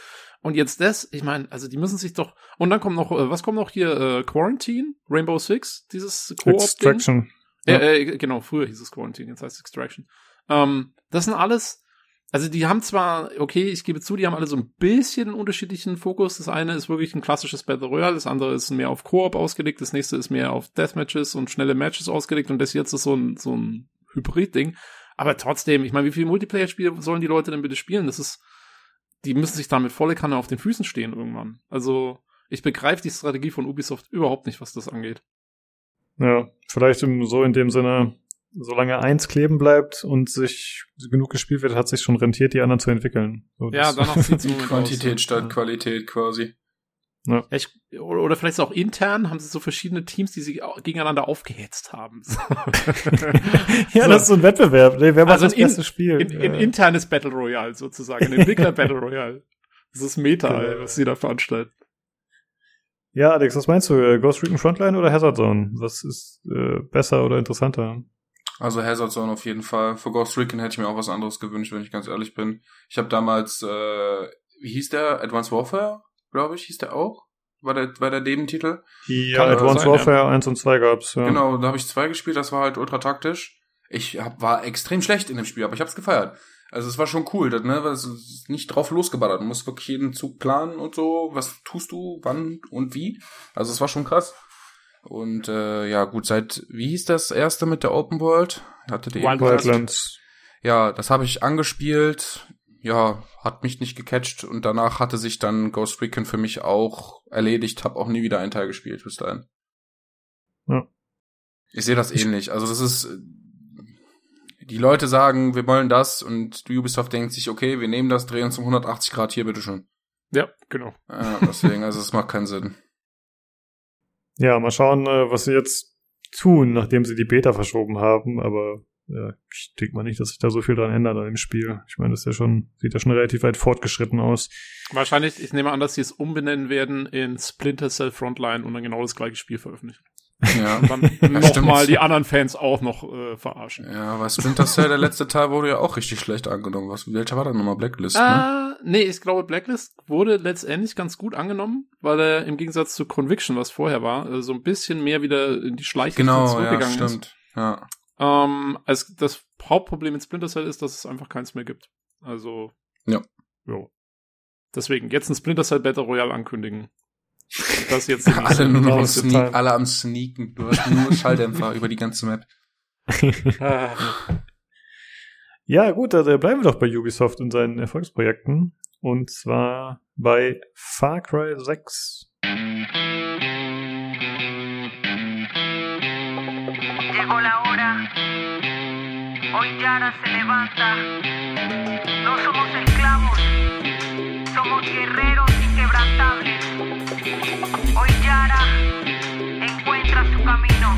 Und jetzt das, ich meine, also die müssen sich doch. Und dann kommt noch, äh, was kommt noch hier? Äh, Quarantine, Rainbow Six, dieses Koop-Ding. Extraction. Ja. Äh, äh, genau, früher hieß es Quarantine, jetzt heißt es Extraction. Ähm, das sind alles also die haben zwar, okay, ich gebe zu, die haben alle so ein bisschen einen unterschiedlichen Fokus. Das eine ist wirklich ein klassisches Battle Royale, das andere ist mehr auf Koop ausgelegt, das nächste ist mehr auf Deathmatches und schnelle Matches ausgelegt und das jetzt ist so ein, so ein Hybrid-Ding. Aber trotzdem, ich meine, wie viele Multiplayer-Spiele sollen die Leute denn bitte spielen? Das ist, die müssen sich damit volle Kanne auf den Füßen stehen irgendwann. Also, ich begreife die Strategie von Ubisoft überhaupt nicht, was das angeht. Ja, vielleicht so in dem Sinne, solange eins kleben bleibt und sich genug gespielt wird, hat sich schon rentiert, die anderen zu entwickeln. So, ja, danach sieht es Quantität aus, statt ja. Qualität quasi. Ja. Ich, oder vielleicht auch intern haben sie so verschiedene Teams, die sich gegeneinander aufgehetzt haben. (laughs) (laughs) ja, so. das ist so ein Wettbewerb. Nee, wer also macht das in, beste Spiel? In, in, ja. internes Battle Royale sozusagen, ein Entwickler Battle Royale. Das ist Meta, genau. was sie da veranstalten. Ja, Alex, was meinst du? Äh, Ghost Recon Frontline oder Hazard Zone? Was ist äh, besser oder interessanter? Also Hazard Zone auf jeden Fall. Für Ghost Recon hätte ich mir auch was anderes gewünscht, wenn ich ganz ehrlich bin. Ich habe damals, äh, wie hieß der? Advanced Warfare, glaube ich, hieß der auch? War der, war der Nebentitel? Ja, Kann Advanced sein, Warfare ja. 1 und 2 gab's, ja. Genau, da habe ich zwei gespielt, das war halt ultra taktisch. Ich hab, war extrem schlecht in dem Spiel, aber ich hab's gefeiert. Also es war schon cool, das, ne, weil es ist nicht drauf losgeballert. Du musst wirklich jeden Zug planen und so, was tust du, wann und wie. Also es war schon krass. Und äh, ja, gut, seit wie hieß das erste mit der Open World? Hatte die Wildlands. Ja, das habe ich angespielt. Ja, hat mich nicht gecatcht und danach hatte sich dann Ghost Recon für mich auch erledigt, habe auch nie wieder einen Teil gespielt bis dahin. Ja. Ich sehe das ähnlich. Also das ist die Leute sagen, wir wollen das und Ubisoft denkt sich, okay, wir nehmen das, drehen uns um 180 Grad hier, bitteschön. Ja, genau. Ja, deswegen, also es macht keinen Sinn. Ja, mal schauen, äh, was sie jetzt tun, nachdem sie die Beta verschoben haben, aber ja, ich denke mal nicht, dass sich da so viel dran ändert an dem Spiel. Ich meine, das ist ja schon, sieht ja schon relativ weit fortgeschritten aus. Wahrscheinlich, ich nehme an, dass sie es umbenennen werden in Splinter Cell Frontline und dann genau das gleiche Spiel veröffentlichen. Ja, Und dann nochmal die anderen Fans auch noch äh, verarschen. ja, aber Splinter Cell, der letzte Teil wurde ja auch richtig schlecht angenommen. Was, welcher war da nochmal? Blacklist, ne? Ah, nee, ich glaube, Blacklist wurde letztendlich ganz gut angenommen, weil er im Gegensatz zu Conviction, was vorher war, äh, so ein bisschen mehr wieder in die Schleichrichtung Genau, ja, zurückgegangen ist. stimmt. Ja. Ähm, es, das Hauptproblem mit Splinter Cell ist, dass es einfach keins mehr gibt. Also. Ja. Jo. Deswegen, jetzt ein Splinter Cell Battle Royale ankündigen. Das jetzt (laughs) alle nur noch am Sneak, alle am Sneaken. Du hast nur (laughs) Schalldämpfer über die ganze Map. Ah, Ja, gut, da bleiben wir doch bei Ubisoft und seinen Erfolgsprojekten. Und zwar bei Far Cry 6. Llegó la hora. Hoy Yara se levanta. No somos esclavos. Somos guerreros inquebrantables. Hoy Yara encuentra su camino.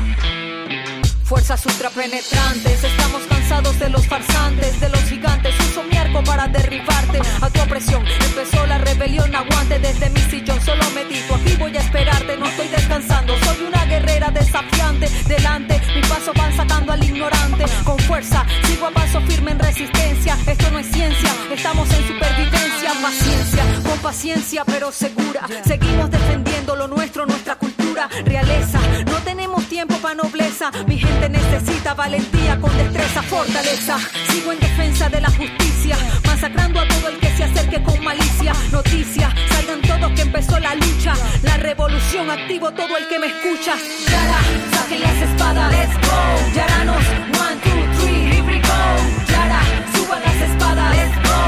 Fuerzas ultrapenetrantes, estamos cansados de los farsantes, de los gigantes. Uso mi arco para derribarte a tu opresión. Empezó la rebelión, aguante desde mi sillón. Solo medito, aquí voy a esperarte, no estoy descansando. Soy una guerrera desafiante. Delante, mi paso van sacando al ignorante. Con fuerza, sigo a paso firme en resistencia. Esto no es ciencia, estamos en supervivencia. Paciencia, con paciencia, pero segura. Seguimos defendiendo lo nuestro, nuestra cultura, realeza. No tenemos tiempo para nobleza. Mi gente necesita valentía con destreza, fortaleza. Sigo en defensa de la justicia, masacrando a todo el que se acerque con malicia. Noticia, salgan todos que empezó la lucha. La revolución, activo todo el que me escucha. Yara, saquen las espadas. Let's go. Yaranos, one, two, three, here we go. Yara, suban las espadas. Let's go.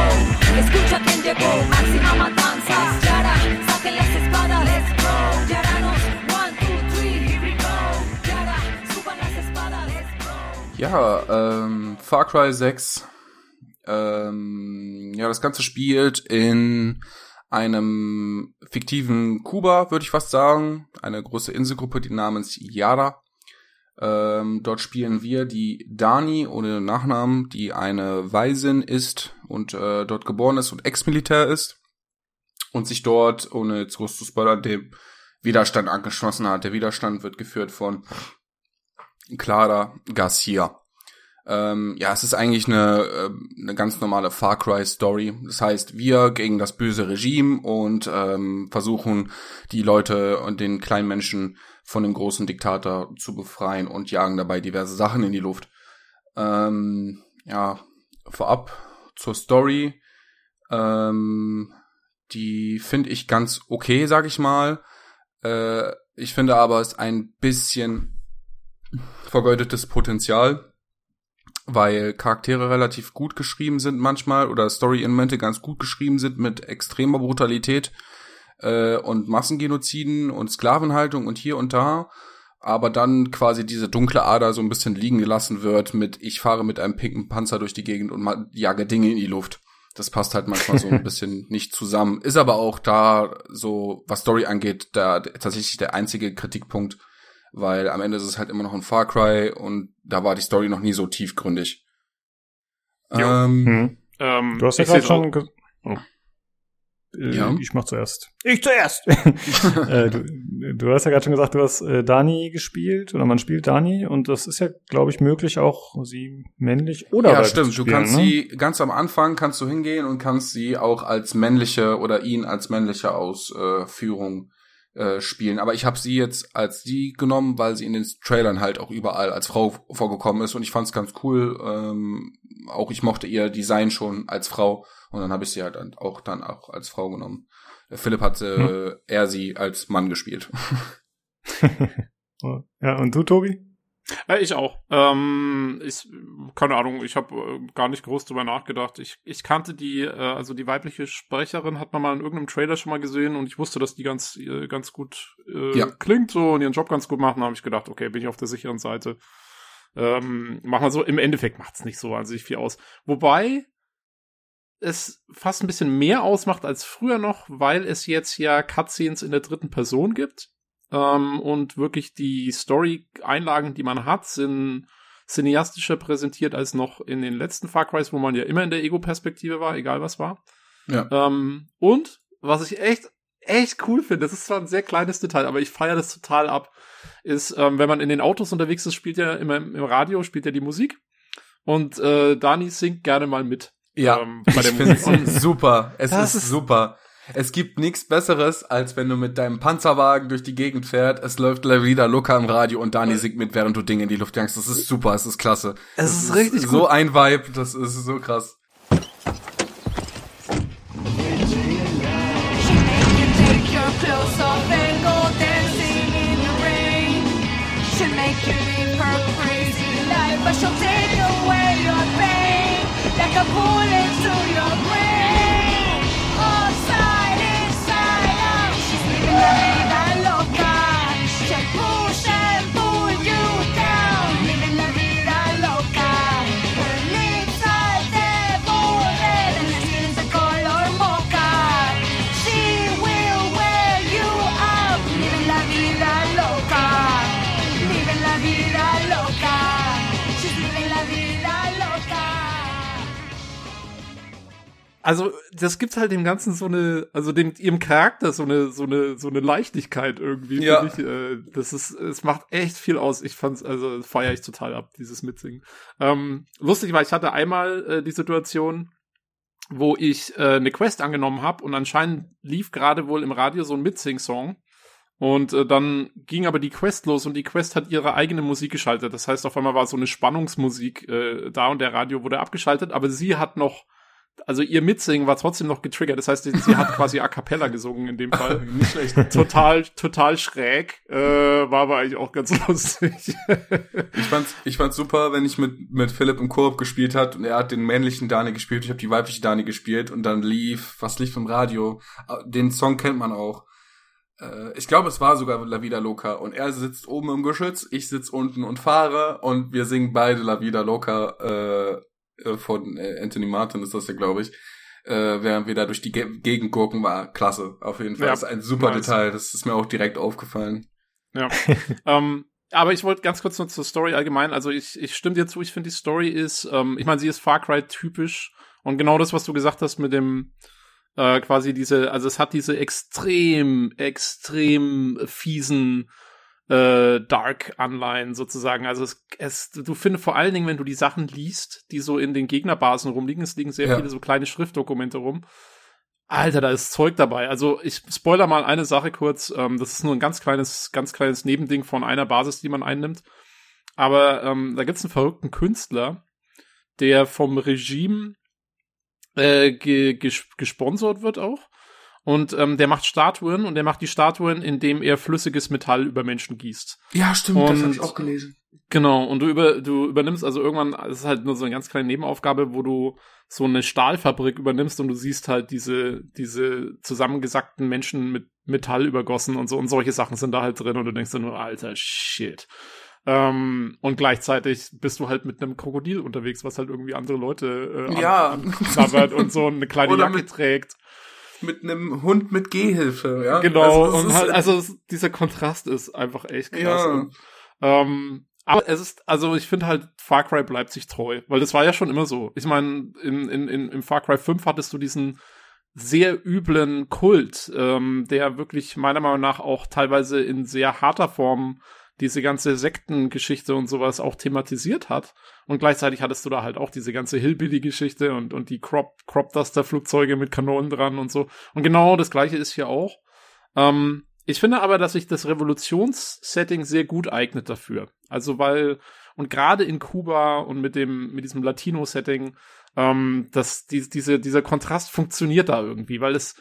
Escucha quién llegó, máxima matanza. Ja, ähm, Far Cry 6. Ähm, ja, das Ganze spielt in einem fiktiven Kuba, würde ich fast sagen. Eine große Inselgruppe, die namens Yara. Ähm, dort spielen wir die Dani ohne Nachnamen, die eine Waisin ist und äh, dort geboren ist und Ex-Militär ist und sich dort, ohne jetzt groß zu spoilern, dem Widerstand angeschlossen hat. Der Widerstand wird geführt von Clara Garcia. Ähm, ja, es ist eigentlich eine, äh, eine ganz normale Far Cry Story. Das heißt, wir gegen das böse Regime und ähm, versuchen die Leute und den kleinen Menschen von dem großen Diktator zu befreien und jagen dabei diverse Sachen in die Luft. Ähm, ja, vorab zur Story. Ähm, die finde ich ganz okay, sag ich mal. Äh, ich finde aber es ein bisschen vergeudetes Potenzial, weil Charaktere relativ gut geschrieben sind manchmal oder Story-Elemente ganz gut geschrieben sind mit extremer Brutalität äh, und Massengenoziden und Sklavenhaltung und hier und da, aber dann quasi diese dunkle Ader so ein bisschen liegen gelassen wird mit ich fahre mit einem pinken Panzer durch die Gegend und jage Dinge in die Luft. Das passt halt manchmal so ein (laughs) bisschen nicht zusammen. Ist aber auch da so, was Story angeht, da tatsächlich der einzige Kritikpunkt, weil am Ende ist es halt immer noch ein Far Cry und da war die Story noch nie so tiefgründig. Ähm, Hm. ähm, Du hast ja ich gerade schon. ge- Oh. Äh, Ja. Ich mach zuerst. Ich zuerst! (laughs) äh, du, du hast ja gerade schon gesagt, du hast äh, Dani gespielt oder man spielt Dani und das ist ja, glaube ich, möglich auch sie männlich oder ja, stimmt. zu Du spielen, kannst ne? sie ganz am Anfang kannst du hingehen und kannst sie auch als männliche oder ihn als männliche Ausführung äh, spielen. Aber ich habe sie jetzt als die genommen, weil sie in den Trailern halt auch überall als Frau vorgekommen ist und ich fand es ganz cool. Ähm, auch ich mochte ihr Design schon als Frau und dann habe ich sie halt auch dann auch als Frau genommen. Philipp hat äh, Hm. er sie als Mann gespielt. (laughs) (laughs) ja, und du, Tobi? Äh, ich auch. Ähm, ich, keine Ahnung, ich habe äh, gar nicht groß drüber nachgedacht. Ich, ich kannte die, äh, also die weibliche Sprecherin hat man mal in irgendeinem Trailer schon mal gesehen und ich wusste, dass die ganz, äh, ganz gut äh, Ja. klingt so und ihren Job ganz gut macht. Und habe ich gedacht, okay, bin ich auf der sicheren Seite. Ähm, mach mal so, im Endeffekt macht's nicht so wahnsinnig viel aus. Wobei es fast ein bisschen mehr ausmacht als früher noch, weil es jetzt ja Cutscenes in der dritten Person gibt. Ähm, und wirklich die Story-Einlagen, die man hat, sind cineastischer präsentiert als noch in den letzten Far Crys, wo man ja immer in der Ego-Perspektive war, egal was war. Ja. Ähm, und was ich echt, echt cool finde, das ist zwar ein sehr kleines Detail, aber ich feiere das total ab, ist, ähm, wenn man in den Autos unterwegs ist, spielt ja immer im, Radio, spielt ja die Musik. Und äh, Dani singt gerne mal mit. Ja, ähm, bei der Musik. super. Es ist, ist- super. Es gibt nichts Besseres, als wenn du mit deinem Panzerwagen durch die Gegend fährt, es läuft Vida Loca im Radio und Dani singt mit, während du Dinge in die Luft jagst. Das ist super, es ist klasse. Es Das ist richtig So gut. ein Vibe, das ist so krass. Take your clothes off and go dancing in the rain. She'll make you live her crazy life, but she'll take away your pain like a bullet to your Also, das gibt halt dem Ganzen so eine, also dem, ihrem Charakter so eine, so eine, so eine Leichtigkeit irgendwie. Ja. Ich, äh, das ist, es macht echt viel aus. Ich fand's, also, feiere ich total ab, dieses Mitsingen. Ähm, lustig war, ich hatte einmal äh, die Situation, wo ich äh, eine Quest angenommen habe und anscheinend lief gerade wohl im Radio so ein Mitsing-Song. Und äh, dann ging aber die Quest los und die Quest hat ihre eigene Musik geschaltet. Das heißt, auf einmal war so eine Spannungsmusik äh, da und der Radio wurde abgeschaltet, aber sie hat noch, also ihr Mitsingen war trotzdem noch getriggert. Das heißt, sie, sie hat quasi a cappella gesungen in dem Fall. (laughs) Nicht schlecht. total, total schräg, äh, war aber eigentlich auch ganz (laughs) lustig. Ich fand's, ich fand's super, wenn ich mit, mit Philipp im Koop gespielt hat und er hat den männlichen Dani gespielt, ich habe die weibliche Dani gespielt und dann lief, was lief im Radio? Ah, Den Song kennt man auch. Äh, Ich glaube, es war sogar La Vida Loca und er sitzt oben im Geschütz, ich sitz unten und fahre und wir singen beide La Vida Loca äh, äh, von äh, Anthony Martin ist das ja, glaube ich. Äh, während wir da durch die Ge Gegend gucken, war klasse. Auf jeden Fall. Ja, das ist ein super nice. Detail. Das ist mir auch direkt aufgefallen. Ja. (laughs) ähm, aber ich wollte ganz kurz noch zur Story allgemein. Also ich, ich stimme dir zu, ich finde die Story ist, ähm, ich meine, sie ist Far Cry typisch und genau das, was du gesagt hast mit dem äh, quasi diese, also es hat diese extrem, extrem fiesen äh, Dark-Anleihen sozusagen. Also es, es, du findest vor allen Dingen, wenn du die Sachen liest, die so in den Gegnerbasen rumliegen, es liegen sehr Ja. viele so kleine Schriftdokumente rum. Alter, da ist Zeug dabei. Also ich spoiler mal eine Sache kurz. Ähm, das ist nur ein ganz kleines, ganz kleines Nebending von einer Basis, die man einnimmt. Aber ähm, da gibt's einen verrückten Künstler, der vom Regime äh, ge ges gesponsert wird auch. Und ähm, der macht Statuen und der macht die Statuen, indem er flüssiges Metall über Menschen gießt. Ja, stimmt, das hab ich auch gelesen. Genau, und du, über, du übernimmst also irgendwann, es ist halt nur so eine ganz kleine Nebenaufgabe, wo du so eine Stahlfabrik übernimmst und du siehst halt diese, diese zusammengesackten Menschen mit Metall übergossen und so und solche Sachen sind da halt drin und du denkst dir nur, alter Shit. Ähm, und gleichzeitig bist du halt mit einem Krokodil unterwegs, was halt irgendwie andere Leute äh, Ja. und so eine kleine (laughs) Jacke trägt. Mit einem Hund mit Gehhilfe, ja. Genau, Also, und halt, also es, dieser Kontrast ist einfach echt krass. Ja. Und, ähm, aber es ist, also ich finde halt, Far Cry bleibt sich treu, weil das war ja schon immer so. Ich meine, in, in, in, im Far Cry 5 hattest du diesen sehr üblen Kult, ähm, der wirklich meiner Meinung nach auch teilweise in sehr harter Form diese ganze Sektengeschichte und sowas auch thematisiert hat. Und gleichzeitig hattest du da halt auch diese ganze Hillbilly-Geschichte und, und die Crop, Crop Duster-Flugzeuge mit Kanonen dran und so. Und genau das gleiche ist hier auch. Ähm, ich finde aber, dass sich das Revolutionssetting sehr gut eignet dafür. Also weil, und gerade in Kuba und mit dem, mit diesem Latino-Setting, ähm, dass die, diese, dieser Kontrast funktioniert da irgendwie, weil es,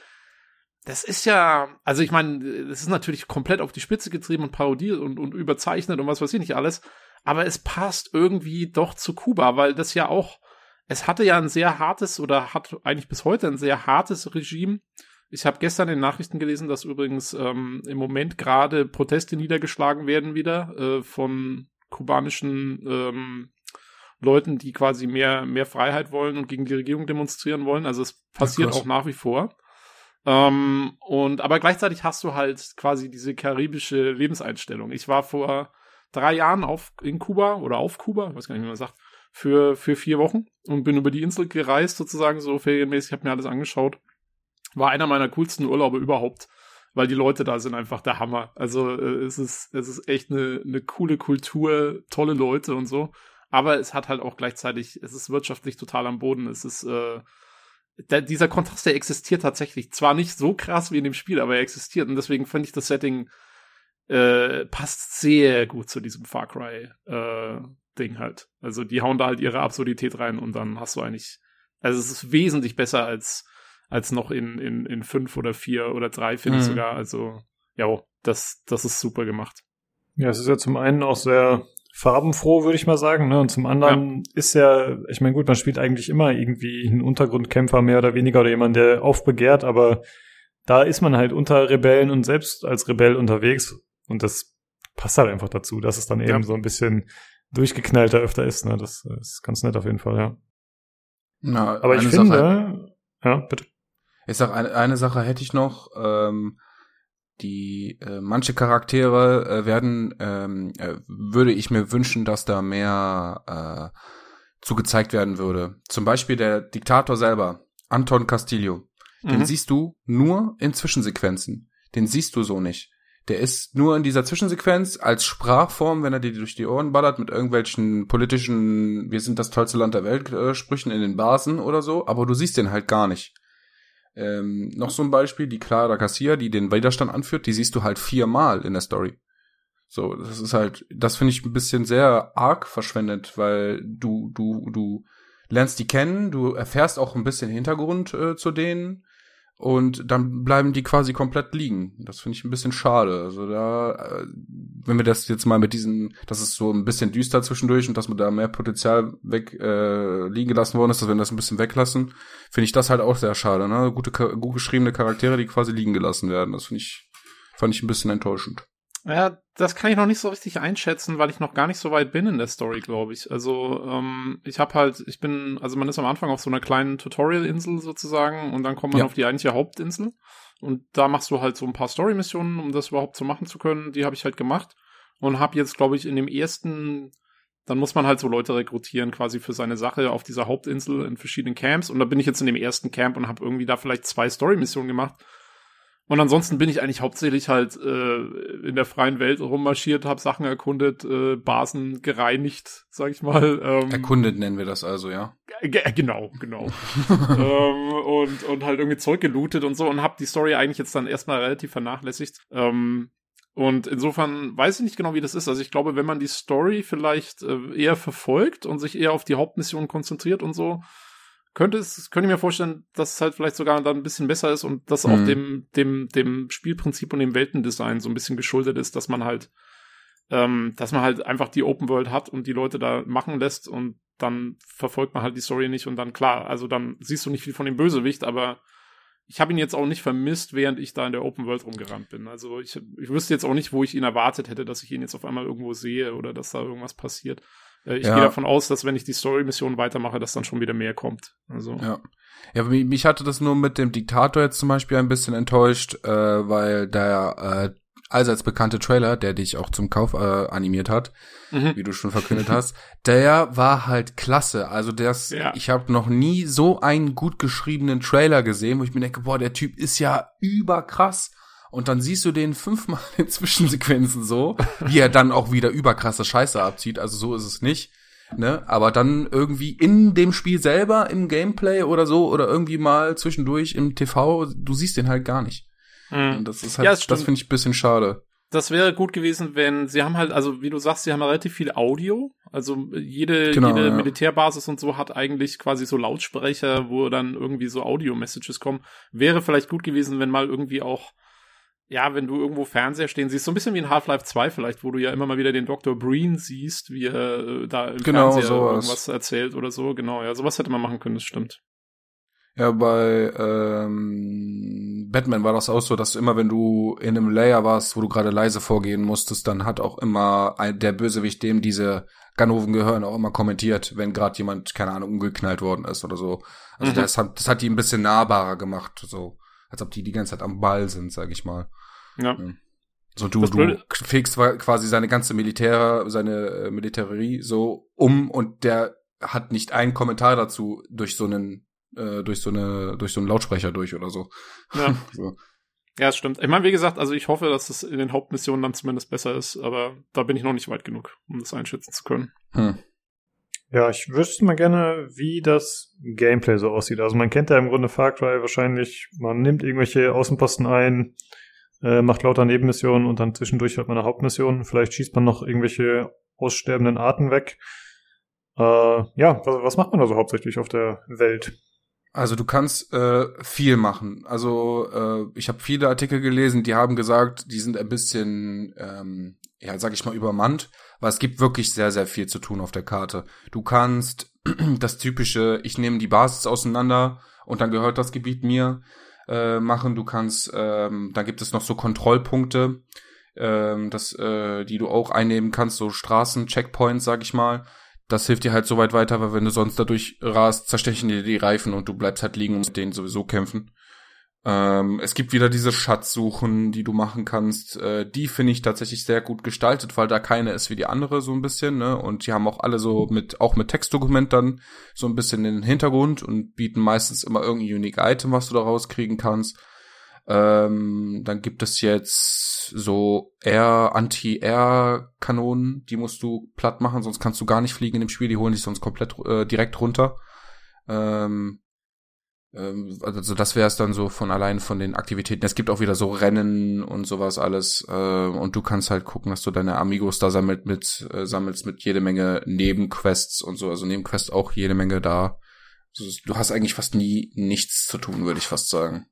das ist ja, also ich meine, das ist natürlich komplett auf die Spitze getrieben und parodiert und, und überzeichnet und was weiß ich nicht alles, aber es passt irgendwie doch zu Kuba, weil das ja auch, es hatte ja ein sehr hartes oder hat eigentlich bis heute ein sehr hartes Regime. Ich habe gestern in den Nachrichten gelesen, dass übrigens ähm, im Moment gerade Proteste niedergeschlagen werden wieder äh, von kubanischen ähm, Leuten, die quasi mehr, mehr Freiheit wollen und gegen die Regierung demonstrieren wollen. Also es passiert krass. auch nach wie vor. Ähm, und aber gleichzeitig hast du halt quasi diese karibische Lebenseinstellung. Ich war vor drei Jahren auf in Kuba oder auf Kuba, ich weiß gar nicht, wie man sagt, für für vier Wochen und bin über die Insel gereist sozusagen so ferienmäßig, habe mir alles angeschaut. War einer meiner coolsten Urlaube überhaupt, weil die Leute da sind einfach der Hammer. Also äh, es ist es ist echt eine eine coole Kultur, tolle Leute und so. Aber es hat halt auch gleichzeitig, es ist wirtschaftlich total am Boden. Es ist äh, der, dieser Kontrast, der existiert tatsächlich. Zwar nicht so krass wie in dem Spiel, aber er existiert. Und deswegen finde ich das Setting äh, passt sehr gut zu diesem Far Cry äh, Ding halt. Also die hauen da halt ihre Absurdität rein und dann hast du eigentlich, also es ist wesentlich besser als als noch in in in fünf oder vier oder drei finde ich Mhm. sogar. Also ja, das das ist super gemacht. Ja, es ist ja zum einen auch sehr farbenfroh, würde ich mal sagen, ne? Und zum anderen ist ja, ich meine, gut, man spielt eigentlich immer irgendwie einen Untergrundkämpfer mehr oder weniger oder jemand, der aufbegehrt, aber da ist man halt unter Rebellen und selbst als Rebell unterwegs und das passt halt einfach dazu, dass es dann eben Ja. so ein bisschen durchgeknallter öfter ist, ne? Das ist ganz nett auf jeden Fall, ja. Na, Aber ich finde, Sache, ja, bitte. Ich sag, eine, eine Sache hätte ich noch. Ähm, die äh, manche Charaktere äh, werden, ähm, äh, würde ich mir wünschen, dass da mehr äh, zu gezeigt werden würde. Zum Beispiel der Diktator selber, Anton Castillo. Den Mhm. siehst du nur in Zwischensequenzen. Den siehst du so nicht. Der ist nur in dieser Zwischensequenz als Sprachform, wenn er dir durch die Ohren ballert mit irgendwelchen politischen, wir sind das tollste Land der Welt äh, Sprüchen in den Basen oder so, aber du siehst den halt gar nicht. Ähm, noch so ein Beispiel, die Clara Garcia, die den Widerstand anführt, die siehst du halt viermal in der Story. So, das ist halt, das finde ich ein bisschen sehr arg verschwendet, weil du, du, du lernst die kennen, du erfährst auch ein bisschen Hintergrund äh, zu denen und dann bleiben die quasi komplett liegen. Das finde ich ein bisschen schade. Also da, äh, wenn wir das jetzt mal mit diesen, das ist so ein bisschen düster zwischendurch und dass man da mehr Potenzial weg äh, liegen gelassen worden ist, dass wir das ein bisschen weglassen, finde ich das halt auch sehr schade. Ne? Gute, gut geschriebene Charaktere, die quasi liegen gelassen werden. Das finde ich, fand ich ein bisschen enttäuschend. Ja, das kann ich noch nicht so richtig einschätzen, weil ich noch gar nicht so weit bin in der Story, glaube ich. Also, ähm, ich habe halt, ich bin, also man ist am Anfang auf so einer kleinen Tutorial-Insel sozusagen und dann kommt man Ja. auf die eigentliche Hauptinsel und da machst du halt so ein paar Story-Missionen, um das überhaupt zu machen zu können. Die habe ich halt gemacht und habe jetzt, glaube ich, in dem ersten, dann muss man halt so Leute rekrutieren quasi für seine Sache auf dieser Hauptinsel in verschiedenen Camps und da bin ich jetzt in dem ersten Camp und habe irgendwie da vielleicht zwei Story-Missionen gemacht. Und ansonsten bin ich eigentlich hauptsächlich halt äh, in der freien Welt rummarschiert, habe Sachen erkundet, äh, Basen gereinigt, sag ich mal. Ähm, Erkundet nennen wir das also, ja. Äh, genau, genau. (laughs) ähm, und, und halt irgendwie Zeug gelootet und so und habe die Story eigentlich jetzt dann erstmal relativ vernachlässigt. Ähm, und insofern weiß ich nicht genau, wie das ist. Also ich glaube, wenn man die Story vielleicht äh, eher verfolgt und sich eher auf die Hauptmission konzentriert und so, könnte es, könnte ich mir vorstellen, dass es halt vielleicht sogar dann ein bisschen besser ist und das auch Mhm. dem, dem, dem Spielprinzip und dem Weltendesign so ein bisschen geschuldet ist, dass man halt, ähm, dass man halt einfach die Open World hat und die Leute da machen lässt und dann verfolgt man halt die Story nicht und dann klar, also dann siehst du nicht viel von dem Bösewicht, aber ich habe ihn jetzt auch nicht vermisst, während ich da in der Open World rumgerannt bin. Also ich, ich wüsste jetzt auch nicht, wo ich ihn erwartet hätte, dass ich ihn jetzt auf einmal irgendwo sehe oder dass da irgendwas passiert. Äh, ich Ja. gehe davon aus, dass wenn ich die Story-Mission weitermache, dass dann schon wieder mehr kommt. Also Ja. Ja, mich hatte das nur mit dem Diktator jetzt zum Beispiel ein bisschen enttäuscht, äh, weil der äh, allseits bekannte Trailer, der dich auch zum Kauf äh, animiert hat, mhm. wie du schon verkündet hast, (laughs) der war halt klasse. Also das, Ja. ich habe noch nie so einen gut geschriebenen Trailer gesehen, wo ich mir denke, boah, der Typ ist ja überkrass. Und dann siehst du den fünfmal in Zwischensequenzen so, wie er dann auch wieder überkrasse Scheiße abzieht. Also so ist es nicht. Ne? Aber dann irgendwie in dem Spiel selber, im Gameplay oder so, oder irgendwie mal zwischendurch im TV, du siehst den halt gar nicht. Mhm. Und das ist halt, Ja, das stimmt. finde ich ein bisschen schade. Das wäre gut gewesen, wenn sie haben halt, also wie du sagst, sie haben relativ viel Audio. Also jede, Genau, jede ja. Militärbasis und so hat eigentlich quasi so Lautsprecher, wo dann irgendwie so Audio-Messages kommen. Wäre vielleicht gut gewesen, wenn mal irgendwie auch, ja, wenn du irgendwo Fernseher stehen siehst, so ein bisschen wie in Half-Life 2 vielleicht, wo du ja immer mal wieder den Dr. Breen siehst, wie er äh, da im Genau, Fernseher sowas. irgendwas erzählt oder so. Genau, ja, sowas hätte man machen können, das stimmt. Ja, bei ähm, Batman war das auch so, dass immer wenn du in einem Layer warst, wo du gerade leise vorgehen musstest, dann hat auch immer ein, der Bösewicht, dem diese Ganoven gehören, auch immer kommentiert, wenn gerade jemand, keine Ahnung, umgeknallt worden ist oder so. Also Mhm. das, hat, das hat die ein bisschen nahbarer gemacht, so als ob die die ganze Zeit am Ball sind, sag ich mal. Ja. So du, Das du Blöde- fegst quasi seine ganze Militär, seine äh, Militärie so um und der hat nicht einen Kommentar dazu durch so einen, äh, durch so eine, durch so einen Lautsprecher durch oder so. Ja. (laughs) so. Ja, es stimmt. Ich meine, wie gesagt, also ich hoffe, dass es in den Hauptmissionen dann zumindest besser ist, aber da bin ich noch nicht weit genug, um das einschätzen zu können. Hm. Ja, ich wüsste mal gerne, wie das Gameplay so aussieht. Also man kennt ja im Grunde Far Cry wahrscheinlich, man nimmt irgendwelche Außenposten ein, äh, macht lauter Nebenmissionen und dann zwischendurch hat man eine Hauptmission. Vielleicht schießt man noch irgendwelche aussterbenden Arten weg. Äh, ja, was, was macht man da so hauptsächlich auf der Welt? Also du kannst äh, viel machen. Also äh, ich habe viele Artikel gelesen, die haben gesagt, die sind ein bisschen, ähm, ja, sag ich mal, übermannt, weil es gibt wirklich sehr, sehr viel zu tun auf der Karte. Du kannst (clears throat) das typische, ich nehme die Basis auseinander und dann gehört das Gebiet mir äh, machen. Du kannst, ähm, da gibt es noch so Kontrollpunkte, ähm, das, äh, die du auch einnehmen kannst, so Straßen, Checkpoints, sag ich mal. Das hilft dir halt so weit weiter, weil wenn du sonst dadurch rast, zerstechen dir die Reifen und du bleibst halt liegen und mit denen sowieso kämpfen. Ähm, es gibt wieder diese Schatzsuchen, die du machen kannst. Äh, die finde ich tatsächlich sehr gut gestaltet, weil da keine ist wie die andere so ein bisschen, ne? Und die haben auch alle so mit, auch mit Textdokument dann so ein bisschen in den Hintergrund und bieten meistens immer irgendein unique Item, was du da rauskriegen kannst. Ähm, dann gibt es jetzt so Air, Anti-Air-Kanonen, die musst du platt machen, sonst kannst du gar nicht fliegen in dem Spiel, die holen dich sonst komplett äh, direkt runter. Ähm, also das wäre es dann so von allein von den Aktivitäten. Es gibt auch wieder so Rennen und sowas alles. Äh, und du kannst halt gucken, dass du deine Amigos da sammelt mit, äh, sammelst mit jede Menge Nebenquests und so. Also Nebenquests auch jede Menge da. Du hast eigentlich fast nie nichts zu tun, würde ich fast sagen.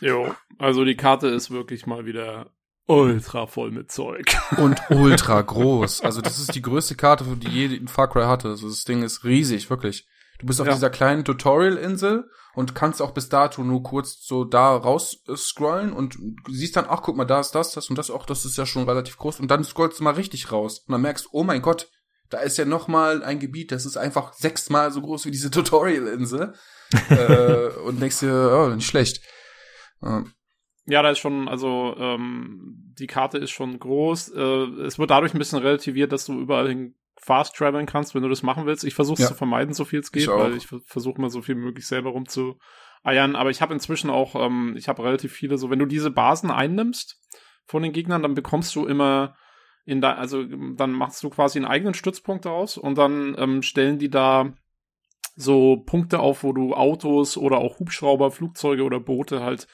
Jo, also die Karte ist wirklich mal wieder ultra voll mit Zeug. (laughs) Und ultra groß. Also das ist die größte Karte, die je in Far Cry hatte. Also das Ding ist riesig, wirklich. Du bist auf Ja. dieser kleinen Tutorial-Insel und kannst auch bis dato nur kurz so da raus scrollen und siehst dann, ach guck mal, da ist das, das und das auch, das ist ja schon relativ groß und dann scrollst du mal richtig raus und dann merkst, oh mein Gott, da ist ja noch mal ein Gebiet, das ist einfach sechsmal so groß wie diese Tutorial-Insel (laughs) äh, und denkst dir, oh, nicht schlecht. Ja. Ja, da ist schon, also ähm, die Karte ist schon groß. Äh, es wird dadurch ein bisschen relativiert, dass du überall hin fast traveln kannst, wenn du das machen willst. Ich versuche es Ja. zu vermeiden, so viel es geht, Ich weil ich versuche mal so viel wie möglich selber rumzueiern. Aber ich habe inzwischen auch, ähm, ich habe relativ viele, so wenn du diese Basen einnimmst von den Gegnern, dann bekommst du immer in da, also ähm, dann machst du quasi einen eigenen Stützpunkt daraus und dann ähm, stellen die da so Punkte auf, wo du Autos oder auch Hubschrauber, Flugzeuge oder Boote halt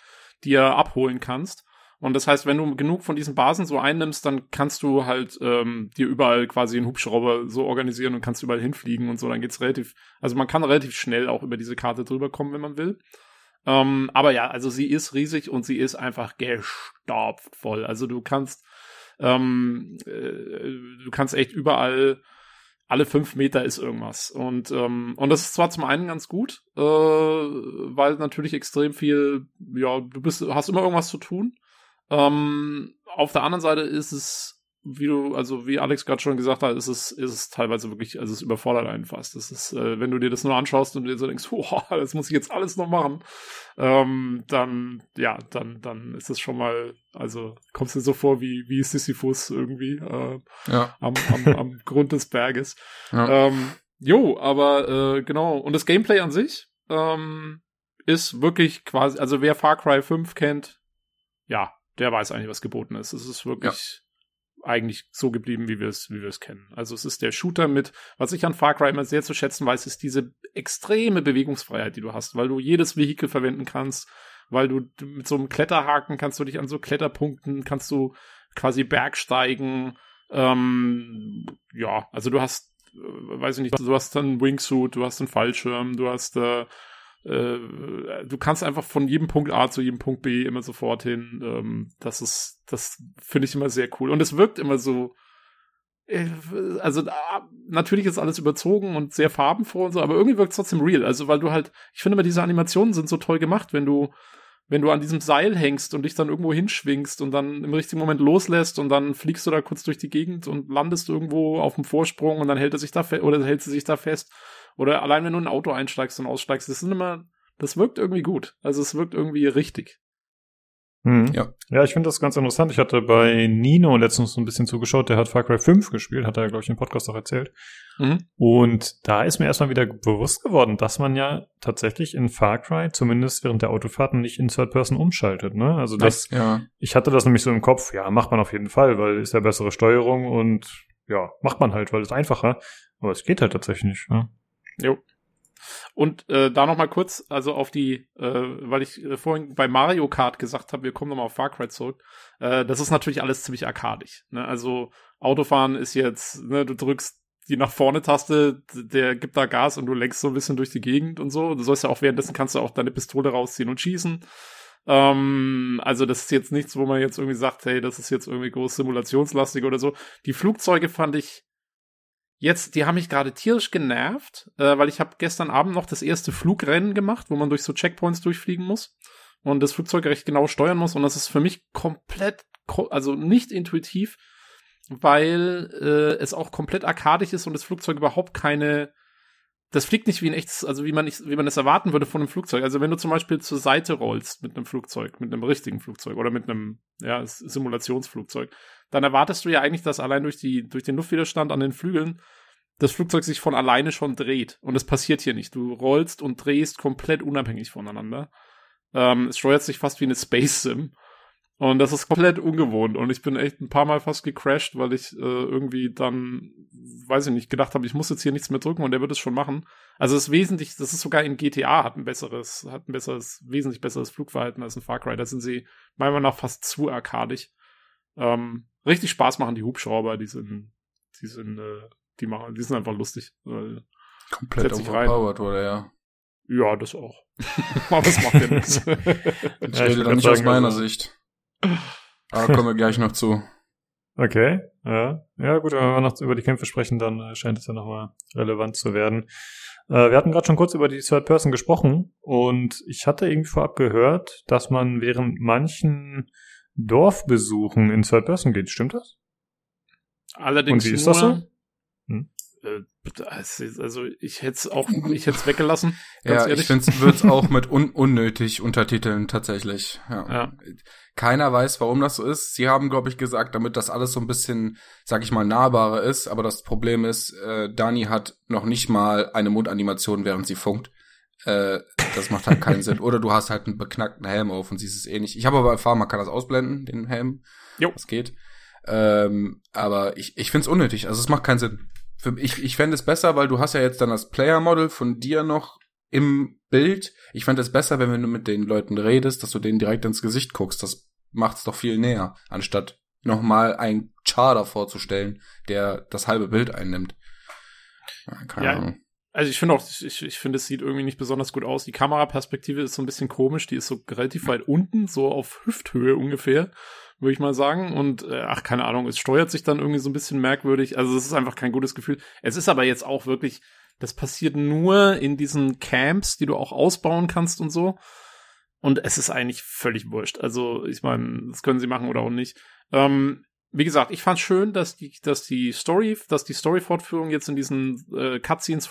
dir abholen kannst. Und das heißt, wenn du genug von diesen Basen so einnimmst, dann kannst du halt ähm, dir überall quasi einen Hubschrauber so organisieren und kannst überall hinfliegen und so. Dann geht's relativ, also man kann relativ schnell auch über diese Karte drüber kommen, wenn man will. Ähm, aber ja, also sie ist riesig und sie ist einfach gestopft voll. Also du kannst, ähm, äh, du kannst echt überall alle fünf Meter ist irgendwas. Und, ähm, und das ist zwar zum einen ganz gut, äh, weil natürlich extrem viel, ja, du bist, hast immer irgendwas zu tun. Ähm, auf der anderen Seite ist es, wie du, also wie Alex gerade schon gesagt hat, ist es, ist es teilweise wirklich, also es überfordert einen fast. Das ist, äh, wenn du dir das nur anschaust und dir so denkst, (laughs) wow, das muss ich jetzt alles noch machen, ähm, dann, ja, dann, dann ist es schon mal, also kommst dir so vor wie, wie Sisyphus irgendwie, äh, Ja. am, am, am (laughs) Grund des Berges. Ja. Ähm, jo, aber äh, genau. Und das Gameplay an sich ähm, ist wirklich quasi, also wer Far Cry 5 kennt, ja, der weiß eigentlich, was geboten ist. Es ist wirklich eigentlich so geblieben, wie wir es, wie wir es kennen. Also es ist der Shooter mit, was ich an Far Cry immer sehr zu schätzen weiß, ist diese extreme Bewegungsfreiheit, die du hast, weil du jedes Vehikel verwenden kannst, weil du mit so einem Kletterhaken kannst du dich an so Kletterpunkten, kannst du quasi bergsteigen, ähm, ja, also du hast, äh, weiß ich nicht, du hast dann Wingsuit, du hast einen Fallschirm, du hast, äh, äh, du kannst einfach von jedem Punkt A zu jedem Punkt B immer sofort hin. Ähm, das ist, das finde ich immer sehr cool. Und es wirkt immer so, äh, also natürlich ist alles überzogen und sehr farbenfroh und so, aber irgendwie wirkt es trotzdem real. Also weil du halt, ich finde immer diese Animationen sind so toll gemacht, wenn du wenn du an diesem Seil hängst und dich dann irgendwo hinschwingst und dann im richtigen Moment loslässt und dann fliegst du da kurz durch die Gegend und landest irgendwo auf dem Vorsprung und dann hält er sich da oder hält sie sich da fest. Oder allein wenn du in ein Auto einsteigst und aussteigst, das sind immer, das wirkt irgendwie gut. Also es wirkt irgendwie richtig. Hm. Ja. Ja, ich finde das ganz interessant. Ich hatte bei Nino letztens so ein bisschen zugeschaut, der hat Far Cry 5 gespielt, hat er, glaube ich, im Podcast auch erzählt. Mhm. Und da ist mir erstmal wieder bewusst geworden, dass man ja tatsächlich in Far Cry, zumindest während der Autofahrten, nicht in Third Person umschaltet. Ne? Also das, Ja. ich hatte das nämlich so im Kopf, ja, macht man auf jeden Fall, weil ist ja bessere Steuerung und ja, macht man halt, weil es einfacher. Aber es geht halt tatsächlich nicht. Ne? Jo. Und äh, da noch mal kurz, also auf die, äh, weil ich äh, vorhin bei Mario Kart gesagt habe, wir kommen nochmal auf Far Cry zurück. Äh, das ist natürlich alles ziemlich arkadisch. Ne? Also Autofahren ist jetzt, ne, du drückst die nach vorne Taste, der gibt da Gas und du lenkst so ein bisschen durch die Gegend und so. Du sollst ja auch währenddessen kannst du auch deine Pistole rausziehen und schießen. Ähm, also das ist jetzt nichts, wo man jetzt irgendwie sagt, hey, das ist jetzt irgendwie groß simulationslastig oder so. Die Flugzeuge fand ich Jetzt, die haben mich gerade tierisch genervt, äh, weil ich habe gestern Abend noch das erste Flugrennen gemacht, wo man durch so Checkpoints durchfliegen muss und das Flugzeug recht genau steuern muss und das ist für mich komplett, ko- also nicht intuitiv, weil äh, es auch komplett arkadisch ist und das Flugzeug überhaupt keine, das fliegt nicht wie ein echtes, also wie man nicht, wie man es erwarten würde von einem Flugzeug. Also wenn du zum Beispiel zur Seite rollst mit einem Flugzeug, mit einem richtigen Flugzeug oder mit einem ja, Simulationsflugzeug, dann erwartest du ja eigentlich, dass allein durch die, durch den Luftwiderstand an den Flügeln das Flugzeug sich von alleine schon dreht. Und das passiert hier nicht. Du rollst und drehst komplett unabhängig voneinander. Ähm, es steuert sich fast wie eine Space Sim. Und das ist komplett ungewohnt. Und ich bin echt ein paar Mal fast gecrashed, weil ich äh, irgendwie dann, weiß ich nicht, gedacht habe, ich muss jetzt hier nichts mehr drücken und der wird es schon machen. Also es ist wesentlich, das ist sogar in GTA hat ein besseres, hat ein besseres, wesentlich besseres Flugverhalten als in Far Cry. Da sind sie meiner Meinung nach fast zu arkadisch. Ähm, richtig Spaß machen die Hubschrauber, die sind, die sind, äh, die machen, die sind einfach lustig. Weil, Komplett overpowered wurde, ja. ja, das auch. (laughs) Aber es macht ja nichts. (laughs) Ich rede würd da nicht aus meiner also- Sicht. Aber kommen wir gleich noch zu. Okay, ja. Ja, gut, wenn wir noch über die Kämpfe sprechen, dann äh, scheint es ja nochmal relevant zu werden. Äh, wir hatten gerade schon kurz über die Third Person gesprochen und ich hatte irgendwie vorab gehört, dass man während manchen Dorfbesuchen in Third Person geht. Stimmt das? Allerdings Und wie ist nur, das so? Hm. Äh, das ist- also ich hätte es auch, ich hätte es weggelassen. (laughs) Ganz Ja, ehrlich. ich finde es wird's auch mit (laughs) un unnötig untertiteln tatsächlich. Ja. Ja. Keiner weiß, warum das so ist. Sie haben, glaube ich, gesagt, damit das alles so ein bisschen, sag ich mal, nahbarer ist. Aber das Problem ist, äh, Dani hat noch nicht mal eine Mundanimation, während sie funkt. Äh, das macht halt keinen Sinn. Oder du hast halt einen beknackten Helm auf und siehst es eh nicht. Ich habe aber erfahren, man kann das ausblenden, den Helm. Jo. Das geht. Ähm, aber ich, ich finde es unnötig. Also es macht keinen Sinn. Für, ich ich fände es besser, weil du hast ja jetzt dann das Player-Model von dir noch im Bild. Ich fände es besser, wenn du mit den Leuten redest, dass du denen direkt ins Gesicht guckst. Das macht's doch viel näher, anstatt nochmal einen Charter vorzustellen, der das halbe Bild einnimmt. Keine Ja, Ahnung. Also ich finde auch, ich, ich finde, es sieht irgendwie nicht besonders gut aus. Die Kameraperspektive ist so ein bisschen komisch, die ist so relativ weit unten, so auf Hüfthöhe ungefähr, würde ich mal sagen. Und äh, ach, keine Ahnung, es steuert sich dann irgendwie so ein bisschen merkwürdig. Also es ist einfach kein gutes Gefühl. Es ist aber jetzt auch wirklich, das passiert nur in diesen Camps, die du auch ausbauen kannst und so. Und es ist eigentlich völlig wurscht. Also, ich meine, das können sie machen oder auch nicht. Ähm, wie gesagt, ich fand schön, dass die, dass die Story, dass die Story-Fortführung jetzt in diesen äh, Cutscenes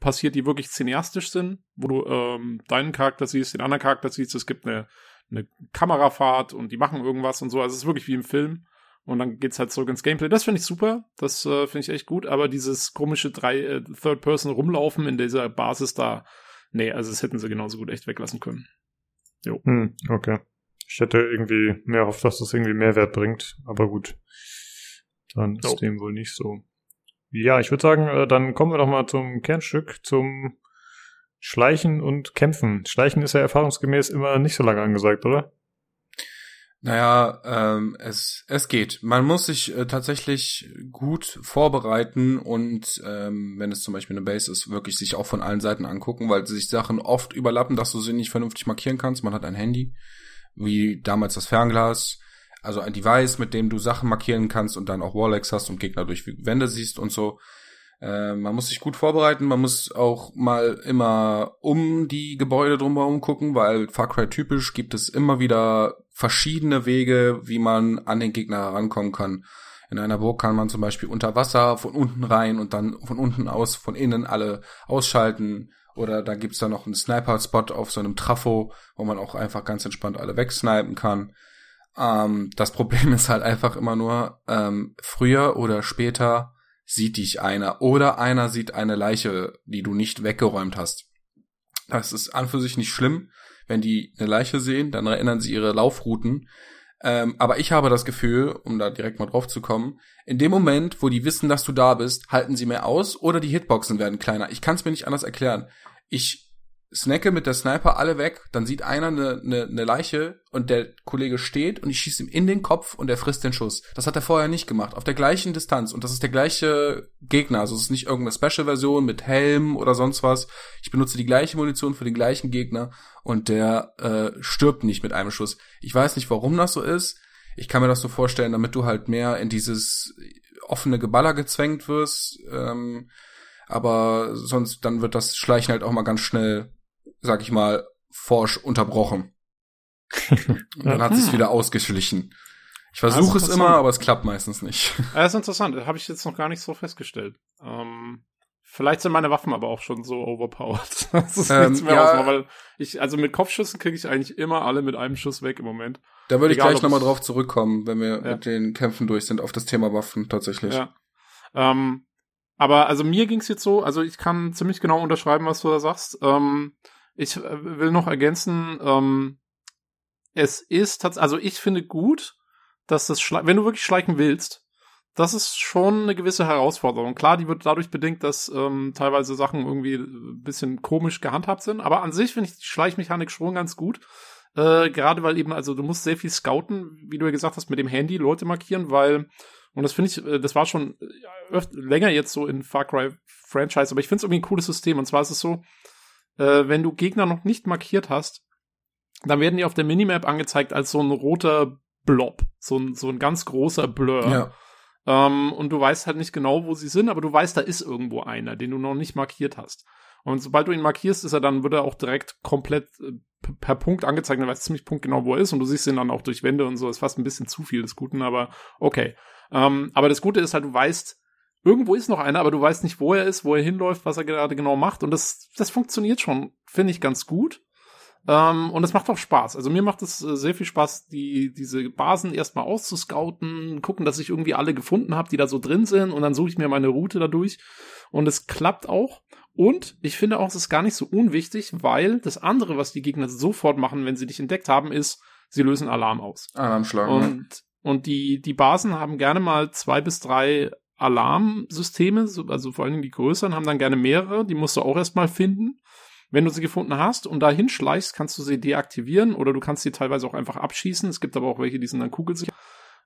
passiert, die wirklich cineastisch sind, wo du ähm, deinen Charakter siehst, den anderen Charakter siehst, es gibt eine, eine Kamerafahrt und die machen irgendwas und so. Also es ist wirklich wie im Film. Und dann geht's halt zurück ins Gameplay. Das finde ich super. Das äh, finde ich echt gut. Aber dieses komische drei äh, Third Person rumlaufen in dieser Basis da, nee, also das hätten sie genauso gut echt weglassen können. Hm, okay. Ich hätte irgendwie mehr hofft, dass das irgendwie Mehrwert bringt, aber gut. Dann ist So. dem wohl nicht so. Ja, ich würde sagen, äh, dann kommen wir doch mal zum Kernstück, zum Schleichen und Kämpfen. Schleichen ist ja erfahrungsgemäß immer nicht so lange angesagt, oder? Naja, ähm, es, es geht. Man muss sich äh, tatsächlich gut vorbereiten und ähm, wenn es zum Beispiel eine Base ist, wirklich sich auch von allen Seiten angucken, weil sich Sachen oft überlappen, dass du sie nicht vernünftig markieren kannst. Man hat ein Handy, wie damals das Fernglas, also ein Device, mit dem du Sachen markieren kannst und dann auch Warlex hast und Gegner durch Wände siehst und so. Äh, man muss sich gut vorbereiten, man muss auch mal immer um die Gebäude drumherum gucken, weil Far Cry typisch gibt es immer wieder verschiedene Wege, wie man an den Gegner herankommen kann. In einer Burg kann man zum Beispiel unter Wasser von unten rein und dann von unten aus, von innen alle ausschalten. Oder da gibt's da noch einen Sniper-Spot auf so einem Trafo, wo man auch einfach ganz entspannt alle wegsnipen kann. Ähm, das Problem (laughs) ist halt einfach immer nur, ähm, früher oder später sieht dich einer oder einer sieht eine Leiche, die du nicht weggeräumt hast. Das ist an für sich nicht schlimm. Wenn die eine Leiche sehen, dann erinnern sie ihre Laufrouten. Ähm, aber ich habe das Gefühl, um da direkt mal drauf zu kommen, in dem Moment, wo die wissen, dass du da bist, halten sie mehr aus oder die Hitboxen werden kleiner. Ich kann es mir nicht anders erklären. Ich snacke mit der Sniper alle weg, dann sieht einer eine ne, ne Leiche und der Kollege steht und ich schieße ihm in den Kopf und er frisst den Schuss. Das hat er vorher nicht gemacht, auf der gleichen Distanz und das ist der gleiche Gegner, also es ist nicht irgendeine Special-Version mit Helm oder sonst was. Ich benutze die gleiche Munition für den gleichen Gegner und der äh, stirbt nicht mit einem Schuss. Ich weiß nicht, warum das so ist. Ich kann mir das so vorstellen, damit du halt mehr in dieses offene Geballer gezwängt wirst. Ähm, aber sonst dann wird das Schleichen halt auch mal ganz schnell sag ich mal, forsch unterbrochen. (laughs) Und dann hat es wieder ausgeschlichen. Ich versuche es immer, aber es klappt meistens nicht. Das (laughs) ist interessant. Habe ich jetzt noch gar nicht so festgestellt. Ähm, vielleicht sind meine Waffen aber auch schon so overpowered. (laughs) das ist ähm, nichts mehr ja, ausmachen, weil ich, also mit Kopfschüssen kriege ich eigentlich immer alle mit einem Schuss weg im Moment. Da würde ich gleich nochmal drauf zurückkommen, wenn wir ja. mit den Kämpfen durch sind, auf das Thema Waffen tatsächlich. Ja. Ähm, aber also mir ging's jetzt so, also ich kann ziemlich genau unterschreiben, was du da sagst. Ähm, ich äh, will noch ergänzen, ähm, es ist tatsächlich, also ich finde gut, dass das, Schle wenn du wirklich schleichen willst, das ist schon eine gewisse Herausforderung. Klar, die wird dadurch bedingt, dass ähm, teilweise Sachen irgendwie ein bisschen komisch gehandhabt sind, aber an sich finde ich die Schleichmechanik schon ganz gut. Äh, gerade weil eben, also du musst sehr viel scouten, wie du ja gesagt hast, mit dem Handy Leute markieren, weil, und das finde ich, äh, das war schon öfter, länger jetzt so in Far Cry Franchise, aber ich finde es irgendwie ein cooles System. Und zwar ist es so, äh, wenn du Gegner noch nicht markiert hast, dann werden die auf der Minimap angezeigt als so ein roter Blob, so ein, so ein ganz großer Blur. Ja. Ähm, und du weißt halt nicht genau, wo sie sind, aber du weißt, da ist irgendwo einer, den du noch nicht markiert hast. Und sobald du ihn markierst, ist er dann, wird er auch direkt komplett äh, per Punkt angezeigt, dann weißt du ziemlich punktgenau, wo er ist und du siehst ihn dann auch durch Wände und so. ist fast ein bisschen zu viel des Guten, aber okay. Ähm, aber das Gute ist halt, du weißt, irgendwo ist noch einer, aber du weißt nicht, wo er ist, wo er hinläuft, was er gerade genau macht. Und das, das funktioniert schon, finde ich, ganz gut. Ähm, und es macht auch Spaß. Also mir macht es äh, sehr viel Spaß, die, diese Basen erstmal auszuscouten, gucken, dass ich irgendwie alle gefunden habe, die da so drin sind. Und dann suche ich mir meine Route dadurch. Und es klappt auch. Und ich finde auch, es ist gar nicht so unwichtig, weil das andere, was die Gegner sofort machen, wenn sie dich entdeckt haben, ist, sie lösen Alarm aus. Alarmschlag. Und, ja. und die, die Basen haben gerne mal zwei bis drei Alarmsysteme, also vor allem die größeren, haben dann gerne mehrere, die musst du auch erstmal finden. Wenn du sie gefunden hast und da hinschleichst, kannst du sie deaktivieren oder du kannst sie teilweise auch einfach abschießen. Es gibt aber auch welche, die sind dann kugelsicher.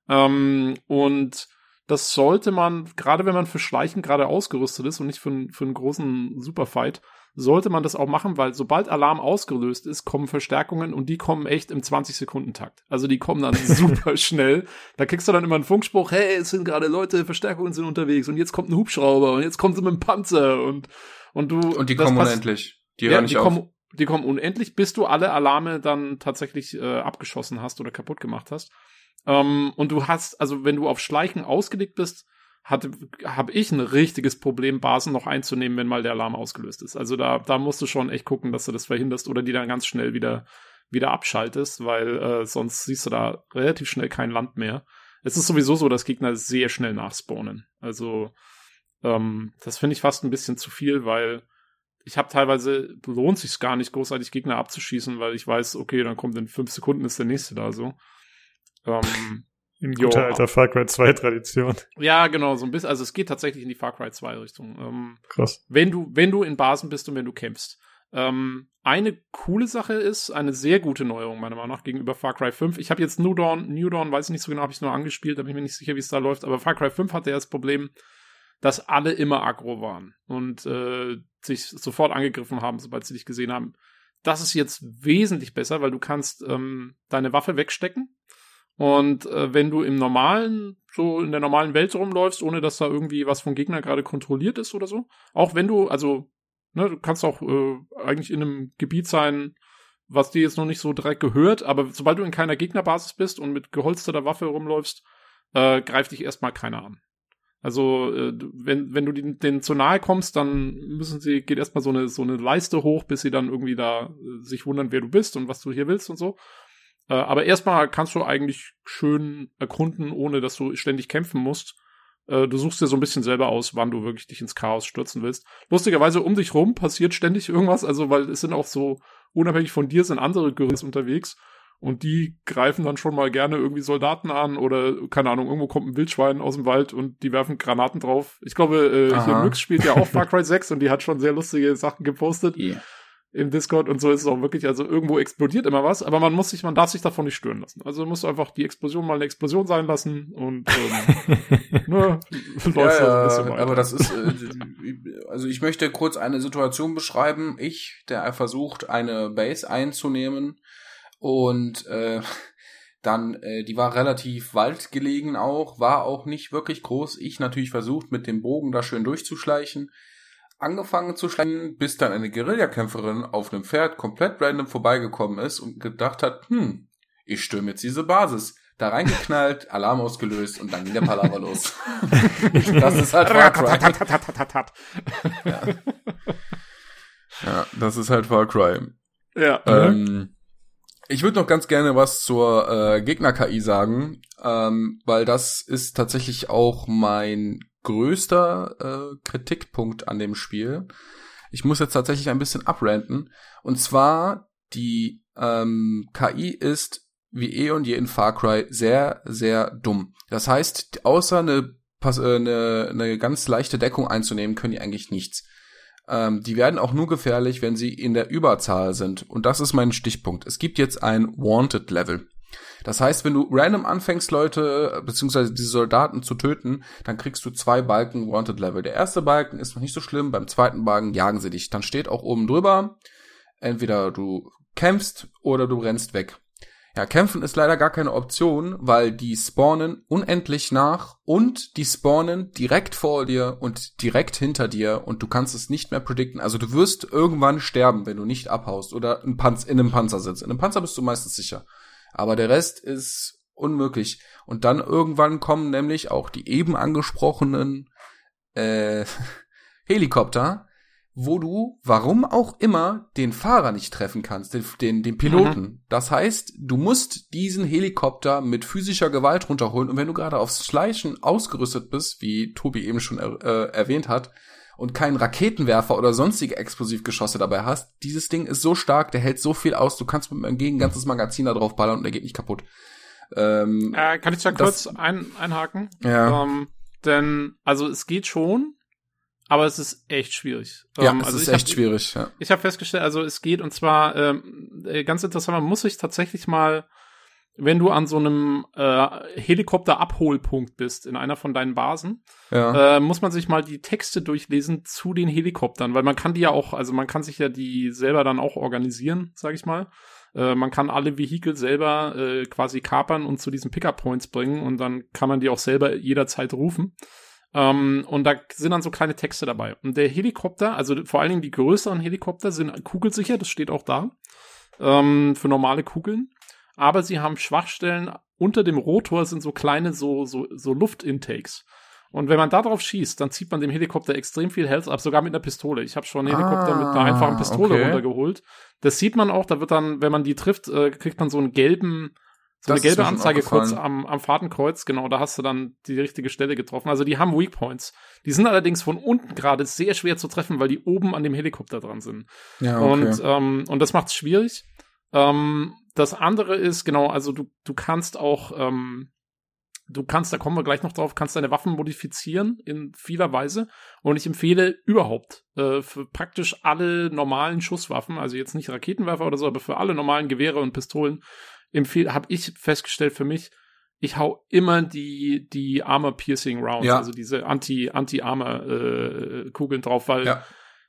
Ähm, und das sollte man, gerade wenn man für Schleichen gerade ausgerüstet ist und nicht für, für einen großen Superfight, sollte man das auch machen, weil sobald Alarm ausgelöst ist, kommen Verstärkungen und die kommen echt im 20-Sekunden-Takt. Also die kommen dann (laughs) super schnell. Da kriegst du dann immer einen Funkspruch, hey, es sind gerade Leute, Verstärkungen sind unterwegs und jetzt kommt ein Hubschrauber und jetzt kommen sie mit dem Panzer und, und du. Und die kommen unendlich. Die hören ja, nicht die auf. Kommen, die kommen unendlich, bis du alle Alarme dann tatsächlich äh, abgeschossen hast oder kaputt gemacht hast. Ähm, und du hast, also wenn du auf Schleichen ausgelegt bist, habe ich ein richtiges Problem, Basen noch einzunehmen, wenn mal der Alarm ausgelöst ist. Also da, da musst du schon echt gucken, dass du das verhinderst oder die dann ganz schnell wieder, wieder abschaltest, weil äh, sonst siehst du da relativ schnell kein Land mehr. Es ist sowieso so, dass Gegner sehr schnell nachspawnen. Also ähm, das finde ich fast ein bisschen zu viel, weil ich habe teilweise lohnt sich gar nicht großartig Gegner abzuschießen, weil ich weiß, okay, dann kommt in fünf Sekunden ist der nächste da so. Ähm, in guter alter Far Cry 2 Tradition. Ja, genau, so ein bisschen. Also es geht tatsächlich in die Far Cry 2 Richtung. Ähm, Krass. Wenn du, wenn du in Basen bist und wenn du kämpfst. Ähm, eine coole Sache ist, eine sehr gute Neuerung meiner Meinung nach gegenüber Far Cry 5. Ich habe jetzt New Dawn, New Dawn, weiß ich nicht so genau, habe ich nur angespielt, da bin ich mir nicht sicher, wie es da läuft, aber Far Cry 5 hatte ja das Problem, dass alle immer aggro waren und äh, sich sofort angegriffen haben, sobald sie dich gesehen haben. Das ist jetzt wesentlich besser, weil du kannst ähm, deine Waffe wegstecken Und äh, wenn du im normalen, so in der normalen Welt rumläufst, ohne dass da irgendwie was vom Gegner gerade kontrolliert ist oder so, auch wenn du, also, ne, du kannst auch äh, eigentlich in einem Gebiet sein, was dir jetzt noch nicht so direkt gehört, aber sobald du in keiner Gegnerbasis bist und mit geholsterter Waffe rumläufst, äh, greift dich erstmal keiner an. Also, äh, wenn, wenn du den, denen zu nahe kommst, dann müssen sie, geht erstmal so eine, so eine Leiste hoch, bis sie dann irgendwie da äh, sich wundern, wer du bist und was du hier willst und so. Äh, aber erstmal kannst du eigentlich schön erkunden, ohne dass du ständig kämpfen musst. Äh, du suchst dir so ein bisschen selber aus, wann du wirklich dich ins Chaos stürzen willst. Lustigerweise um dich rum passiert ständig irgendwas, also weil es sind auch so, unabhängig von dir sind andere Guerillas unterwegs und die greifen dann schon mal gerne irgendwie Soldaten an oder, keine Ahnung, irgendwo kommt ein Wildschwein aus dem Wald und die werfen Granaten drauf. Ich glaube, äh, hier Myx spielt ja auch (laughs) Far Cry 6 und die hat schon sehr lustige Sachen gepostet Yeah. Im Discord und so ist es auch wirklich, also irgendwo explodiert immer was, aber man muss sich, man darf sich davon nicht stören lassen. Also muss einfach die Explosion mal eine Explosion sein lassen und ähm, (laughs) ne, läuft Ja, ein bisschen weiter. aber das ist, äh, also ich möchte kurz eine Situation beschreiben. Ich, der versucht, eine Base einzunehmen und äh, dann, äh, die war relativ waldgelegen auch, war auch nicht wirklich groß. Ich natürlich versucht, mit dem Bogen da schön durchzuschleichen. Angefangen zu schleichen, bis dann eine Guerillakämpferin auf einem Pferd komplett random vorbeigekommen ist und gedacht hat, hm, ich stürme jetzt diese Basis. Da reingeknallt, (laughs) Alarm ausgelöst und dann ging der Palaver los. (laughs) das ist halt Far Cry. Ja. ja, das ist halt Far Cry. ja. Ähm, ich würde noch ganz gerne was zur äh, Gegner-KI sagen, ähm, weil das ist tatsächlich auch mein größter äh, Kritikpunkt an dem Spiel. Ich muss jetzt tatsächlich ein bisschen abranten. Und zwar, die ähm, KI ist wie eh und je in Far Cry sehr, sehr dumm. Das heißt, außer eine, äh, eine, eine ganz leichte Deckung einzunehmen, können die eigentlich nichts. Ähm, die werden auch nur gefährlich, wenn sie in der Überzahl sind. Und das ist mein Stichpunkt. Es gibt jetzt ein Wanted Level. Das heißt, wenn du random anfängst, Leute, beziehungsweise diese Soldaten zu töten, dann kriegst du zwei Balken Wanted Level. Der erste Balken ist noch nicht so schlimm, beim zweiten Balken jagen sie dich. Dann steht auch oben drüber, entweder du kämpfst oder du rennst weg. Ja, kämpfen ist leider gar keine Option, weil die spawnen unendlich nach und die spawnen direkt vor dir und direkt hinter dir und du kannst es nicht mehr predikten. Also du wirst irgendwann sterben, wenn du nicht abhaust oder in, in einem Panzer sitzt. In einem Panzer bist du meistens sicher. Aber der Rest ist unmöglich. Und dann irgendwann kommen nämlich auch die eben angesprochenen äh, (laughs) Helikopter, wo du, warum auch immer, den Fahrer nicht treffen kannst, den, den, den Piloten. Das heißt, du musst diesen Helikopter mit physischer Gewalt runterholen und wenn du gerade aufs Schleichen ausgerüstet bist, wie Tobi eben schon er, äh, erwähnt hat, und keinen Raketenwerfer oder sonstige Explosivgeschosse dabei hast, dieses Ding ist so stark, der hält so viel aus, du kannst mit einem gegen ein ganzes Magazin da drauf ballern und der geht nicht kaputt. Ähm, Äh, kann ich da Das- kurz ein, einhaken? ja. Ähm, denn, also es geht schon, aber es ist echt schwierig. ja, ähm, es also ist echt hab, schwierig, ja. Ich habe festgestellt, also es geht und zwar ähm, äh, ganz interessant, man muss sich tatsächlich mal, wenn du an so einem äh, Helikopter-Abholpunkt bist in einer von deinen Basen, Ja. äh, muss man sich mal die Texte durchlesen zu den Helikoptern, weil man kann die ja auch, also man kann sich ja die selber dann auch organisieren, sag ich mal. Äh, man kann alle Vehikel selber äh, quasi kapern und zu diesen Pickup-Points bringen und dann kann man die auch selber jederzeit rufen. Ähm, und da sind dann so kleine Texte dabei. Und der Helikopter, also vor allen Dingen die größeren Helikopter sind kugelsicher, das steht auch da, ähm, für normale Kugeln. Aber sie haben Schwachstellen. Unter dem Rotor sind so kleine so, so, so Luftintakes. Und wenn man da drauf schießt, dann zieht man dem Helikopter extrem viel Health ab, sogar mit einer Pistole. Ich habe schon einen Helikopter mit einer Ah, einfachen Pistole okay. runtergeholt. Das sieht man auch, da wird dann, wenn man die trifft, äh, kriegt man so einen gelben, so Das eine gelbe Anzeige kurz am, am Fahrtenkreuz, genau, da hast du dann die richtige Stelle getroffen. Also die haben Weak Points. Die sind allerdings von unten gerade sehr schwer zu treffen, weil die oben an dem Helikopter dran sind. Ja, Und, ähm, und das macht es schwierig. Ähm, das andere ist, genau, also du, du kannst auch, ähm, du kannst, da kommen wir gleich noch drauf, kannst deine Waffen modifizieren in vieler Weise. Und ich empfehle überhaupt äh, für praktisch alle normalen Schusswaffen, also jetzt nicht Raketenwerfer oder so, aber für alle normalen Gewehre und Pistolen, empfehle, habe ich festgestellt für mich, ich hau immer die, die Armor Piercing Rounds, Ja. also diese Anti, Anti-Armor äh, Kugeln drauf, weil Ja.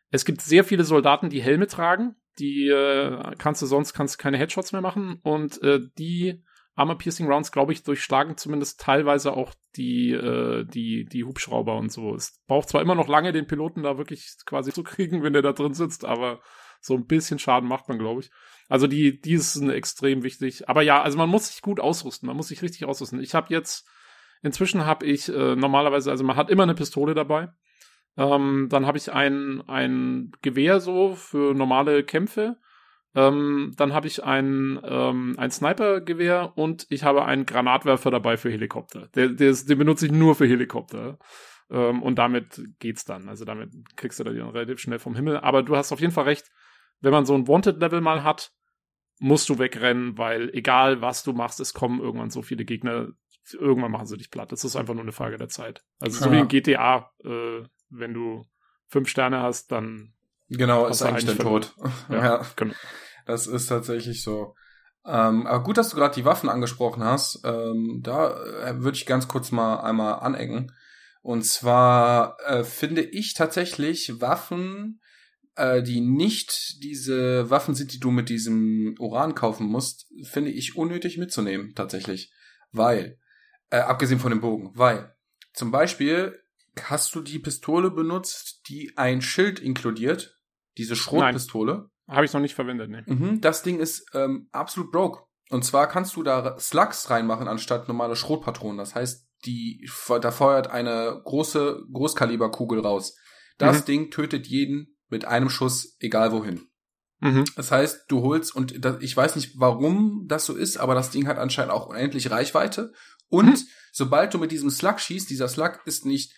es gibt sehr viele Soldaten, die Helme tragen. Die äh, kannst du sonst kannst keine Headshots mehr machen und äh, die Armor Piercing Rounds, glaube ich, durchschlagen zumindest teilweise auch die, äh, die, die Hubschrauber und so. Es braucht zwar immer noch lange, den Piloten da wirklich quasi zu kriegen, wenn der da drin sitzt, aber so ein bisschen Schaden macht man, glaube ich. Also die, die sind extrem wichtig. Aber ja, also man muss sich gut ausrüsten, man muss sich richtig ausrüsten. Ich habe jetzt, inzwischen habe ich äh, normalerweise, also man hat immer eine Pistole dabei. Ähm, dann habe ich ein, ein Gewehr so für normale Kämpfe. Ähm, dann habe ich ein, ähm, ein Sniper-Gewehr und ich habe einen Granatwerfer dabei für Helikopter. Der, der ist, den benutze ich nur für Helikopter. Ähm, und damit geht's dann. Also damit kriegst du da relativ schnell vom Himmel. Aber du hast auf jeden Fall recht, wenn man so ein Wanted-Level mal hat, musst du wegrennen, weil egal was du machst, es kommen irgendwann so viele Gegner, irgendwann machen sie dich platt. Das ist einfach nur eine Frage der Zeit. Also so Ja. wie in GTA, äh, wenn du fünf Sterne hast, dann Genau, ist eigentlich der Tod. Ja, (laughs) ja. genau. Das ist tatsächlich so. Ähm, aber gut, dass du gerade die Waffen angesprochen hast. Ähm, da äh, würde ich ganz kurz mal einmal anecken. Und zwar äh, finde ich tatsächlich Waffen, äh, die nicht diese Waffen sind, die du mit diesem Uran kaufen musst, finde ich unnötig mitzunehmen, tatsächlich. Weil, äh, abgesehen von dem Bogen, weil zum Beispiel hast du die Pistole benutzt, die ein Schild inkludiert, diese Schrotpistole. habe ich noch nicht verwendet. Ne. Mhm, das Ding ist ähm, absolut broke. Und zwar kannst du da Slugs reinmachen anstatt normale Schrotpatronen. Das heißt, die, da feuert eine große Großkaliberkugel raus. Das Mhm. Ding tötet jeden mit einem Schuss, egal wohin. Mhm. Das heißt, du holst, und das, ich weiß nicht, warum das so ist, aber das Ding hat anscheinend auch unendlich Reichweite. Und Mhm. sobald du mit diesem Slug schießt, dieser Slug ist nicht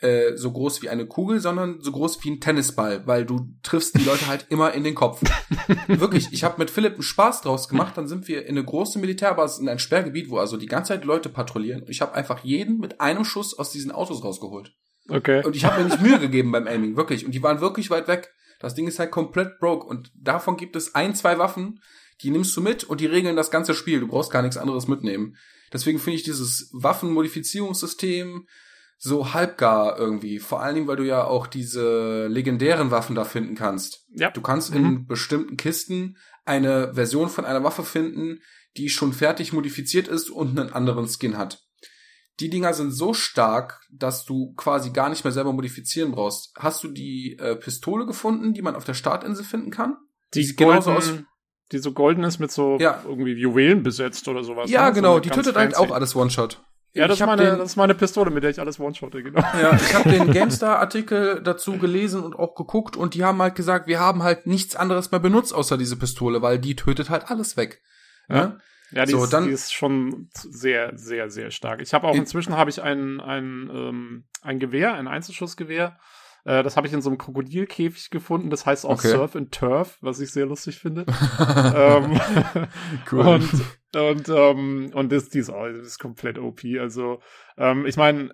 äh, so groß wie eine Kugel, sondern so groß wie ein Tennisball, weil du triffst die Leute halt immer in den Kopf. (laughs) Wirklich, ich habe mit Philipp einen Spaß draus gemacht, dann sind wir in eine große Militärbasis, in ein Sperrgebiet, wo also die ganze Zeit Leute patrouillieren. Und ich habe einfach jeden mit einem Schuss aus diesen Autos rausgeholt. Okay. Und ich habe mir nicht Mühe gegeben beim Aiming, wirklich. Und die waren wirklich weit weg. Das Ding ist halt komplett broke. Und davon gibt es ein, zwei Waffen, die nimmst du mit und die regeln das ganze Spiel. Du brauchst gar nichts anderes mitnehmen. Deswegen finde ich dieses Waffenmodifizierungssystem so halbgar irgendwie. Vor allen Dingen, weil du ja auch diese legendären Waffen da finden kannst. Ja. Du kannst Mhm. in bestimmten Kisten eine Version von einer Waffe finden, die schon fertig modifiziert ist und einen anderen Skin hat. Die Dinger sind so stark, dass du quasi gar nicht mehr selber modifizieren brauchst. Hast du die äh, Pistole gefunden, die man auf der Startinsel finden kann? Die sieht genauso golden, die so golden ist mit so Ja. irgendwie Juwelen besetzt oder sowas. ja, ne? So genau. eine Die tötet halt fancy. auch alles One-Shot. Ja, das ist, meine, den- das ist meine Pistole, mit der ich alles one-shotte, genau. (laughs) Ja, ich habe den GameStar-Artikel dazu gelesen und auch geguckt und die haben halt gesagt, wir haben halt nichts anderes mehr benutzt außer diese Pistole, weil die tötet halt alles weg. Ja. Ja, die, So, ist, dann- die ist schon sehr, sehr, sehr stark. Ich habe auch In- inzwischen habe ich ein, ein, ähm, ein Gewehr, ein Einzelschussgewehr. Äh, das habe ich in so einem Krokodilkäfig gefunden. Das heißt auch Okay. Surf and Turf, was ich sehr lustig finde. (laughs) ähm, Cool. Und, und, ähm, und das, die ist, das ist komplett OP. Also, ähm, ich meine,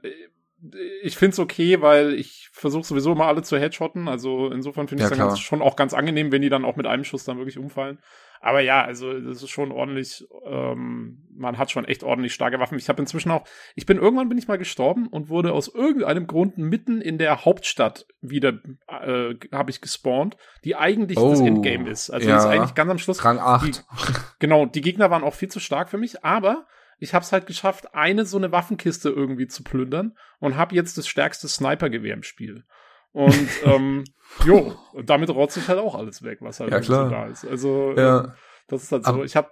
ich find's okay, weil ich versuche sowieso immer alle zu headshotten. Also insofern finde ich Ja, es dann klar. ganz, schon auch ganz angenehm, wenn die dann auch mit einem Schuss dann wirklich umfallen. Aber ja, also das ist schon ordentlich, ähm, man hat schon echt ordentlich starke Waffen. Ich habe inzwischen auch, ich bin irgendwann bin ich mal gestorben und wurde aus irgendeinem Grund mitten in der Hauptstadt wieder, äh, habe ich gespawnt, die eigentlich das Oh, Endgame ist. Also ja. die ist eigentlich ganz am Schluss. Rang 8. Die, (laughs) genau, die Gegner waren auch viel zu stark für mich, aber ich habe es halt geschafft, eine so eine Waffenkiste irgendwie zu plündern und habe jetzt das stärkste Snipergewehr im Spiel. Und (laughs) ähm, jo, und damit rotzt sich halt auch alles weg, was halt Ja, so da ist. Also Ja. ähm, das ist halt so. Ich habe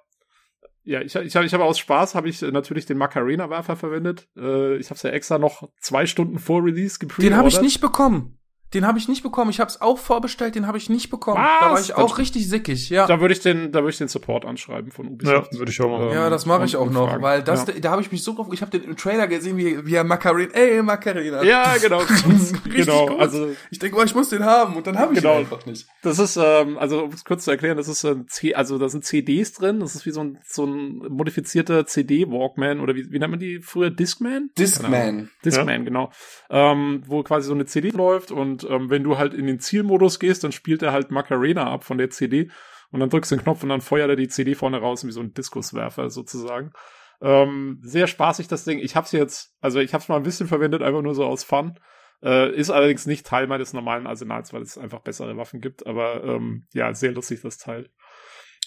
ja, ich, ich habe ich hab aus Spaß habe ich natürlich den Macarena-Werfer verwendet. Äh, ich habe es ja extra noch zwei Stunden vor Release gepreordert. Den habe ich nicht bekommen. Den habe ich nicht bekommen. Ich habe es auch vorbestellt, den habe ich nicht bekommen. Was? Da war ich auch richtig sickig, ja. Da würde ich den, da würde ich den Support anschreiben von Ja, Ubisoft. würde ich auch machen. Ähm, ja, das mache ich und- auch noch, fragen. weil das, Ja. da habe ich mich so drauf, ich habe den im Trailer gesehen, wie, wie er Macarena, ey, Macarena. Ja, genau. (laughs) Richtig genau. gut. Also Ich denke, oh, ich muss den haben und dann habe ich Genau. ihn einfach nicht. Das ist, ähm, also um es kurz zu erklären, das ist ein C, also da sind CDs drin, das ist wie so ein, so ein modifizierter CD-Walkman oder wie, wie nennt man die früher? Discman? Discman. Discman, genau. Ähm, wo quasi so eine CD läuft und ähm, wenn du halt in den Zielmodus gehst, dann spielt er halt Macarena ab von der CD und dann drückst du den Knopf und dann feuert er die CD vorne raus, wie so ein Diskuswerfer sozusagen. Ähm, sehr spaßig das Ding. Ich hab's jetzt, also ich hab's mal ein bisschen verwendet, einfach nur so aus Fun. Äh, ist allerdings nicht Teil meines normalen Arsenals, weil es einfach bessere Waffen gibt. Aber ähm, ja, sehr lustig das Teil.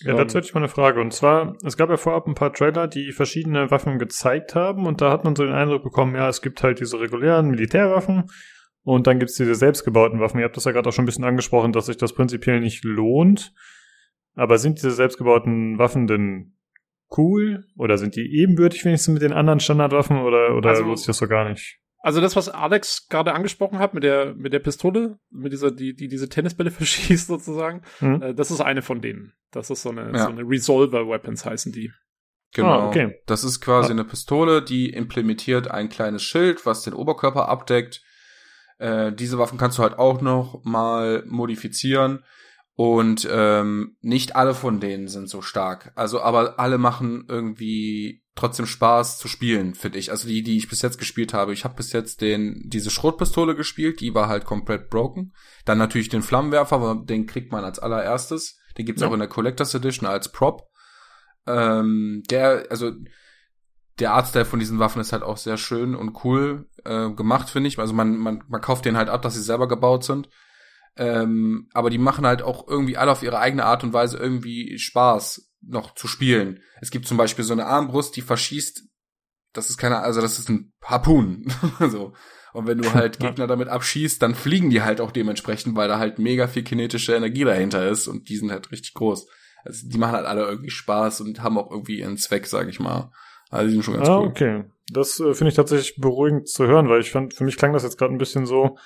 Ja, Ähm, dazu hätte ich mal eine Frage. Und zwar, es gab ja vorab ein paar Trailer, die verschiedene Waffen gezeigt haben. Und da hat man so den Eindruck bekommen, ja, es gibt halt diese regulären Militärwaffen. Und dann gibt's diese selbstgebauten Waffen. Ihr habt das ja gerade auch schon ein bisschen angesprochen, dass sich das prinzipiell nicht lohnt. Aber sind diese selbstgebauten Waffen denn cool? Oder sind die ebenbürtig wenigstens mit den anderen Standardwaffen? Oder, oder Also- lohnt sich das so gar nicht? Also das, was Alex gerade angesprochen hat mit der mit der Pistole, mit dieser die die diese Tennisbälle (laughs) verschießt sozusagen, Hm? äh, das ist eine von denen. Das ist so eine Ja. so eine Resolver Weapons heißen die. Genau. Ah, okay. Das ist quasi Ah. eine Pistole, die implementiert ein kleines Schild, was den Oberkörper abdeckt. Äh, diese Waffen kannst du halt auch noch mal modifizieren. Und ähm, nicht alle von denen sind so stark. Also, aber alle machen irgendwie trotzdem Spaß zu spielen, finde ich. Also die, die ich bis jetzt gespielt habe. Ich habe bis jetzt den diese Schrotpistole gespielt, die war halt komplett broken. Dann natürlich den Flammenwerfer, aber den kriegt man als allererstes. Den gibt's Ja. auch in der Collectors Edition als Prop. Ähm, der, also der Artstyle von diesen Waffen ist halt auch sehr schön und cool äh, gemacht, finde ich. Also man, man, man kauft den halt ab, dass sie selber gebaut sind. Ähm, aber die machen halt auch irgendwie alle auf ihre eigene Art und Weise irgendwie Spaß noch zu spielen. Es gibt zum Beispiel so eine Armbrust, die verschießt, das ist keine, also das ist ein Harpun. (laughs) so. Und wenn du halt. (laughs) Gegner damit abschießt, dann fliegen die halt auch dementsprechend, weil da halt mega viel kinetische Energie dahinter ist und die sind halt richtig groß. Also die machen halt alle irgendwie Spaß und haben auch irgendwie ihren Zweck, sag ich mal. Also die sind schon ganz ah, cool. okay. Das äh, finde ich tatsächlich beruhigend zu hören, weil ich fand, für mich klang das jetzt gerade ein bisschen so,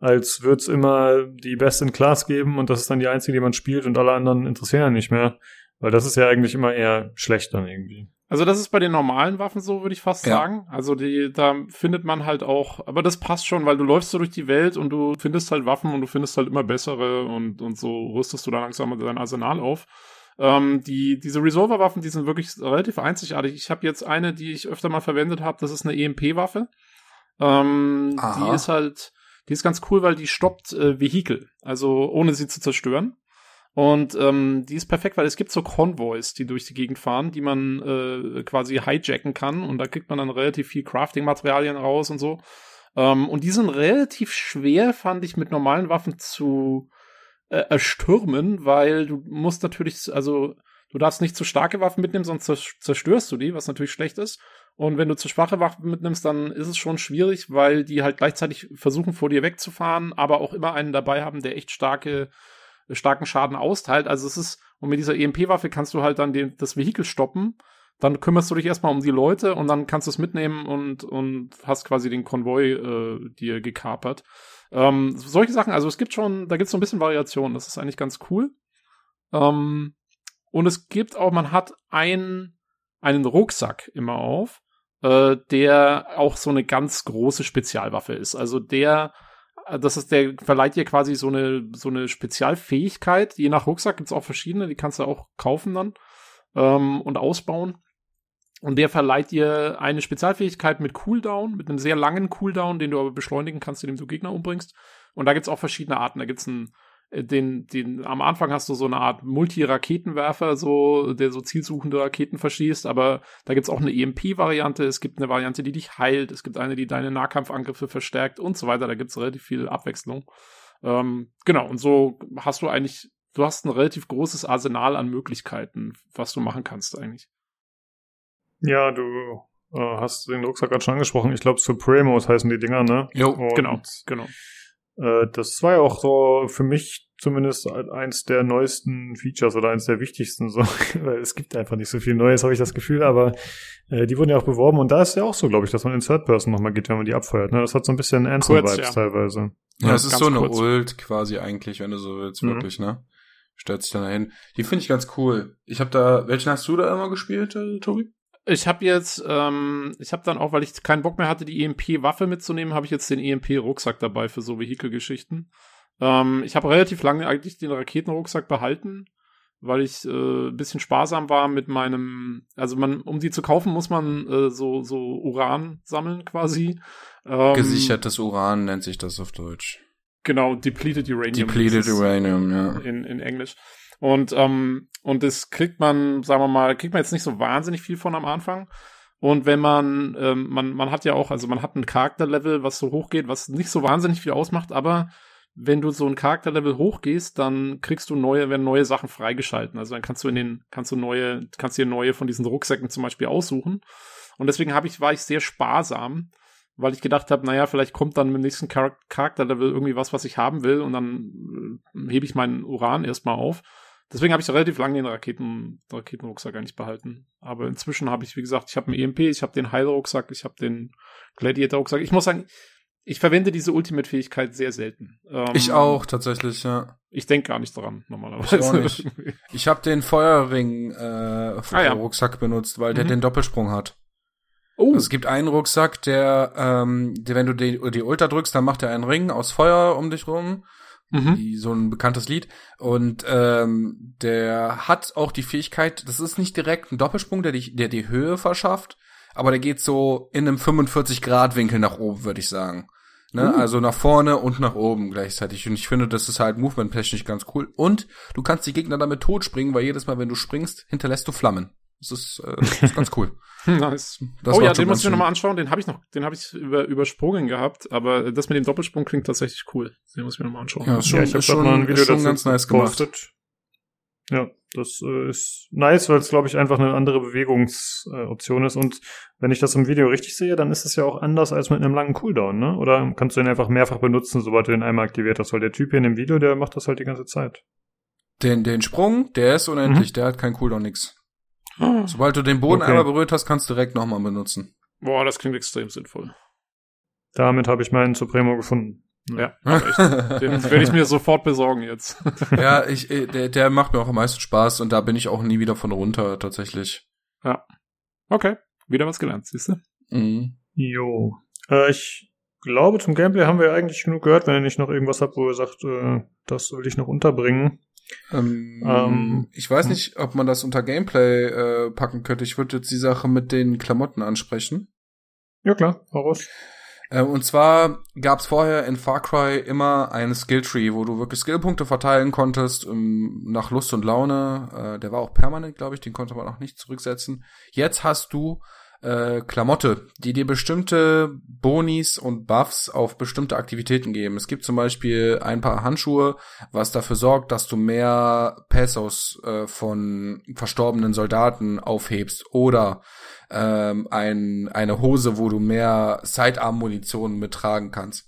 als würde es immer die Best in Class geben und das ist dann die einzige, die man spielt und alle anderen interessieren ja nicht mehr. Weil das ist ja eigentlich immer eher schlecht dann irgendwie. Also das ist bei den normalen Waffen so, würde ich fast Ja. sagen. Also die, da findet man halt auch, aber das passt schon, weil du läufst so durch die Welt und du findest halt Waffen und du findest halt immer bessere und, und so rüstest du dann langsam dein Arsenal auf. Ähm, die, diese Resolver-Waffen, die sind wirklich relativ einzigartig. Ich habe jetzt eine, die ich öfter mal verwendet habe, das ist eine EMP-Waffe. Ähm, die ist halt, die ist ganz cool, weil die stoppt äh, Vehikel, also ohne sie zu zerstören. Und ähm, die ist perfekt, weil es gibt so Konvois, die durch die Gegend fahren, die man äh, quasi hijacken kann. Und da kriegt man dann relativ viel Crafting-Materialien raus und so. Ähm, und die sind relativ schwer, fand ich, mit normalen Waffen zu äh, erstürmen, weil du musst natürlich, also du darfst nicht zu starke Waffen mitnehmen, sonst zers- zerstörst du die, was natürlich schlecht ist. Und wenn du zu schwache Waffen mitnimmst, dann ist es schon schwierig, weil die halt gleichzeitig versuchen, vor dir wegzufahren, aber auch immer einen dabei haben, der echt starke starken Schaden austeilt. Also es ist, und mit dieser EMP-Waffe kannst du halt dann den, das Vehikel stoppen. Dann kümmerst du dich erstmal um die Leute und dann kannst du es mitnehmen und, und hast quasi den Konvoi äh, dir gekapert. Ähm, solche Sachen, also es gibt schon, da gibt es so ein bisschen Variation. Das ist eigentlich ganz cool. Ähm, und es gibt auch, man hat ein, einen Rucksack immer auf, äh, der auch so eine ganz große Spezialwaffe ist. Also der das ist der verleiht dir quasi so eine so eine Spezialfähigkeit. Je nach Rucksack gibt's auch verschiedene, die kannst du auch kaufen dann ähm, und ausbauen. Und der verleiht dir eine Spezialfähigkeit mit Cooldown, mit einem sehr langen Cooldown, den du aber beschleunigen kannst, indem du Gegner umbringst. Und da gibt's auch verschiedene Arten. Da gibt's einen äh, den, den, am Anfang hast du so eine Art Multi-Raketenwerfer, so, der so zielsuchende Raketen verschießt, aber da gibt's auch eine EMP-Variante, es gibt eine Variante, die dich heilt, es gibt eine, die deine Nahkampfangriffe verstärkt und so weiter, da gibt's relativ viel Abwechslung. Ähm, genau, und so hast du eigentlich, du hast ein relativ großes Arsenal an Möglichkeiten, was du machen kannst eigentlich. Ja, du äh, hast den Rucksack gerade schon angesprochen. Ich glaube, Supremos heißen die Dinger, ne? Jo, Und, Genau, genau. Äh, das war ja auch so für mich zumindest eins der neuesten Features oder eins der wichtigsten. So, (laughs) weil es gibt einfach nicht so viel Neues, habe ich das Gefühl, aber äh, die wurden ja auch beworben und da ist ja auch so, glaube ich, dass man in Third Person nochmal geht, wenn man die abfeuert. Ne? Das hat so ein bisschen Anthem-Vibes ja. teilweise. Ja, es ist so eine kurz. Ult quasi eigentlich, wenn du so willst, Mhm. wirklich, ne? Stellt sich dann dahin. Die finde ich ganz cool. Ich habe da, welchen hast du da immer gespielt, äh, Tobi? Ich habe jetzt, ähm, ich habe dann auch, weil ich keinen Bock mehr hatte, die EMP-Waffe mitzunehmen, habe ich jetzt den EMP-Rucksack dabei für so Vehikelgeschichten. Ähm, ich habe relativ lange eigentlich den Raketenrucksack behalten, weil ich äh, ein bisschen sparsam war mit meinem, also man, um die zu kaufen, muss man äh, so so Uran sammeln quasi. Ähm, Gesichertes Uran nennt sich das auf Deutsch. Genau, depleted Uranium. Depleted Uranium, ja. in, in Englisch. Und, ähm, und das kriegt man, sagen wir mal, kriegt man jetzt nicht so wahnsinnig viel von am Anfang. Und wenn man, ähm, man, man hat ja auch, also man hat ein Charakterlevel, was so hoch geht, was nicht so wahnsinnig viel ausmacht, aber wenn du so ein Charakterlevel hochgehst, dann kriegst du neue, werden neue Sachen freigeschalten. Also dann kannst du in den, kannst du neue, kannst dir neue von diesen Rucksäcken zum Beispiel aussuchen. Und deswegen habe ich, war ich sehr sparsam, weil ich gedacht habe, naja, vielleicht kommt dann im nächsten Char Charakterlevel irgendwie was, was ich haben will, und dann äh, hebe ich meinen Uran erstmal auf. Deswegen habe ich relativ lange den Raketen, Raketenrucksack eigentlich behalten. Aber inzwischen habe ich, wie gesagt, ich habe einen EMP, ich habe den Heilrucksack, ich habe den Gladiator-Rucksack. Ich muss sagen, ich verwende diese Ultimate-Fähigkeit sehr selten. Ähm, ich auch, tatsächlich, ja. Ich denke gar nicht dran, normalerweise. Ich auch nicht. (laughs) ich habe den Feuerring äh, ah, ja. Benutzt, weil der mhm. den Doppelsprung hat. Oh. Also es gibt einen Rucksack, der, ähm, der wenn du die, die Ultra drückst, dann macht er einen Ring aus Feuer um dich rum. Mhm. Die, so ein bekanntes Lied. Und ähm, der hat auch die Fähigkeit, das ist nicht direkt ein Doppelsprung, der die, der die Höhe verschafft, aber der geht so in einem 45-Grad-Winkel nach oben, würde ich sagen. Ne? Uh. Also nach vorne und nach oben gleichzeitig. Und ich finde, das ist halt movement-technisch ganz cool. Und du kannst die Gegner damit totspringen, weil jedes Mal, wenn du springst, hinterlässt du Flammen. Das ist, äh, das ist ganz cool. (laughs) nice. Das oh ja, den muss ich mir nochmal anschauen. Den habe ich noch, den habe ich über, übersprungen gehabt, aber das mit dem Doppelsprung klingt tatsächlich cool. Den muss ich mir nochmal anschauen. Ja, ist schon, ja, ich habe schon mal ein Video dazu ganz nice gepostet. Ja, das äh, ist nice, weil es, glaube ich, einfach eine andere Bewegungsoption äh, ist. Und wenn ich das im Video richtig sehe, dann ist es ja auch anders als mit einem langen Cooldown, ne? Oder kannst du ihn einfach mehrfach benutzen, sobald du ihn einmal aktiviert hast? Weil der Typ hier in dem Video, der macht das halt die ganze Zeit. Den, den Sprung, der ist unendlich, mhm. der hat keinen Cooldown nix. Ah. Sobald du den Boden okay. einmal berührt hast, kannst du direkt nochmal benutzen. Boah, das klingt extrem sinnvoll. Damit habe ich meinen Supremo gefunden. Ja, ja den (laughs) werde ich mir sofort besorgen jetzt. (laughs) ja, ich, äh, der, der macht mir auch am meisten Spaß und da bin ich auch nie wieder von runter, tatsächlich. Ja. Okay, wieder was gelernt, siehst du? Mhm. Jo. Äh, ich glaube, zum Gameplay haben wir eigentlich genug gehört, wenn ihr nicht noch irgendwas habt, wo ihr sagt, äh, das will ich noch unterbringen. Ähm, ähm, ich weiß nicht, ob man das unter Gameplay äh, packen könnte. Ich würde jetzt die Sache mit den Klamotten ansprechen. Ja klar, heraus. Äh, und zwar gab es vorher in Far Cry immer einen Skilltree, wo du wirklich Skillpunkte verteilen konntest ähm, nach Lust und Laune. Äh, der war auch permanent, glaube ich, den konnte man auch nicht zurücksetzen. Jetzt hast du äh, Klamotte, die dir bestimmte Bonis und Buffs auf bestimmte Aktivitäten geben. Es gibt zum Beispiel ein paar Handschuhe, was dafür sorgt, dass du mehr Pesos äh, von verstorbenen Soldaten aufhebst oder ähm, ein, eine Hose, wo du mehr Sidearm-Munition mittragen kannst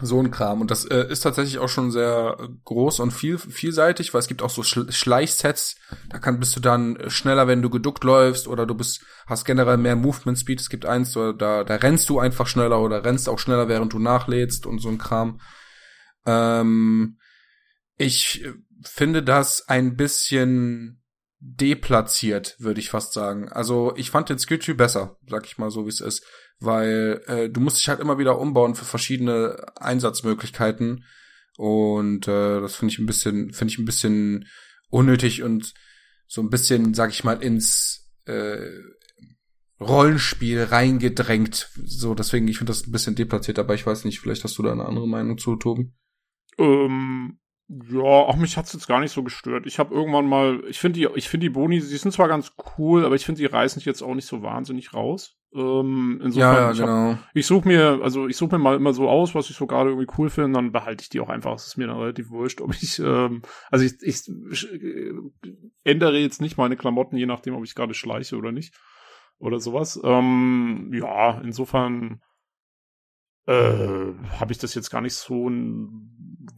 so ein Kram. Und das äh, ist tatsächlich auch schon sehr groß und viel, vielseitig, weil es gibt auch so Sch Schleichsets. Da kann, bist du dann schneller, wenn du geduckt läufst oder du bist, hast generell mehr Movement Speed. Es gibt eins, da, da rennst du einfach schneller oder rennst auch schneller, während du nachlädst und so ein Kram. Ähm, ich finde das ein bisschen deplatziert, würde ich fast sagen. Also ich fand den Skilltree besser, sag ich mal so, wie es ist weil äh, du musst dich halt immer wieder umbauen für verschiedene Einsatzmöglichkeiten und äh, das finde ich ein bisschen finde ich ein bisschen unnötig und so ein bisschen sag ich mal ins äh, Rollenspiel reingedrängt so deswegen ich finde das ein bisschen deplatziert aber ich weiß nicht vielleicht hast du da eine andere Meinung zu Tobi ähm, ja, auch mich hat's jetzt gar nicht so gestört. Ich habe irgendwann mal, ich finde die, ich finde die Boni, die sind zwar ganz cool, aber ich finde die reißen jetzt auch nicht so wahnsinnig raus. Ähm, insofern, ja, ja, genau. Ich suche mir, also ich suche mir mal immer so aus, was ich so gerade irgendwie cool finde, dann behalte ich die auch einfach. Es ist mir dann relativ wurscht, ob ich, ähm, also ich, ich, ich äh, ändere jetzt nicht meine Klamotten, je nachdem, ob ich gerade schleiche oder nicht. Oder sowas. Ähm, ja, insofern äh, habe ich das jetzt gar nicht so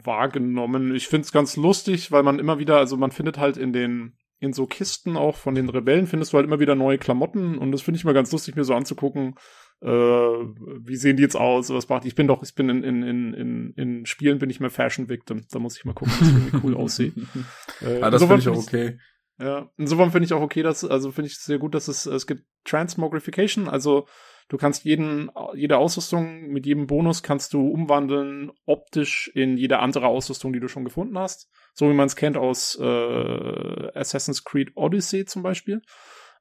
wahrgenommen. Ich finde es ganz lustig, weil man immer wieder, also man findet halt in den in so Kisten auch von den Rebellen findest du halt immer wieder neue Klamotten und das finde ich mal ganz lustig, mir so anzugucken, äh, wie sehen die jetzt aus, was macht Ich bin doch, ich bin in, in, in, in, in Spielen bin ich mehr Fashion Victim, da muss ich mal gucken, dass ich irgendwie cool aussehe. (laughs) äh, ah, das finde ich auch okay. Ja, insofern finde ich auch okay, dass, also finde ich sehr gut, dass es, es gibt Transmogrification, also Du kannst jeden, jede Ausrüstung mit jedem Bonus kannst du umwandeln optisch in jede andere Ausrüstung, die du schon gefunden hast. So wie man es kennt aus äh, Assassin's Creed Odyssey zum Beispiel.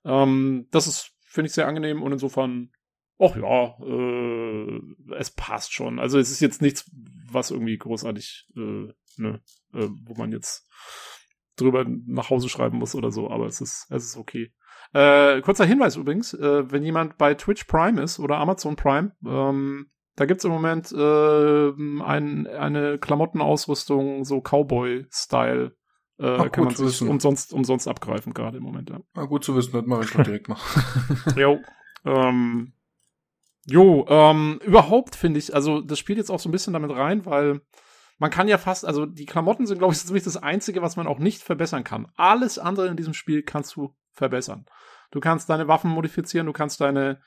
Ähm, das ist, finde ich, sehr angenehm und insofern, ach ja, äh, es passt schon. Also es ist jetzt nichts, was irgendwie großartig, äh, ne, äh, wo man jetzt drüber nach Hause schreiben muss oder so, aber es ist, es ist okay. Äh, kurzer Hinweis übrigens, äh, wenn jemand bei Twitch Prime ist oder Amazon Prime, ähm, Da gibt's im Moment äh, ein, eine Klamottenausrüstung, so Cowboy-Style. Äh, Ach, kann man sich umsonst, umsonst abgreifen, gerade im Moment, ja. Na gut zu wissen, das mache ich doch direkt mal. (laughs) (laughs) Jo. Ähm, jo, ähm, überhaupt finde ich, also das spielt jetzt auch so ein bisschen damit rein, weil man kann ja fast, also die Klamotten sind, glaube ich, (laughs) ziemlich das Einzige, was man auch nicht verbessern kann. Alles andere in diesem Spiel kannst du verbessern. Du kannst deine Waffen modifizieren, du kannst deine,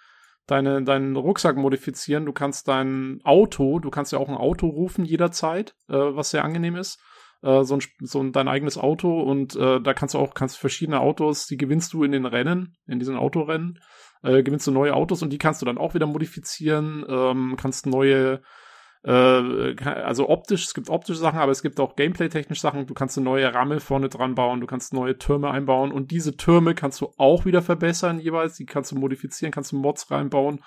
deine, deinen Rucksack modifizieren, du kannst dein Auto, du kannst ja auch ein Auto rufen jederzeit, äh, was sehr angenehm ist. Äh, so, ein, so ein, dein eigenes Auto und äh, da kannst du auch kannst verschiedene Autos, die gewinnst du in den Rennen, in diesen Autorennen, äh, gewinnst du neue Autos und die kannst du dann auch wieder modifizieren, ähm, kannst neue also optisch, es gibt optische Sachen, aber es gibt auch gameplay-technisch Sachen. Du kannst eine neue Ramme vorne dran bauen, du kannst neue Türme einbauen und diese Türme kannst du auch wieder verbessern jeweils. Die kannst du modifizieren, kannst du Mods reinbauen.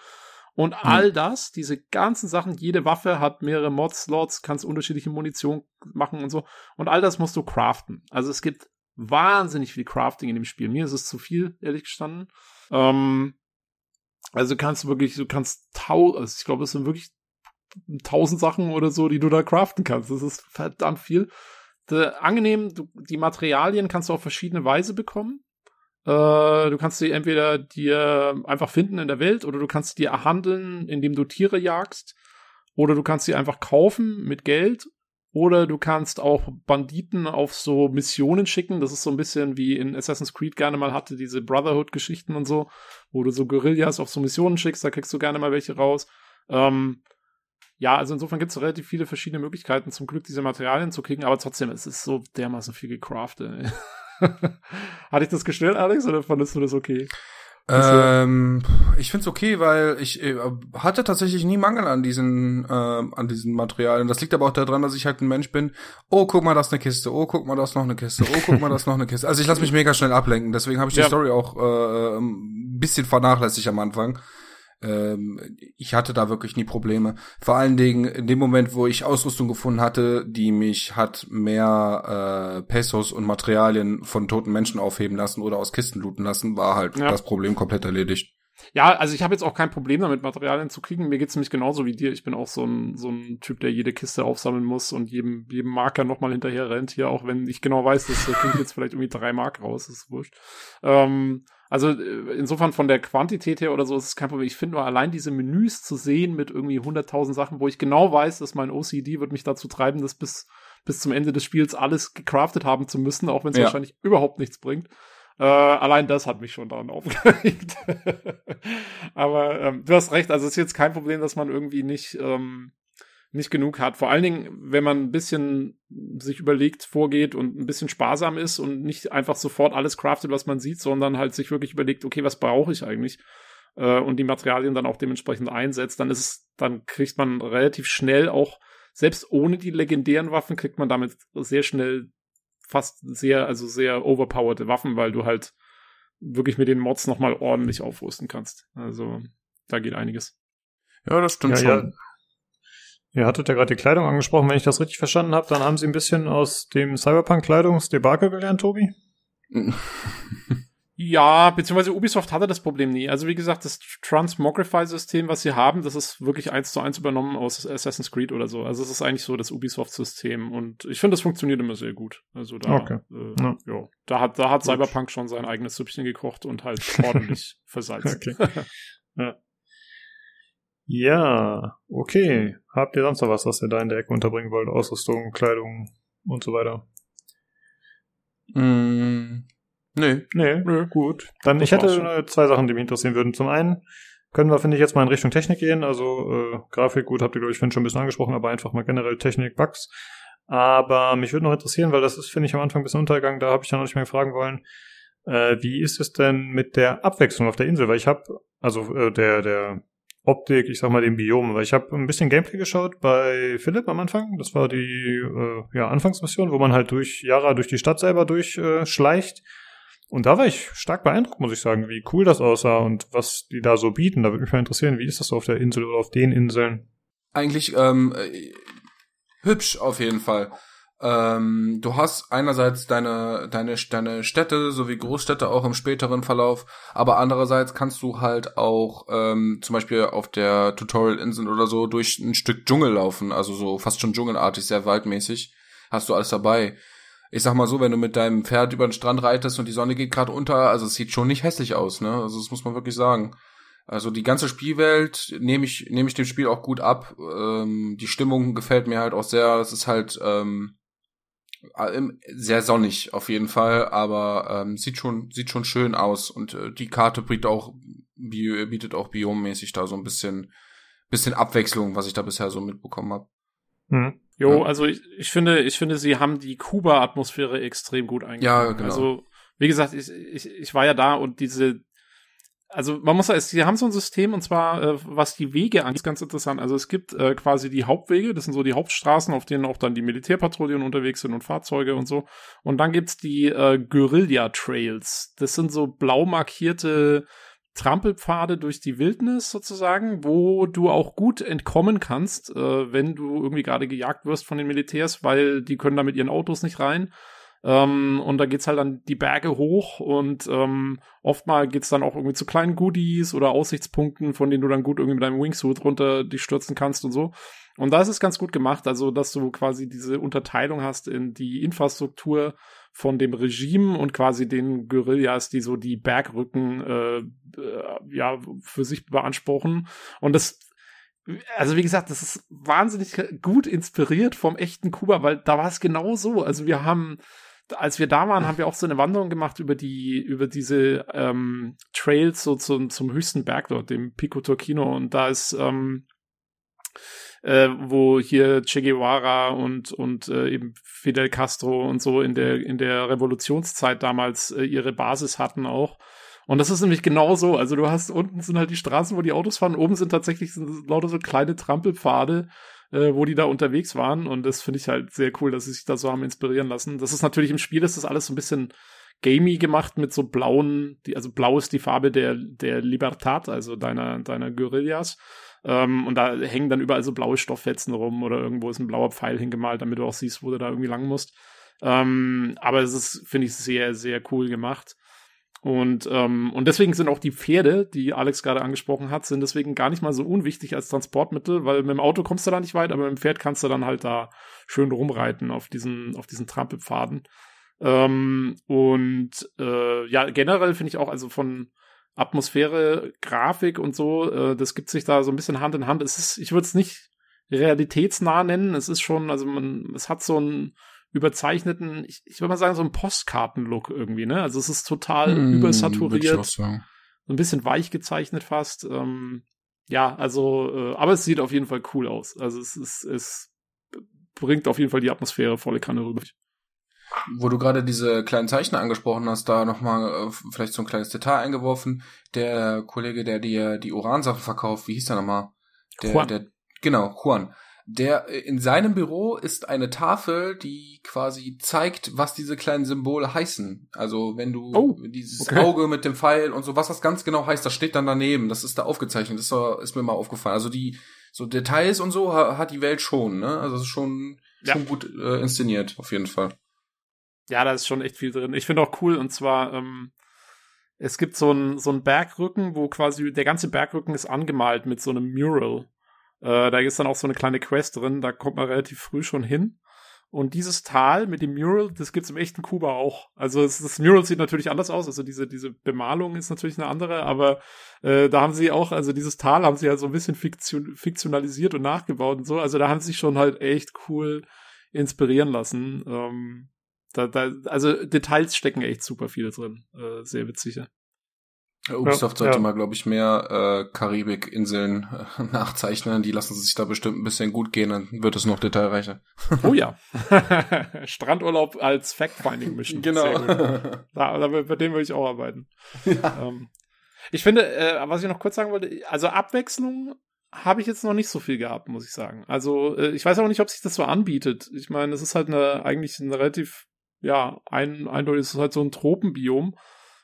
Und all das, diese ganzen Sachen, jede Waffe hat mehrere Mod-Slots, kannst unterschiedliche Munition machen und so. Und all das musst du craften. Also es gibt wahnsinnig viel Crafting in dem Spiel. Mir ist es zu viel, ehrlich gestanden. Ähm, also kannst du wirklich, du kannst tau, also ich glaube, es sind wirklich tausend Sachen oder so, die du da craften kannst. Das ist verdammt viel. De, angenehm, du, die Materialien kannst du auf verschiedene Weise bekommen. Äh, du kannst sie entweder dir einfach finden in der Welt oder du kannst sie dir erhandeln, indem du Tiere jagst. Oder du kannst sie einfach kaufen mit Geld. Oder du kannst auch Banditen auf so Missionen schicken. Das ist so ein bisschen wie in Assassin's Creed gerne mal hatte, diese Brotherhood-Geschichten und so, wo du so Guerillas auf so Missionen schickst, da kriegst du gerne mal welche raus. Ähm, ja, also insofern gibt es relativ viele verschiedene Möglichkeiten, zum Glück diese Materialien zu kriegen, aber trotzdem, es ist so dermaßen viel gecraftet. ey. (laughs) Hat dich das gestört, Alex, oder fandest du das okay? Ähm, ich find's okay, weil ich äh, hatte tatsächlich nie Mangel an diesen ähm, an diesen Materialien. Das liegt aber auch daran, dass ich halt ein Mensch bin. Oh, guck mal, das ist eine Kiste. Oh, guck mal, das ist noch eine Kiste. Oh, guck mal, das ist noch eine Kiste. Also ich lasse mich mega schnell ablenken. Deswegen habe ich die Ja. Story auch äh, ein bisschen vernachlässigt am Anfang. Ähm, ich hatte da wirklich nie Probleme. Vor allen Dingen in dem Moment, wo ich Ausrüstung gefunden hatte, die mich hat mehr äh, Pesos und Materialien von toten Menschen aufheben lassen oder aus Kisten looten lassen, war halt Ja. das Problem komplett erledigt. Ja, also ich habe jetzt auch kein Problem damit, Materialien zu kriegen. Mir geht's nämlich genauso wie dir. Ich bin auch so ein, so ein Typ, der jede Kiste aufsammeln muss und jedem, jedem Marker nochmal hinterher rennt hier, auch wenn ich genau weiß, dass da kriege ich jetzt vielleicht irgendwie drei Mark raus, das ist wurscht. Ähm, also äh, insofern von der Quantität her oder so ist es kein Problem. Ich finde nur allein diese Menüs zu sehen mit irgendwie 100.000 Sachen, wo ich genau weiß, dass mein OCD wird mich dazu treiben, das bis, bis zum Ende des Spiels alles gecraftet haben zu müssen, auch wenn es Ja. wahrscheinlich überhaupt nichts bringt. Äh, allein das hat mich schon daran aufgeregt. (laughs) Aber ähm, du hast recht, also es ist jetzt kein Problem, dass man irgendwie nicht, ähm, nicht genug hat. Vor allen Dingen, wenn man ein bisschen sich überlegt, vorgeht und ein bisschen sparsam ist und nicht einfach sofort alles craftet, was man sieht, sondern halt sich wirklich überlegt, okay, was brauche ich eigentlich? Äh, und die Materialien dann auch dementsprechend einsetzt, dann ist es, dann kriegt man relativ schnell auch, selbst ohne die legendären Waffen, kriegt man damit sehr schnell fast sehr, also sehr overpowerte Waffen, weil du halt wirklich mit den Mods nochmal ordentlich aufrüsten kannst. Also da geht einiges. Ja, das stimmt Ja, ja. Ihr hattet ja gerade die Kleidung angesprochen. Wenn ich das richtig verstanden habe, dann haben Sie ein bisschen aus dem Cyberpunk-Kleidungsdebakel gelernt, Tobi? (laughs) Ja, beziehungsweise Ubisoft hatte das Problem nie. Also wie gesagt, das Transmogrify-System, was sie haben, das ist wirklich eins zu eins übernommen aus Assassin's Creed oder so. Also es ist eigentlich so das Ubisoft-System und ich finde, das funktioniert immer sehr gut. Also da, Okay. äh, Ja. ja. da hat, da hat Cyberpunk schon sein eigenes Süppchen gekocht und halt ordentlich (laughs) versalzt. Okay. (laughs) ja. Ja, okay. Habt ihr sonst noch was, was ihr da in der Ecke unterbringen wollt? Ausrüstung, Kleidung und so weiter? Mm, nee. Nee, Nö. gut. Dann, Das ich hätte schon. zwei Sachen, die mich interessieren würden. Zum einen können wir, finde ich, jetzt mal in Richtung Technik gehen. Also äh, Grafik, gut, habt ihr, glaube ich, schon ein bisschen angesprochen, aber einfach mal generell Technik, Bugs. Aber mich würde noch interessieren, weil das ist, finde ich, am Anfang ein bisschen untergegangen, da habe ich ja noch nicht mehr fragen wollen, äh, wie ist es denn mit der Abwechslung auf der Insel? Weil ich habe, also äh, der, der Optik, ich sag mal dem Biom, weil ich habe ein bisschen Gameplay geschaut bei Philipp am Anfang. Das war die äh, ja, Anfangsmission, wo man halt durch Yara, durch die Stadt selber durchschleicht. Äh, und da war ich stark beeindruckt, muss ich sagen, wie cool das aussah und was die da so bieten. Da würde mich mal interessieren, wie ist das so auf der Insel oder auf den Inseln? Eigentlich ähm, äh, hübsch auf jeden Fall. Ähm, du hast einerseits deine, deine, deine Städte sowie Großstädte auch im späteren Verlauf, aber andererseits kannst du halt auch ähm, zum Beispiel auf der Tutorial-Insel oder so durch ein Stück Dschungel laufen, also so fast schon dschungelartig, sehr waldmäßig. Hast du alles dabei. Ich sag mal so, wenn du mit deinem Pferd über den Strand reitest und die Sonne geht gerade unter, also es sieht schon nicht hässlich aus, ne? Also das muss man wirklich sagen. Also die ganze Spielwelt nehme ich nehme ich dem Spiel auch gut ab. Ähm, die Stimmung gefällt mir halt auch sehr. Es ist halt ähm, äh, sehr sonnig auf jeden Fall, aber ähm, sieht schon sieht schon schön aus und äh, die Karte bietet auch bietet auch biommäßig da so ein bisschen bisschen Abwechslung, was ich da bisher so mitbekommen habe. Hm. Jo, ja. also ich, ich finde, ich finde, sie haben die Kuba-Atmosphäre extrem gut eingebaut. Ja, genau. Also, wie gesagt, ich, ich, ich war ja da und diese, also man muss sagen, sie haben so ein System und zwar, äh, was die Wege angeht, ist ganz interessant. Also es gibt äh, quasi die Hauptwege, das sind so die Hauptstraßen, auf denen auch dann die Militärpatrouillen unterwegs sind und Fahrzeuge und so. Und dann gibt's die äh, Guerilla Trails. Das sind so blau markierte Trampelpfade durch die Wildnis sozusagen, wo du auch gut entkommen kannst, äh, wenn du irgendwie gerade gejagt wirst von den Militärs, weil die können da mit ihren Autos nicht rein. Ähm, und da geht's halt dann die Berge hoch und ähm, oftmal geht's dann auch irgendwie zu kleinen Goodies oder Aussichtspunkten, von denen du dann gut irgendwie mit deinem Wingsuit runter dich stürzen kannst und so. Und da ist es ganz gut gemacht, also dass du quasi diese Unterteilung hast in die Infrastruktur von dem Regime und quasi den Guerillas, die so die Bergrücken äh, äh, ja für sich beanspruchen. Und das also wie gesagt, das ist wahnsinnig gut inspiriert vom echten Kuba, weil da war es genau so. Also wir haben als wir da waren, haben wir auch so eine Wanderung gemacht über die, über diese ähm, Trails so zum, zum höchsten Berg dort, dem Pico Torquino. Und da ist, ähm, äh, wo hier Che Guevara und, und äh, eben Fidel Castro und so in der, in der Revolutionszeit damals äh, ihre Basis hatten auch. Und das ist nämlich genau so. Also du hast unten sind halt die Straßen, wo die Autos fahren, oben sind tatsächlich sind lauter so kleine Trampelpfade, äh, wo die da unterwegs waren. Und das finde ich halt sehr cool, dass sie sich da so haben inspirieren lassen. Das ist natürlich im Spiel, ist das alles so ein bisschen gamey gemacht mit so blauen, die, also blau ist die Farbe der, der Libertad, also deiner, deiner Guerillas. Ähm, und da hängen dann überall so blaue Stofffetzen rum oder irgendwo ist ein blauer Pfeil hingemalt, damit du auch siehst, wo du da irgendwie lang musst. Ähm, aber es ist, finde ich, sehr, sehr cool gemacht. Und, ähm, und deswegen sind auch die Pferde, die Alex gerade angesprochen hat, sind deswegen gar nicht mal so unwichtig als Transportmittel, weil mit dem Auto kommst du da nicht weit, aber mit dem Pferd kannst du dann halt da schön rumreiten auf diesen, auf diesen Trampelpfaden. Ähm, und äh, ja, generell finde ich auch, also von Atmosphäre, Grafik und so, äh, das gibt sich da so ein bisschen Hand in Hand. Es ist, ich würde es nicht realitätsnah nennen, es ist schon, also man, es hat so ein überzeichneten, ich, ich würde mal sagen, so ein Postkarten-Look irgendwie, ne? Also es ist total mm, übersaturiert. So ein bisschen weich gezeichnet fast. Ähm, ja, also, äh, aber es sieht auf jeden Fall cool aus. Also es ist, es bringt auf jeden Fall die Atmosphäre volle Kanne rüber. Wo du gerade diese kleinen Zeichen angesprochen hast, da nochmal äh, vielleicht so ein kleines Detail eingeworfen. Der Kollege, der dir die Uransachen verkauft, wie hieß der nochmal? Der, Juan. der, genau, Juan der äh, in seinem Büro ist eine Tafel, die quasi zeigt, was diese kleinen Symbole heißen. Also wenn du oh, dieses okay. Auge mit dem Pfeil und so, was das ganz genau heißt, das steht dann daneben. Das ist da aufgezeichnet. Das ist mir mal aufgefallen. Also die so Details und so hat die Welt schon. Ne? Also es ist schon ja. schon gut äh, inszeniert auf jeden Fall. Ja, da ist schon echt viel drin. Ich finde auch cool und zwar ähm, es gibt so ein so ein Bergrücken, wo quasi der ganze Bergrücken ist angemalt mit so einem Mural. Äh, da ist dann auch so eine kleine Quest drin, da kommt man relativ früh schon hin. Und dieses Tal mit dem Mural, das gibt's im echten Kuba auch. Also es, das Mural sieht natürlich anders aus, also diese, diese Bemalung ist natürlich eine andere, aber äh, da haben sie auch, also dieses Tal haben sie halt so ein bisschen fiktion, fiktionalisiert und nachgebaut und so. Also da haben sie sich schon halt echt cool inspirieren lassen. Ähm, da, da, also Details stecken echt super viele drin. Äh, sehr witzig. Ubisoft sollte ja. mal, glaube ich, mehr äh, Karibik-Inseln äh, (laughs) nachzeichnen. Die lassen sich da bestimmt ein bisschen gut gehen, dann wird es noch detailreicher. (laughs) Oh ja. (laughs) Strandurlaub als Fact-Finding Mission. Genau. Da, da, bei dem würde ich auch arbeiten. Ja. Ähm, ich finde, äh, was ich noch kurz sagen wollte, also Abwechslung habe ich jetzt noch nicht so viel gehabt, muss ich sagen. Also äh, ich weiß auch nicht, ob sich das so anbietet. Ich meine, es ist halt eine eigentlich ein relativ, ja, ein, eindeutig ist es halt so ein Tropenbiom.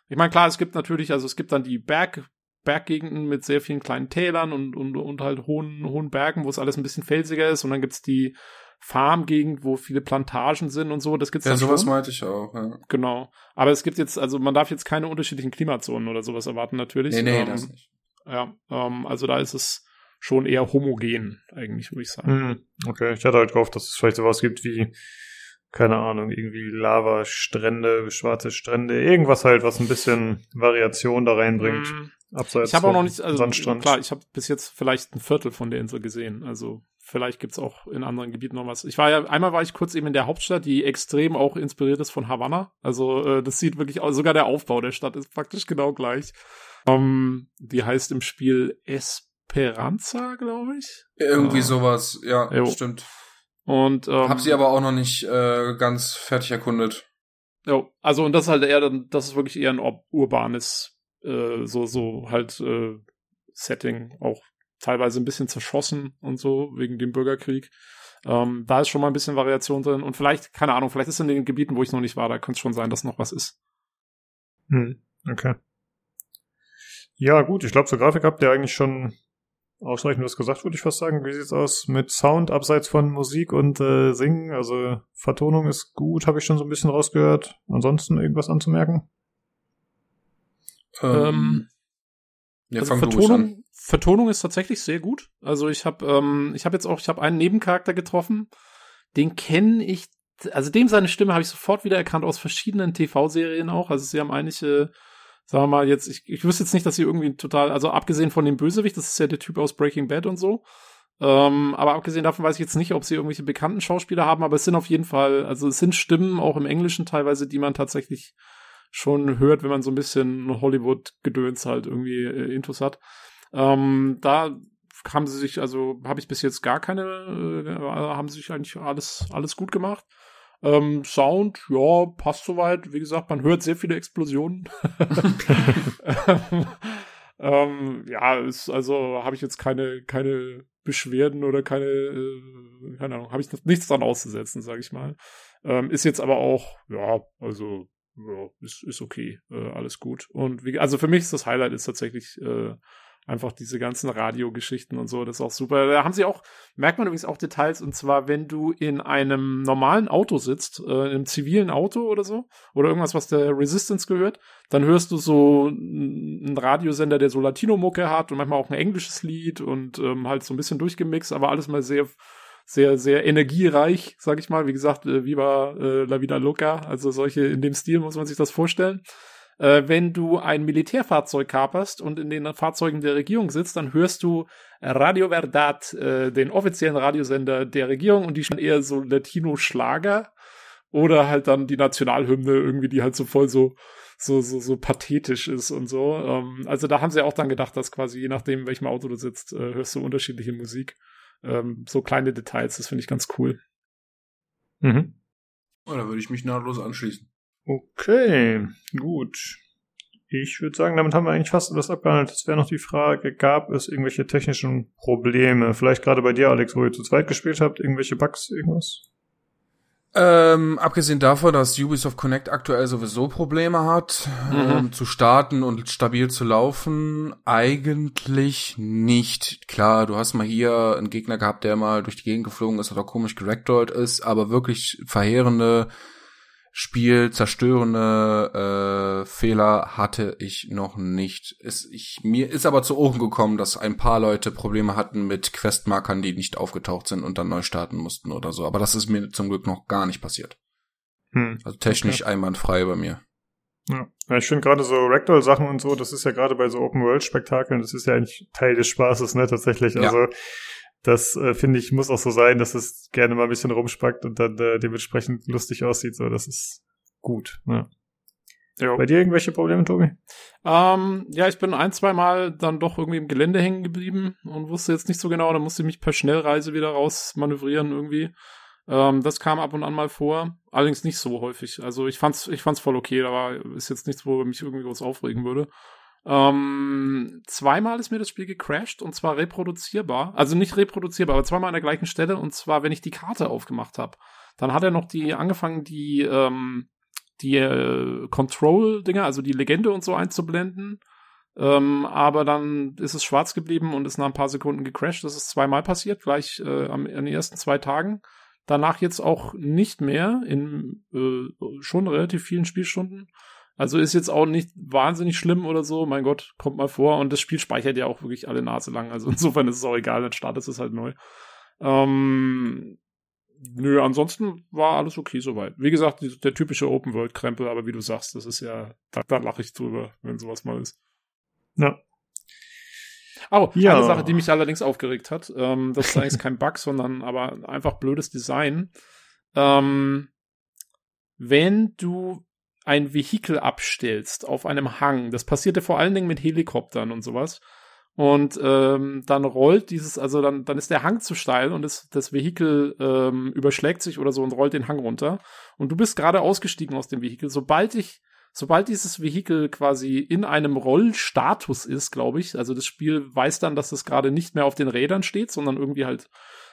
Ich meine, klar, es gibt natürlich, also es gibt dann die Berg, Berggegenden mit sehr vielen kleinen Tälern und, und, und halt hohen, hohen Bergen, wo es alles ein bisschen felsiger ist. Und dann gibt's die Farmgegend, wo viele Plantagen sind und so. Das gibt's Ja, dann sowas schon. meinte ich auch. Ja. Genau. Aber es gibt jetzt, also man darf jetzt keine unterschiedlichen Klimazonen oder sowas erwarten, natürlich. Nee, nee, ähm, das nicht. Ja, ähm, also da ist es schon eher homogen, eigentlich, würde ich sagen. Hm, okay, ich hatte halt gehofft, dass es vielleicht sowas gibt wie, keine Ahnung, irgendwie Lava-Strände, schwarze Strände, irgendwas halt, was ein bisschen Variation da reinbringt. Mm, Abseits Ich habe auch noch nicht, also Sandstrand. klar, ich habe bis jetzt vielleicht ein Viertel von der Insel gesehen. Also vielleicht gibt's auch in anderen Gebieten noch was. Ich war ja, einmal war ich kurz eben in der Hauptstadt, die extrem auch inspiriert ist von Havanna. Also äh, das sieht wirklich aus, sogar der Aufbau der Stadt ist praktisch genau gleich. Ähm, die heißt im Spiel Esperanza, glaube ich. Irgendwie Ah. sowas, ja, Jo. stimmt. Und ähm, Hab sie aber auch noch nicht äh, ganz fertig erkundet. Ja, also und das ist halt eher dann, das ist wirklich eher ein ur- urbanes, äh, so, so halt äh, Setting, auch teilweise ein bisschen zerschossen und so, wegen dem Bürgerkrieg. Ähm, da ist schon mal ein bisschen Variation drin und vielleicht, keine Ahnung, vielleicht ist in den Gebieten, wo ich noch nicht war, da könnte es schon sein, dass noch was ist. Hm, okay. Ja, gut, ich glaube, zur Grafik habt ihr eigentlich schon ausreichend was gesagt, würde ich fast sagen. Wie sieht's aus mit Sound abseits von Musik und äh, Singen? Also Vertonung ist gut, habe ich schon so ein bisschen rausgehört. Ansonsten irgendwas anzumerken? Ähm, ja, also. Vertonung, Vertonung ist tatsächlich sehr gut. Also ich habe, ähm, ich habe jetzt auch, ich habe einen Nebencharakter getroffen, den kenne ich, also dem seine Stimme habe ich sofort wieder erkannt aus verschiedenen TV-Serien auch. Also sie haben einige, sagen wir mal jetzt, ich, ich wüsste jetzt nicht, dass sie irgendwie total, also abgesehen von dem Bösewicht, das ist ja der Typ aus Breaking Bad und so. Ähm, aber abgesehen davon weiß ich jetzt nicht, ob sie irgendwelche bekannten Schauspieler haben, aber es sind auf jeden Fall, also es sind Stimmen auch im Englischen teilweise, die man tatsächlich schon hört, wenn man so ein bisschen Hollywood-Gedöns halt irgendwie äh, Intus hat. Ähm, da haben sie sich, also habe ich bis jetzt gar keine, äh, haben sie sich eigentlich alles, alles gut gemacht. Ähm, Sound, ja, passt soweit. Wie gesagt, man hört sehr viele Explosionen. (laughs) ähm, ja, ist, also habe ich jetzt keine, keine Beschwerden oder keine, äh, keine Ahnung, habe ich nichts dran auszusetzen, sage ich mal. Ähm, ist jetzt aber auch, ja, also ja, ist, ist okay, äh, alles gut. Und wie, also für mich ist das Highlight ist tatsächlich äh, einfach diese ganzen Radiogeschichten und so, das ist auch super. Da haben sie auch, merkt man übrigens auch Details, und zwar, wenn du in einem normalen Auto sitzt, äh, in einem zivilen Auto oder so, oder irgendwas, was der Resistance gehört, dann hörst du so einen Radiosender, der so Latino-Mucke hat und manchmal auch ein englisches Lied und ähm, halt so ein bisschen durchgemixt, aber alles mal sehr sehr, sehr energiereich, sag ich mal. Wie gesagt, äh, Viva äh, La Vida Loca, also solche, in dem Stil muss man sich das vorstellen. Äh, wenn du ein Militärfahrzeug kaperst und in den Fahrzeugen der Regierung sitzt, dann hörst du Radio Verdad, äh, den offiziellen Radiosender der Regierung und die schon eher so Latino-Schlager oder halt dann die Nationalhymne irgendwie, die halt so voll so so, so, so pathetisch ist und so. Ähm, also da haben sie auch dann gedacht, dass quasi je nachdem, in welchem Auto du sitzt, äh, hörst du unterschiedliche Musik. Ähm, so kleine Details, das finde ich ganz cool. Mhm. Oh, da würde ich mich nahtlos anschließen. Okay, gut. Ich würde sagen, damit haben wir eigentlich fast alles abgehandelt. Es wäre noch die Frage, gab es irgendwelche technischen Probleme? Vielleicht gerade bei dir, Alex, wo ihr zu zweit gespielt habt, irgendwelche Bugs, irgendwas? Ähm, abgesehen davon, dass Ubisoft Connect aktuell sowieso Probleme hat, Mhm. ähm, zu starten und stabil zu laufen, eigentlich nicht. Klar, du hast mal hier einen Gegner gehabt, der mal durch die Gegend geflogen ist oder komisch geragdollt ist, aber wirklich verheerende Spiel zerstörende äh, Fehler hatte ich noch nicht. Es, ich, mir ist aber zu Ohren gekommen, dass ein paar Leute Probleme hatten mit Questmarkern, die nicht aufgetaucht sind und dann neu starten mussten oder so. Aber das ist mir zum Glück noch gar nicht passiert. Hm. Also technisch einwandfrei bei mir. Ja. ja, ich finde gerade so Ragdoll-Sachen und so, das ist ja gerade bei so Open-World-Spektakeln, das ist ja eigentlich Teil des Spaßes, ne, tatsächlich. Ja. Das äh, finde ich muss auch so sein, dass es gerne mal ein bisschen rumspackt und dann äh, dementsprechend lustig aussieht. So, das ist gut. Ja. Ja. Bei dir irgendwelche Probleme, Tobi? Ähm, ja, ich bin ein, zwei Mal dann doch irgendwie im Gelände hängen geblieben und wusste jetzt nicht so genau, da musste ich mich per Schnellreise wieder raus manövrieren irgendwie. Ähm, das kam ab und an mal vor, allerdings nicht so häufig. Also ich fand's, ich fand's voll okay, aber ist jetzt nichts, wo mich irgendwie was aufregen würde. Ähm, zweimal ist mir das Spiel gecrashed und zwar reproduzierbar. Also nicht reproduzierbar, aber zweimal an der gleichen Stelle und zwar, wenn ich die Karte aufgemacht habe. Dann hat er noch die angefangen, die, ähm, die äh, Control-Dinger, also die Legende und so einzublenden. Ähm, aber dann ist es schwarz geblieben und ist nach ein paar Sekunden gecrashed. Das ist zweimal passiert, gleich äh, am, an den ersten zwei Tagen. danach jetzt auch nicht mehr in äh, schon relativ vielen Spielstunden. Also ist jetzt auch nicht wahnsinnig schlimm oder so. Mein Gott, kommt mal vor. Und das Spiel speichert ja auch wirklich alle Nase lang. Also (laughs) insofern ist es auch egal, dann startet es halt neu. Ähm, nö, ansonsten war alles okay soweit. Wie gesagt, die, der typische Open-World-Krempel, aber wie du sagst, das ist ja, da, da lache ich drüber, wenn sowas mal ist. Ja. Oh, Ja. eine Sache, die mich allerdings aufgeregt hat, ähm, das ist eigentlich kein Bug, (laughs) sondern aber einfach blödes Design. Ähm, wenn du ein Vehikel abstellst auf einem Hang, das passierte vor allen Dingen mit Helikoptern und sowas, und ähm, dann rollt dieses, also dann, dann ist der Hang zu steil und das, das Vehikel ähm, überschlägt sich oder so und rollt den Hang runter. Und du bist gerade ausgestiegen aus dem Vehikel. Sobald ich, sobald dieses Vehikel quasi in einem Rollstatus ist, glaube ich, also das Spiel weiß dann, dass es gerade nicht mehr auf den Rädern steht, sondern irgendwie halt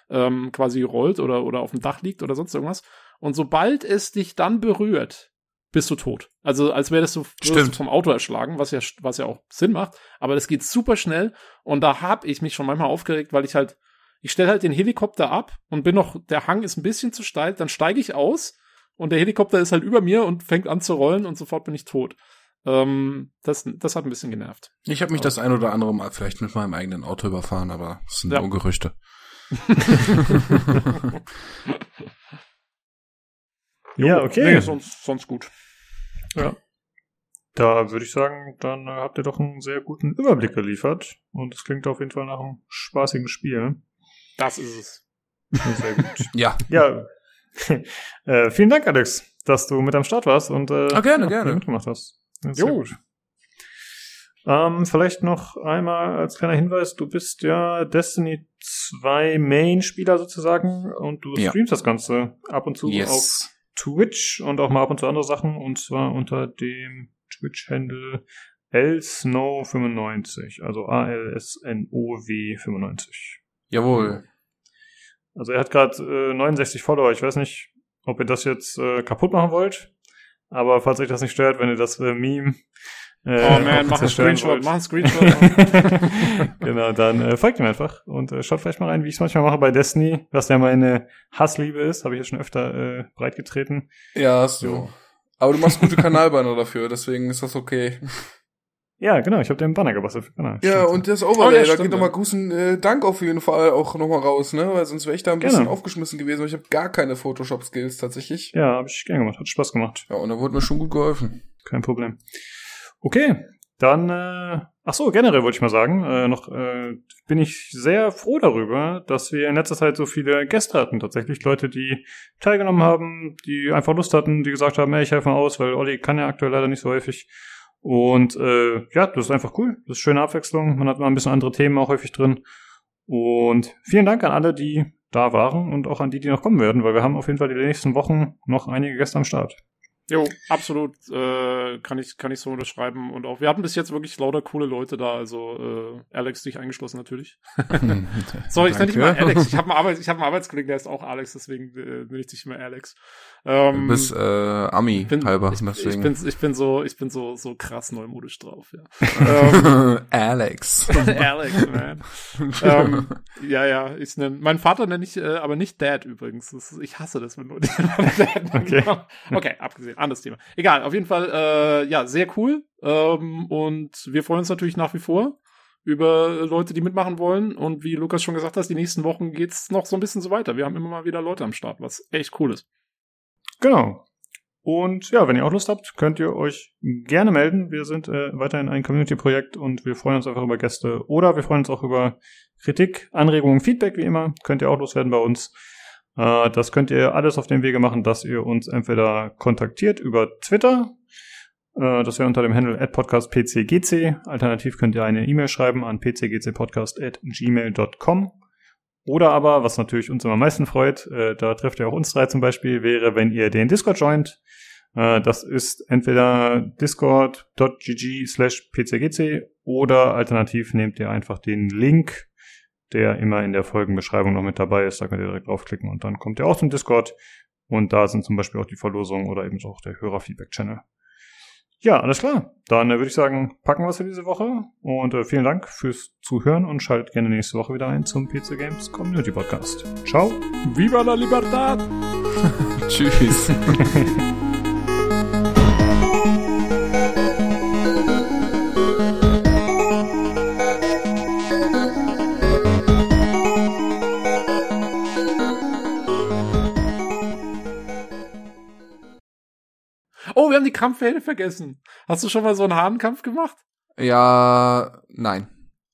ähm, quasi rollt oder, oder auf dem Dach liegt oder sonst irgendwas. Und sobald es dich dann berührt, bist du tot. Also als wärst du, du vom Auto erschlagen, was ja, was ja auch Sinn macht. Aber das geht super schnell. Und da hab ich mich schon manchmal aufgeregt, weil ich halt, ich stelle halt den Helikopter ab und bin noch, der Hang ist ein bisschen zu steil, dann steige ich aus und der Helikopter ist halt über mir und fängt an zu rollen und sofort bin ich tot. Ähm, das, das hat ein bisschen genervt. Ich habe mich das ein oder andere Mal vielleicht mit meinem eigenen Auto überfahren, aber das sind Ja. nur Gerüchte. (laughs) (laughs) Ja, okay. Nee, sonst, sonst gut. Da würde ich sagen, dann äh, habt ihr doch einen sehr guten Überblick geliefert. Und es klingt auf jeden Fall nach einem spaßigen Spiel. Das ist es. Sehr gut. (laughs) Ja, ja. (laughs) äh, vielen Dank, Alex, dass du mit am Start warst und äh, Ah, gerne, ja, gerne. mitgemacht hast. Ja, sehr Jo. gut. Ähm, vielleicht noch einmal als kleiner Hinweis, du bist ja Destiny 2 Main-Spieler sozusagen und du Ja. streamst das Ganze ab und zu auf yes. Twitch und auch mal ab und zu andere Sachen und zwar unter dem Twitch-Handle lsnow95, also A-L-S-N-O-W 95. Jawohl. Also er hat gerade äh, 69 Follower. Ich weiß nicht, ob ihr das jetzt äh, kaputt machen wollt, aber falls euch das nicht stört, wenn ihr das äh, Meme äh, Oh man, mach einen Screenshot, wollt. mach einen Screenshot. (laughs) genau, dann äh, folgt ihm einfach und äh, schaut vielleicht mal rein, wie ich es manchmal mache bei Destiny, was ja meine Hassliebe ist, habe ich ja schon öfter äh, breitgetreten. Ja, hast du. Aber du machst gute (laughs) Kanalbanner dafür, deswegen ist das okay. Ja, genau, ich habe den Banner gebastelt. Genau, Ja, stimmt. und das Oh, Overlay, ja, da geht nochmal großen äh, Dank auf jeden Fall auch nochmal raus, ne? Weil sonst wäre ich da ein bisschen Gerne. aufgeschmissen gewesen. weil Ich habe gar keine Photoshop-Skills tatsächlich. ja, habe ich gern gemacht, hat Spaß gemacht. Ja, und da wurde mir schon gut geholfen. Kein Problem. Okay, dann, äh, ach so, generell wollte ich mal sagen, äh, noch äh, bin ich sehr froh darüber, dass wir in letzter Zeit so viele Gäste hatten, tatsächlich Leute, die teilgenommen haben, die einfach Lust hatten, die gesagt haben, ey, ich helfe mal aus, weil Olli kann ja aktuell leider nicht so häufig. Und äh, ja, das ist einfach cool. Das ist schöne Abwechslung. Man hat mal ein bisschen andere Themen auch häufig drin. Und vielen Dank an alle, die da waren und auch an die, die noch kommen werden, weil wir haben auf jeden Fall die nächsten Wochen noch einige Gäste am Start. Jo, absolut, äh, kann ich, kann ich so unterschreiben. Und auch, wir hatten bis jetzt wirklich lauter coole Leute da, also äh, Alex dich eingeschlossen natürlich. (laughs) (laughs) Sorry, ich nenne dich mal Alex. Ich habe einen, Arbeits ich hab einen Arbeitskollegen, der ist auch Alex, deswegen äh, nenne ich dich immer Alex. Ähm, Du bist äh, Ami ich bin, halber, ich, ich, deswegen. bin, ich bin so, ich bin so, so krass neumodisch drauf, ja. (laughs) ähm, Alex. Alex, man. ähm, ja, ja, ich nenne, meinen Vater nenne ich äh, aber nicht Dad übrigens. Ist, ich hasse das, wenn Leute Dad. Okay. Okay, abgesehen, anderes Thema. Egal, auf jeden Fall, äh, ja, sehr cool. Ähm, und wir freuen uns natürlich nach wie vor über Leute, die mitmachen wollen. Und wie Lukas schon gesagt hat, die nächsten Wochen geht's noch so ein bisschen so weiter. Wir haben immer mal wieder Leute am Start, was echt cool ist. Genau. Und ja, wenn ihr auch Lust habt, könnt ihr euch gerne melden. Wir sind äh, weiterhin ein Community-Projekt und wir freuen uns einfach über Gäste oder wir freuen uns auch über Kritik, Anregungen, Feedback, wie immer. Könnt ihr auch loswerden bei uns. Äh, das könnt ihr alles auf dem Wege machen, dass ihr uns entweder kontaktiert über Twitter. Äh, das wäre unter dem Handle at podcastpcgc. Alternativ könnt ihr eine E-Mail schreiben an pcgcpodcast at gmail.com. Oder aber, was natürlich uns immer am meisten freut, äh, da trefft ihr auch uns drei zum Beispiel, wäre, wenn ihr den Discord joint. Äh, das ist entweder discord.gg slash pcgc oder alternativ nehmt ihr einfach den Link, der immer in der Folgenbeschreibung noch mit dabei ist. Da könnt ihr direkt draufklicken und dann kommt ihr auch zum Discord. Und da sind zum Beispiel auch die Verlosungen oder eben auch der Hörerfeedback-Channel. Ja, alles klar. Dann äh, würde ich sagen, packen wir es für diese Woche. Und äh, vielen Dank fürs Zuhören und schaltet gerne nächste Woche wieder ein zum PC Games Community Podcast. Ciao. Viva la Libertad! (laughs) Tschüss. (laughs) Oh, wir haben die Kampfhände vergessen. Hast du schon mal so einen Hahnkampf gemacht? ja, nein.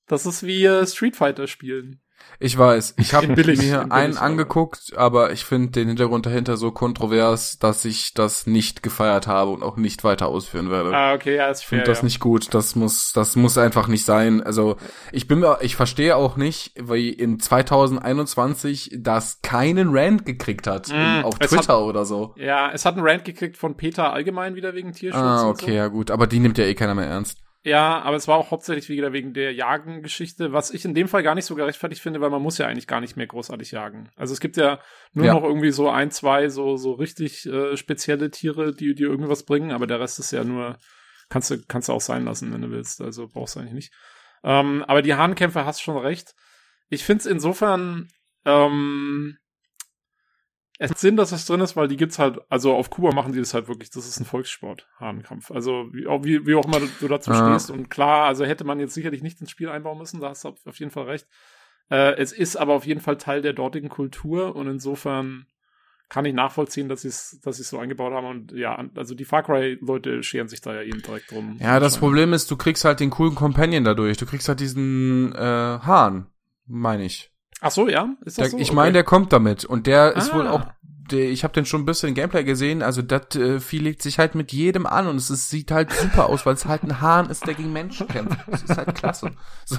Das ist wie äh, Street Fighter spielen. Ich weiß, ich habe mir einen angeguckt, aber ich finde den Hintergrund dahinter so kontrovers, dass ich das nicht gefeiert habe und auch nicht weiter ausführen werde. Ah, okay, ja, ist Ich fair. finde das ja. nicht gut. Das muss, das muss einfach nicht sein. Also ich bin mir, ich verstehe auch nicht, wie in 2021 das keinen Rant gekriegt hat Mm, auf Twitter oder so. Ja, es hat einen Rant gekriegt von Peter allgemein wieder wegen Tierschutz. Ah, und okay, So. ja gut. Aber die nimmt ja eh keiner mehr ernst. Ja, aber es war auch hauptsächlich wieder wegen der Jagen-Geschichte, was ich in dem Fall gar nicht so gerechtfertigt finde, weil man muss ja eigentlich gar nicht mehr großartig jagen. Also es gibt ja nur Ja. noch irgendwie so ein, zwei so, so richtig äh, spezielle Tiere, die dir irgendwas bringen, aber der Rest ist ja nur, kannst du, kannst du auch sein lassen, wenn du willst. Also brauchst du eigentlich nicht. Ähm, aber die Hahnkämpfe hast schon recht. Ich finde es insofern, ähm, es Sinn, dass es drin ist, weil die gibt's halt, also auf Kuba machen die das halt wirklich, das ist ein Volkssport, Hahnkampf. Also wie, auch- wie, wie auch immer du dazu Ah. stehst. Und klar, also hätte man jetzt sicherlich nicht ins Spiel einbauen müssen, da hast du auf, jeden Fall recht. Äh, es ist aber auf jeden Fall Teil der dortigen Kultur und insofern kann ich nachvollziehen, dass sie es dass sie's so eingebaut haben. Und ja, also die Far Cry-Leute scheren sich da ja eben direkt drum. Ja, das Problem ist, du kriegst halt den coolen Companion dadurch. Du kriegst halt diesen äh, Hahn, meine ich. Ach so, ja? Ist das Der, so? ich Okay. meine, der kommt damit und der ist Ah. wohl auch der, ich habe den schon ein bisschen Gameplay gesehen, also das äh, Vieh legt sich halt mit jedem an und es ist, sieht halt super aus, weil es halt ein Hahn ist, der gegen Menschen kämpft. Das ist halt klasse. So,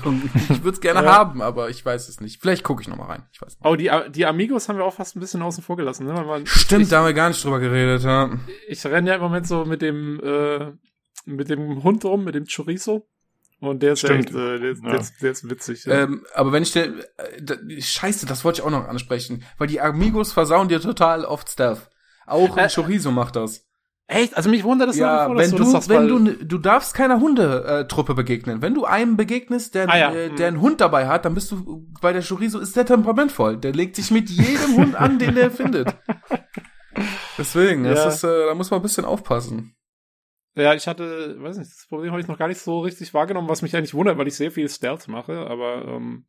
ich würde es gerne Ja. haben, aber ich weiß es nicht. Vielleicht gucke ich noch mal rein. Ich weiß nicht. Oh, die, die Amigos haben wir auch fast ein bisschen außen vor gelassen, ne? Man, Stimmt, ich, da haben wir gar nicht drüber geredet. Ja. ich renne ja im Moment so mit dem äh, mit dem Hund rum, mit dem Chorizo. Und der ist Stimmt. echt, äh, der, ist- Ja. der, ist, der ist witzig. Ja. Ähm, aber wenn ich dir, äh, da- scheiße, das wollte ich auch noch ansprechen, weil die Amigos versauen dir total oft Stealth. Auch Äh, ein Chorizo macht das. Echt? Also mich wundert das nach wie Ja, vor, dass wenn das du, sagst, wenn du, du darfst keiner Hundetruppe begegnen. Wenn du einem begegnest, der, Ah, ja. äh, Mhm. der einen Hund dabei hat, dann bist du, bei der Chorizo ist der temperamentvoll. Der legt sich mit jedem Hund an, den der findet. (laughs) Deswegen, Ja. das ist, äh, da muss man ein bisschen aufpassen. Ja, ich hatte, weiß nicht, das Problem habe ich noch gar nicht so richtig wahrgenommen, was mich eigentlich wundert, weil ich sehr viel Stealth mache, aber ähm,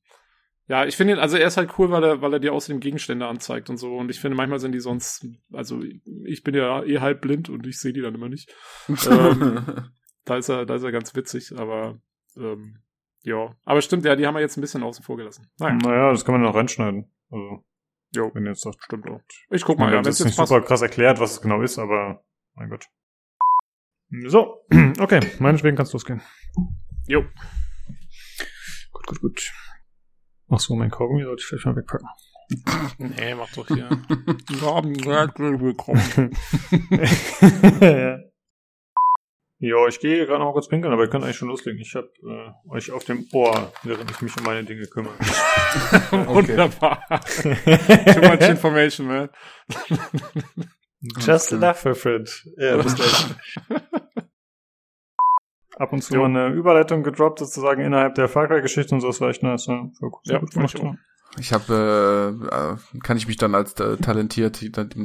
ja, ich finde ihn, also er ist halt cool, weil er, weil er dir außerdem Gegenstände anzeigt und so. Und ich finde, manchmal sind die sonst, also ich bin ja eh halb blind und ich sehe die dann immer nicht. Ähm, (laughs) da ist er, da ist er ganz witzig, aber ähm, ja. Aber stimmt, ja, die haben wir jetzt ein bisschen außen vor gelassen. Naja, Naja, das kann man noch reinschneiden. Also, jo, wenn jetzt sagt, stimmt auch. Ich guck mal, ja, hat wenn jetzt nicht super krass erklärt, was es genau ist, aber mein Gott. So, (clears throat) okay, meinetwegen kannst du losgehen. Jo. Gut, gut, gut. Ach so, mein Kaugummi sollte ich vielleicht mal wegpacken. (laughs) Nee, mach doch hier. (laughs) Wir haben herzlich willkommen. (laughs) ja. Jo, ich gehe gerade noch mal kurz pinkeln, aber ihr könnt eigentlich schon loslegen. Ich habe äh, euch auf dem Ohr, während ich mich um meine Dinge kümmere. Wunderbar. Too much information, man. Just enough, my friend. Ja, bis gleich. (laughs) Ab und zu Jo. mal eine Überleitung gedroppt, sozusagen innerhalb der Far Cry-Geschichte und so, das war echt nice. Ja, sehr Ja, gut gemacht. ich. Ja. Habe, äh, äh, kann ich mich dann als äh, talentiert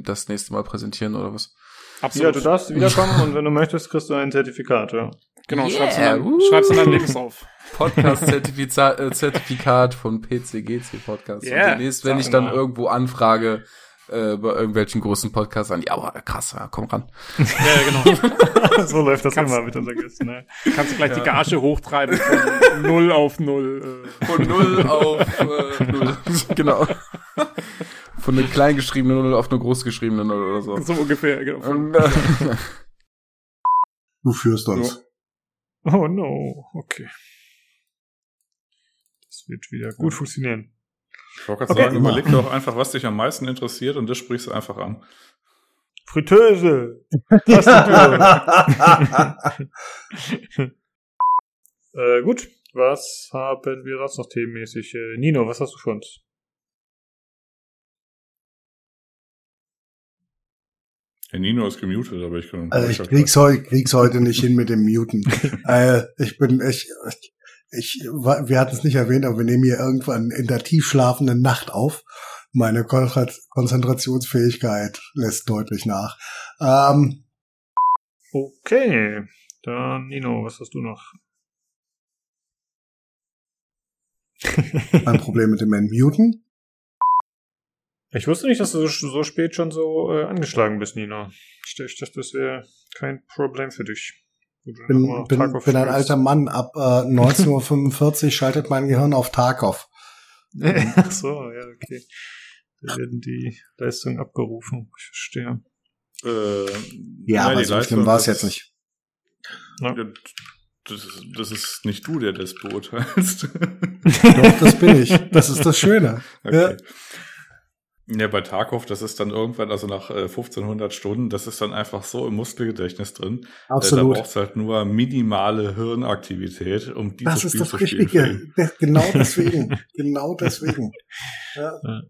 das nächste Mal präsentieren oder was? Absolut. ja, du darfst (laughs) wiederkommen und wenn du möchtest, kriegst du ein Zertifikat, ja. Genau, Yeah, schreib's, in dein, woo. schreib's in dein Lebenslauf. (laughs) Podcast-Zertifikat äh, Zertifikat von PCGC Podcast. Yeah, und demnächst, wenn ich dann mal. irgendwo anfrage, äh, bei irgendwelchen großen Podcasts an, ja, aber krass, ja, komm ran. (laughs) ja, ja, genau. (laughs) so läuft das Kannst- immer mit unseren Gästen. Ne? Kannst du gleich die Gage hochtreiben (laughs) von null auf null. Äh. Von null auf äh, null. genau. Von einer kleingeschriebenen Null auf eine großgeschriebene Null oder so. So ungefähr, genau. Und, äh, Du führst uns. Oh no, okay. Das wird wieder gut funktionieren. Ich wollte gerade Okay. sagen, überleg doch einfach, was dich am meisten interessiert und das sprichst du einfach an. Fritteuse! (laughs) (laughs) äh, gut, was haben wir sonst noch themenmäßig? Äh, Nino, was hast du für uns? Der Nino ist gemutet, aber ich kann. Also ich krieg's heute, krieg's heute nicht hin mit dem Muten. (laughs) äh, ich bin, ich, ich, wir hatten es nicht erwähnt, aber wir nehmen hier irgendwann in der tief schlafenden Nacht auf. Meine Konzentrationsfähigkeit lässt deutlich nach. Ähm, Okay, dann Nino, was hast du noch? (laughs) (laughs) ein Problem mit dem Entmuten. Ich wusste nicht, dass du so, so spät schon so äh, angeschlagen bist, Nino. Ich, ich dachte, das wäre kein Problem für dich. Bin, bin, bin ein alter Mann. Ab äh, 19.45 Uhr schaltet mein Gehirn auf Tarkov. (laughs) Ach so, ja, okay. Da werden die Leistungen abgerufen. Ich verstehe. Äh, Ja, nein, aber so schlimm war es jetzt nicht. Ja. Das ist, das ist nicht du, der das beurteilst. Doch, das bin ich. Das ist das Schöne. (laughs) Okay. Ja, bei Tarkov, das ist dann irgendwann, also nach äh, 1500 Stunden, das ist dann einfach so im Muskelgedächtnis drin. Äh, da Absolut. brauchst halt nur minimale Hirnaktivität, um dieses Das ist Spiel das zu spielen. Richtige. (laughs) Das- Genau deswegen. genau deswegen. (laughs) Ja. Ja.